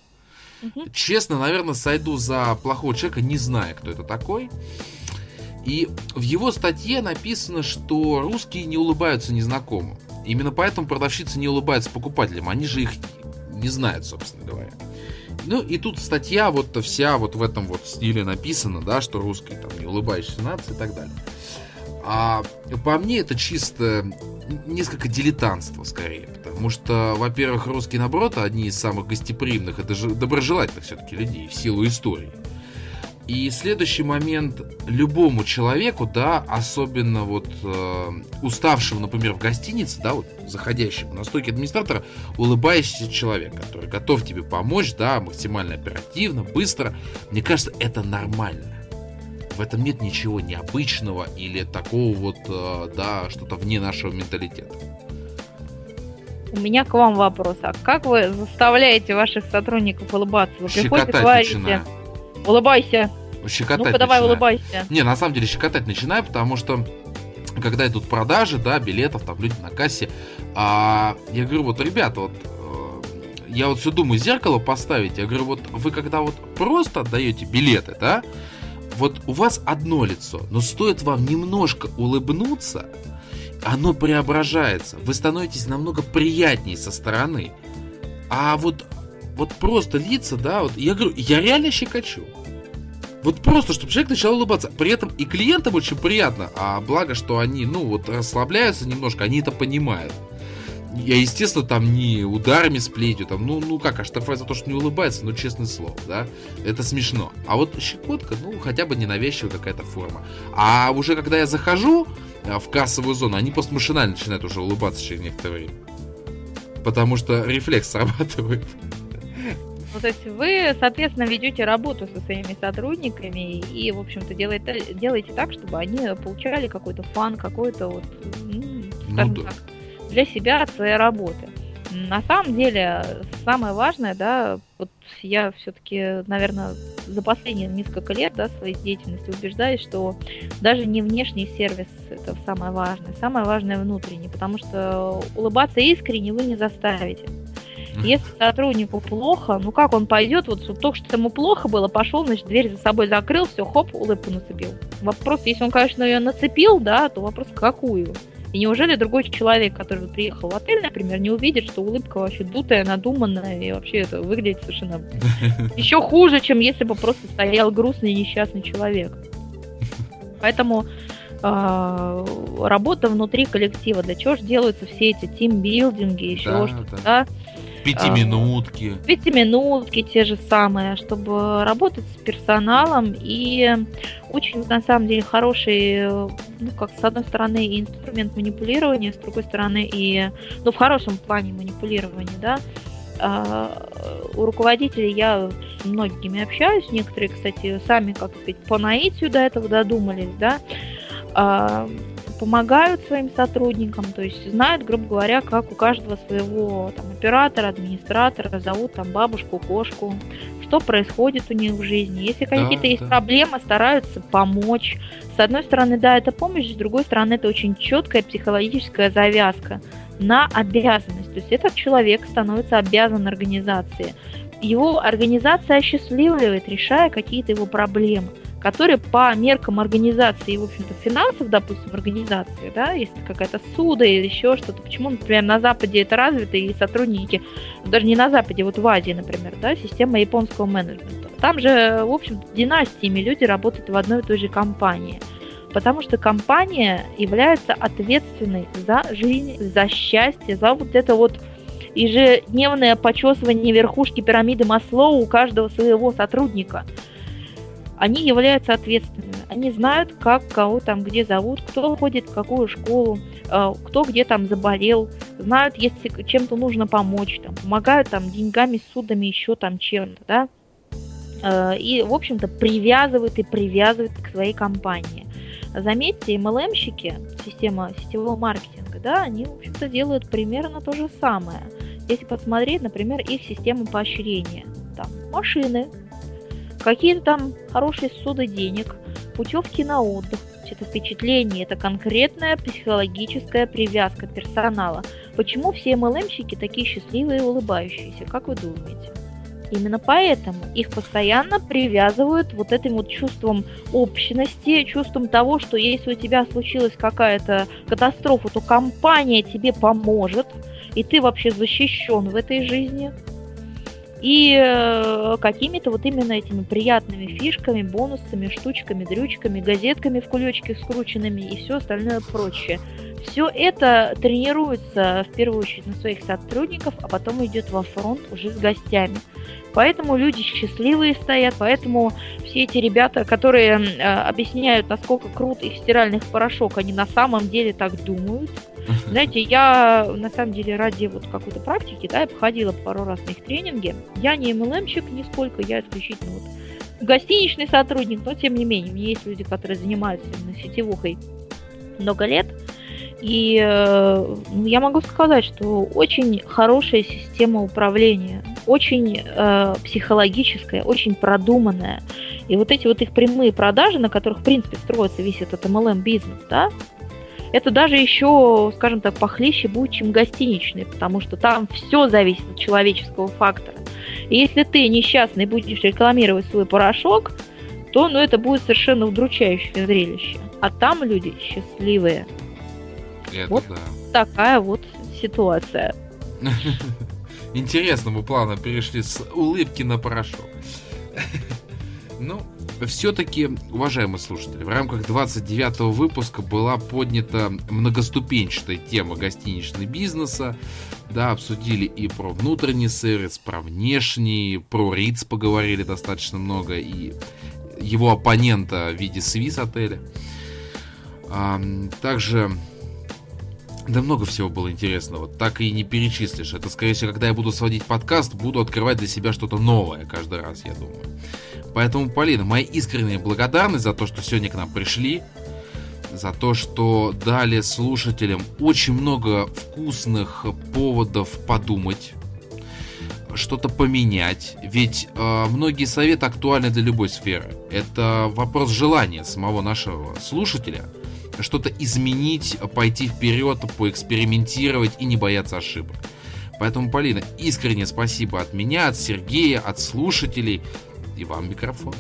Угу. Честно, наверное, сойду за плохого человека, не зная, кто это такой. И в его статье написано, что русские не улыбаются незнакомым. Именно поэтому продавщицы не улыбаются покупателям. Они же их не знают, собственно говоря. Ну и тут статья вот вся вот в этом вот стиле написана, да, что русские там не улыбающиеся нации и так далее. А по мне это чисто несколько дилетантство скорее. Потому что, во-первых, русские, наоборот, одни из самых гостеприимных и даже доброжелательных все-таки людей в силу истории. И следующий момент любому человеку, да, особенно вот э, уставшему, например, в гостинице, да, вот заходящему на стойке администратора, улыбающийся человек, который готов тебе помочь, да, максимально оперативно, быстро. Мне кажется, это нормально. В этом нет ничего необычного или такого вот, э, да, что-то вне нашего менталитета. У меня к вам вопрос. А как вы заставляете ваших сотрудников улыбаться? Вы приходите, говорите, начинаю. улыбайся. Щекотать Ну-ка, давай, улыбайся. Не, на самом деле щекотать начинаю, потому что когда идут продажи, да, билетов, там люди на кассе, а, я говорю, вот, ребята, вот, э, я вот все думаю, зеркало поставить, я говорю, вот, вы когда вот просто отдаете билеты, да, вот у вас одно лицо, но стоит вам немножко улыбнуться, оно преображается. Вы становитесь намного приятнее со стороны. А вот, вот просто лица, да, вот я говорю, я реально щекочу. Вот просто, чтобы человек начал улыбаться. При этом и клиентам очень приятно. А благо, что они, ну, вот расслабляются немножко, они это понимают. Я, естественно, там не ударами с плетью, там, ну, ну как, оштрафовать за то, что не улыбается, ну, честное слово, да, это смешно. А вот щекотка, ну, хотя бы ненавязчивая какая-то форма. А уже когда я захожу э, в кассовую зону, они просто машинально начинают уже улыбаться через некоторое время. Потому что рефлекс срабатывает. Ну, то есть вы, соответственно, ведете работу со своими сотрудниками и, в общем-то, делаете, делаете так, чтобы они получали какой-то фан, какой-то вот, ну, ну, да. так, для себя от своей работы. На самом деле, самое важное, да, вот я все-таки, наверное, за последние несколько лет, да, своей деятельности убеждаюсь, что даже не внешний сервис это самое важное, самое важное внутренний, потому что улыбаться искренне вы не заставите. Если сотруднику плохо, ну как он пойдет, вот, вот только что ему плохо было, пошел, значит, дверь за собой закрыл, все, хоп, улыбку нацепил. Вопрос, если он, конечно, ее нацепил, да, то вопрос какую? И неужели другой человек, который приехал в отель, например, не увидит, что улыбка вообще дутая, надуманная, и вообще это выглядит совершенно *laughs* еще хуже, чем если бы просто стоял грустный несчастный человек. Поэтому э, работа внутри коллектива, для чего же делаются все эти тимбилдинги, еще да, что-то, да. да? Пятиминутки. А, пятиминутки те же самые, чтобы работать с персоналом. И очень, на самом деле, хороший, ну, как с одной стороны, инструмент манипулирования, с другой стороны, и, ну, в хорошем плане манипулирования, да. А, у руководителей я с многими общаюсь, некоторые, кстати, сами, как сказать, по наитию до этого додумались, да а, помогают своим сотрудникам, то есть знают, грубо говоря, как у каждого своего там, оператора, администратора зовут там бабушку, кошку, что происходит у них в жизни. Если какие-то да, есть проблемы, стараются помочь. С одной стороны, да, это помощь, с другой стороны, это очень четкая психологическая завязка на обязанность. То есть этот человек становится обязан организации. Его организация осчастливливает, решая какие-то его проблемы которые по меркам организации, в общем-то, финансов, допустим, организации, да, есть какая-то суда или еще что-то. Почему, например, на Западе это развито, и сотрудники, даже не на Западе, вот в Азии, например, да, система японского менеджмента. Там же, в общем-то, династиями люди работают в одной и той же компании. Потому что компания является ответственной за жизнь, за счастье, за вот это вот ежедневное почесывание верхушки пирамиды Маслоу у каждого своего сотрудника – они являются ответственными. Они знают, как кого там где зовут, кто ходит в какую школу, э, кто где там заболел, знают, если чем-то нужно помочь, там, помогают там деньгами, судами, еще там чем-то, да. Э, и, в общем-то, привязывают и привязывают к своей компании. Заметьте, MLM-щики, система сетевого маркетинга, да, они, в общем-то, делают примерно то же самое. Если посмотреть, например, их систему поощрения. Там машины, какие-то там хорошие суды денег, путевки на отдых. Это впечатление, это конкретная психологическая привязка персонала. Почему все MLM-щики такие счастливые и улыбающиеся, как вы думаете? Именно поэтому их постоянно привязывают вот этим вот чувством общности, чувством того, что если у тебя случилась какая-то катастрофа, то компания тебе поможет, и ты вообще защищен в этой жизни. И э, какими-то вот именно этими приятными фишками, бонусами, штучками, дрючками, газетками в кулечке скрученными и все остальное прочее. Все это тренируется в первую очередь на своих сотрудников, а потом идет во фронт уже с гостями. Поэтому люди счастливые стоят, поэтому все эти ребята, которые э, объясняют, насколько крут их стиральный порошок, они на самом деле так думают. Знаете, я на самом деле ради вот какой-то практики, да, я походила пару раз на их тренинги. Я не MLM-щик нисколько, я исключительно вот гостиничный сотрудник, но тем не менее, у меня есть люди, которые занимаются именно сетевухой много лет. И э, я могу сказать, что очень хорошая система управления, очень э, психологическая, очень продуманная. И вот эти вот их прямые продажи, на которых, в принципе, строится весь этот MLM-бизнес, да, это даже еще, скажем так, похлеще будет, чем гостиничный, потому что там все зависит от человеческого фактора. И если ты несчастный будешь рекламировать свой порошок, то ну, это будет совершенно удручающее зрелище. А там люди счастливые. Это вот да. такая вот ситуация. *laughs* Интересно, мы плавно перешли с улыбки на порошок. *laughs* Ну, все-таки, уважаемые слушатели, в рамках 29 выпуска была поднята многоступенчатая тема гостиничного бизнеса. Да, обсудили и про внутренний сервис, про внешний, про РИЦ поговорили достаточно много, и его оппонента в виде Свис отеля. Также да много всего было интересного, так и не перечислишь. Это, скорее всего, когда я буду сводить подкаст, буду открывать для себя что-то новое каждый раз, я думаю. Поэтому, Полина, моя искренняя благодарность за то, что сегодня к нам пришли, за то, что дали слушателям очень много вкусных поводов подумать, что-то поменять. Ведь э, многие советы актуальны для любой сферы. Это вопрос желания самого нашего слушателя что-то изменить, пойти вперед, поэкспериментировать и не бояться ошибок. Поэтому, Полина, искренне спасибо от меня, от Сергея, от слушателей. И вам микрофон.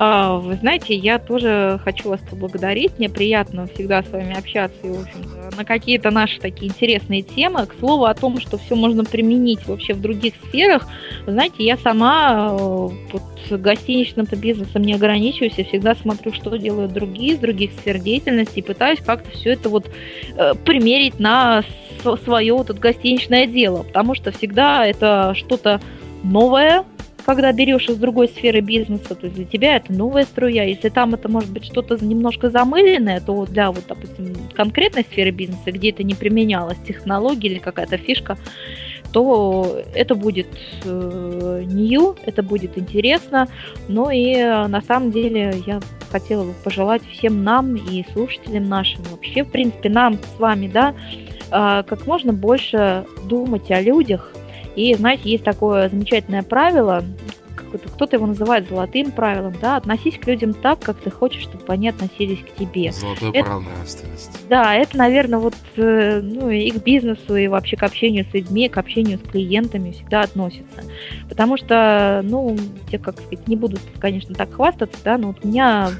А, вы знаете, я тоже хочу вас поблагодарить. Мне приятно всегда с вами общаться и, в общем на какие-то наши такие интересные темы. К слову о том, что все можно применить вообще в других сферах. Вы знаете, я сама э, вот, гостиничным-то бизнесом не ограничиваюсь. Я всегда смотрю, что делают другие из других сфер деятельности и пытаюсь как-то все это вот э, примерить на свое вот это гостиничное дело. Потому что всегда это что-то новое, когда берешь из другой сферы бизнеса, то для тебя это новая струя. Если там это может быть что-то немножко замыленное, то для вот, допустим, конкретной сферы бизнеса, где это не применялось, технология или какая-то фишка, то это будет э, это будет интересно. Но и э, на самом деле я хотела бы пожелать всем нам и слушателям нашим, вообще, в принципе, нам с вами, да, э, как можно больше думать о людях, и, знаете, есть такое замечательное правило, кто-то его называет золотым правилом, да, относись к людям так, как ты хочешь, чтобы они относились к тебе. Золотое это, право нравственности. Да, это, наверное, вот э, ну, и к бизнесу, и вообще к общению с людьми, к общению с клиентами всегда относится. Потому что, ну, я, как сказать, не буду, конечно, так хвастаться, да, но вот у меня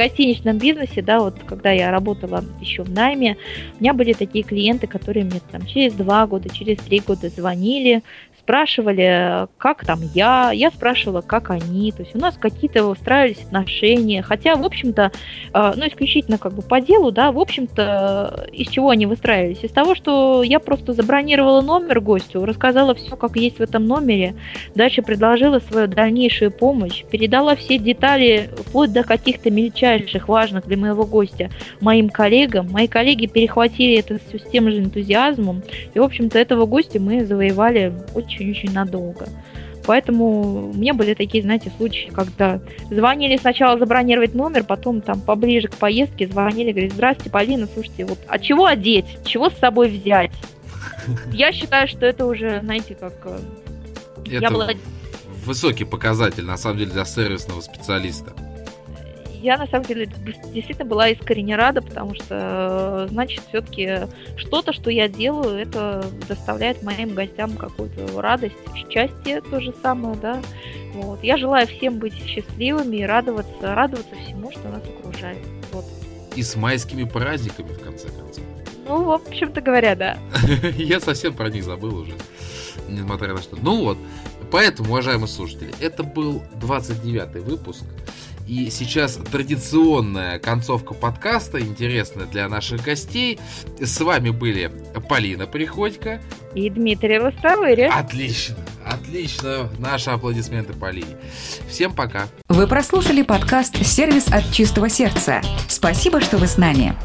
гостиничном бизнесе, да, вот когда я работала еще в найме, у меня были такие клиенты, которые мне там через два года, через три года звонили, спрашивали, как там я, я спрашивала, как они, то есть у нас какие-то устраивались отношения, хотя, в общем-то, э, ну, исключительно как бы по делу, да, в общем-то, из чего они выстраивались? Из того, что я просто забронировала номер гостю, рассказала все, как есть в этом номере, дальше предложила свою дальнейшую помощь, передала все детали, вплоть до каких-то мельчайших, важных для моего гостя, моим коллегам. Мои коллеги перехватили это все с тем же энтузиазмом, и, в общем-то, этого гостя мы завоевали очень очень-очень надолго. Поэтому у меня были такие, знаете, случаи, когда звонили сначала забронировать номер, потом там поближе к поездке звонили, говорят, здрасте, Полина, слушайте, вот а чего одеть, чего с собой взять? *laughs* Я считаю, что это уже, знаете, как... Э, это я была... высокий показатель, на самом деле, для сервисного специалиста я на самом деле действительно была искренне рада, потому что, значит, все-таки что-то, что я делаю, это доставляет моим гостям какую-то радость, счастье то же самое, да. Вот. Я желаю всем быть счастливыми и радоваться, радоваться всему, что нас окружает. Вот. И с майскими праздниками, в конце концов. Ну, в общем-то говоря, да. *laughs* Я совсем про них забыл уже, несмотря на что. Ну вот, поэтому, уважаемые слушатели, это был 29-й выпуск. И сейчас традиционная концовка подкаста, интересная для наших гостей. С вами были Полина Приходько. И Дмитрий Лостовырь. Отлично, отлично. Наши аплодисменты Полине. Всем пока. Вы прослушали подкаст «Сервис от чистого сердца». Спасибо, что вы с нами.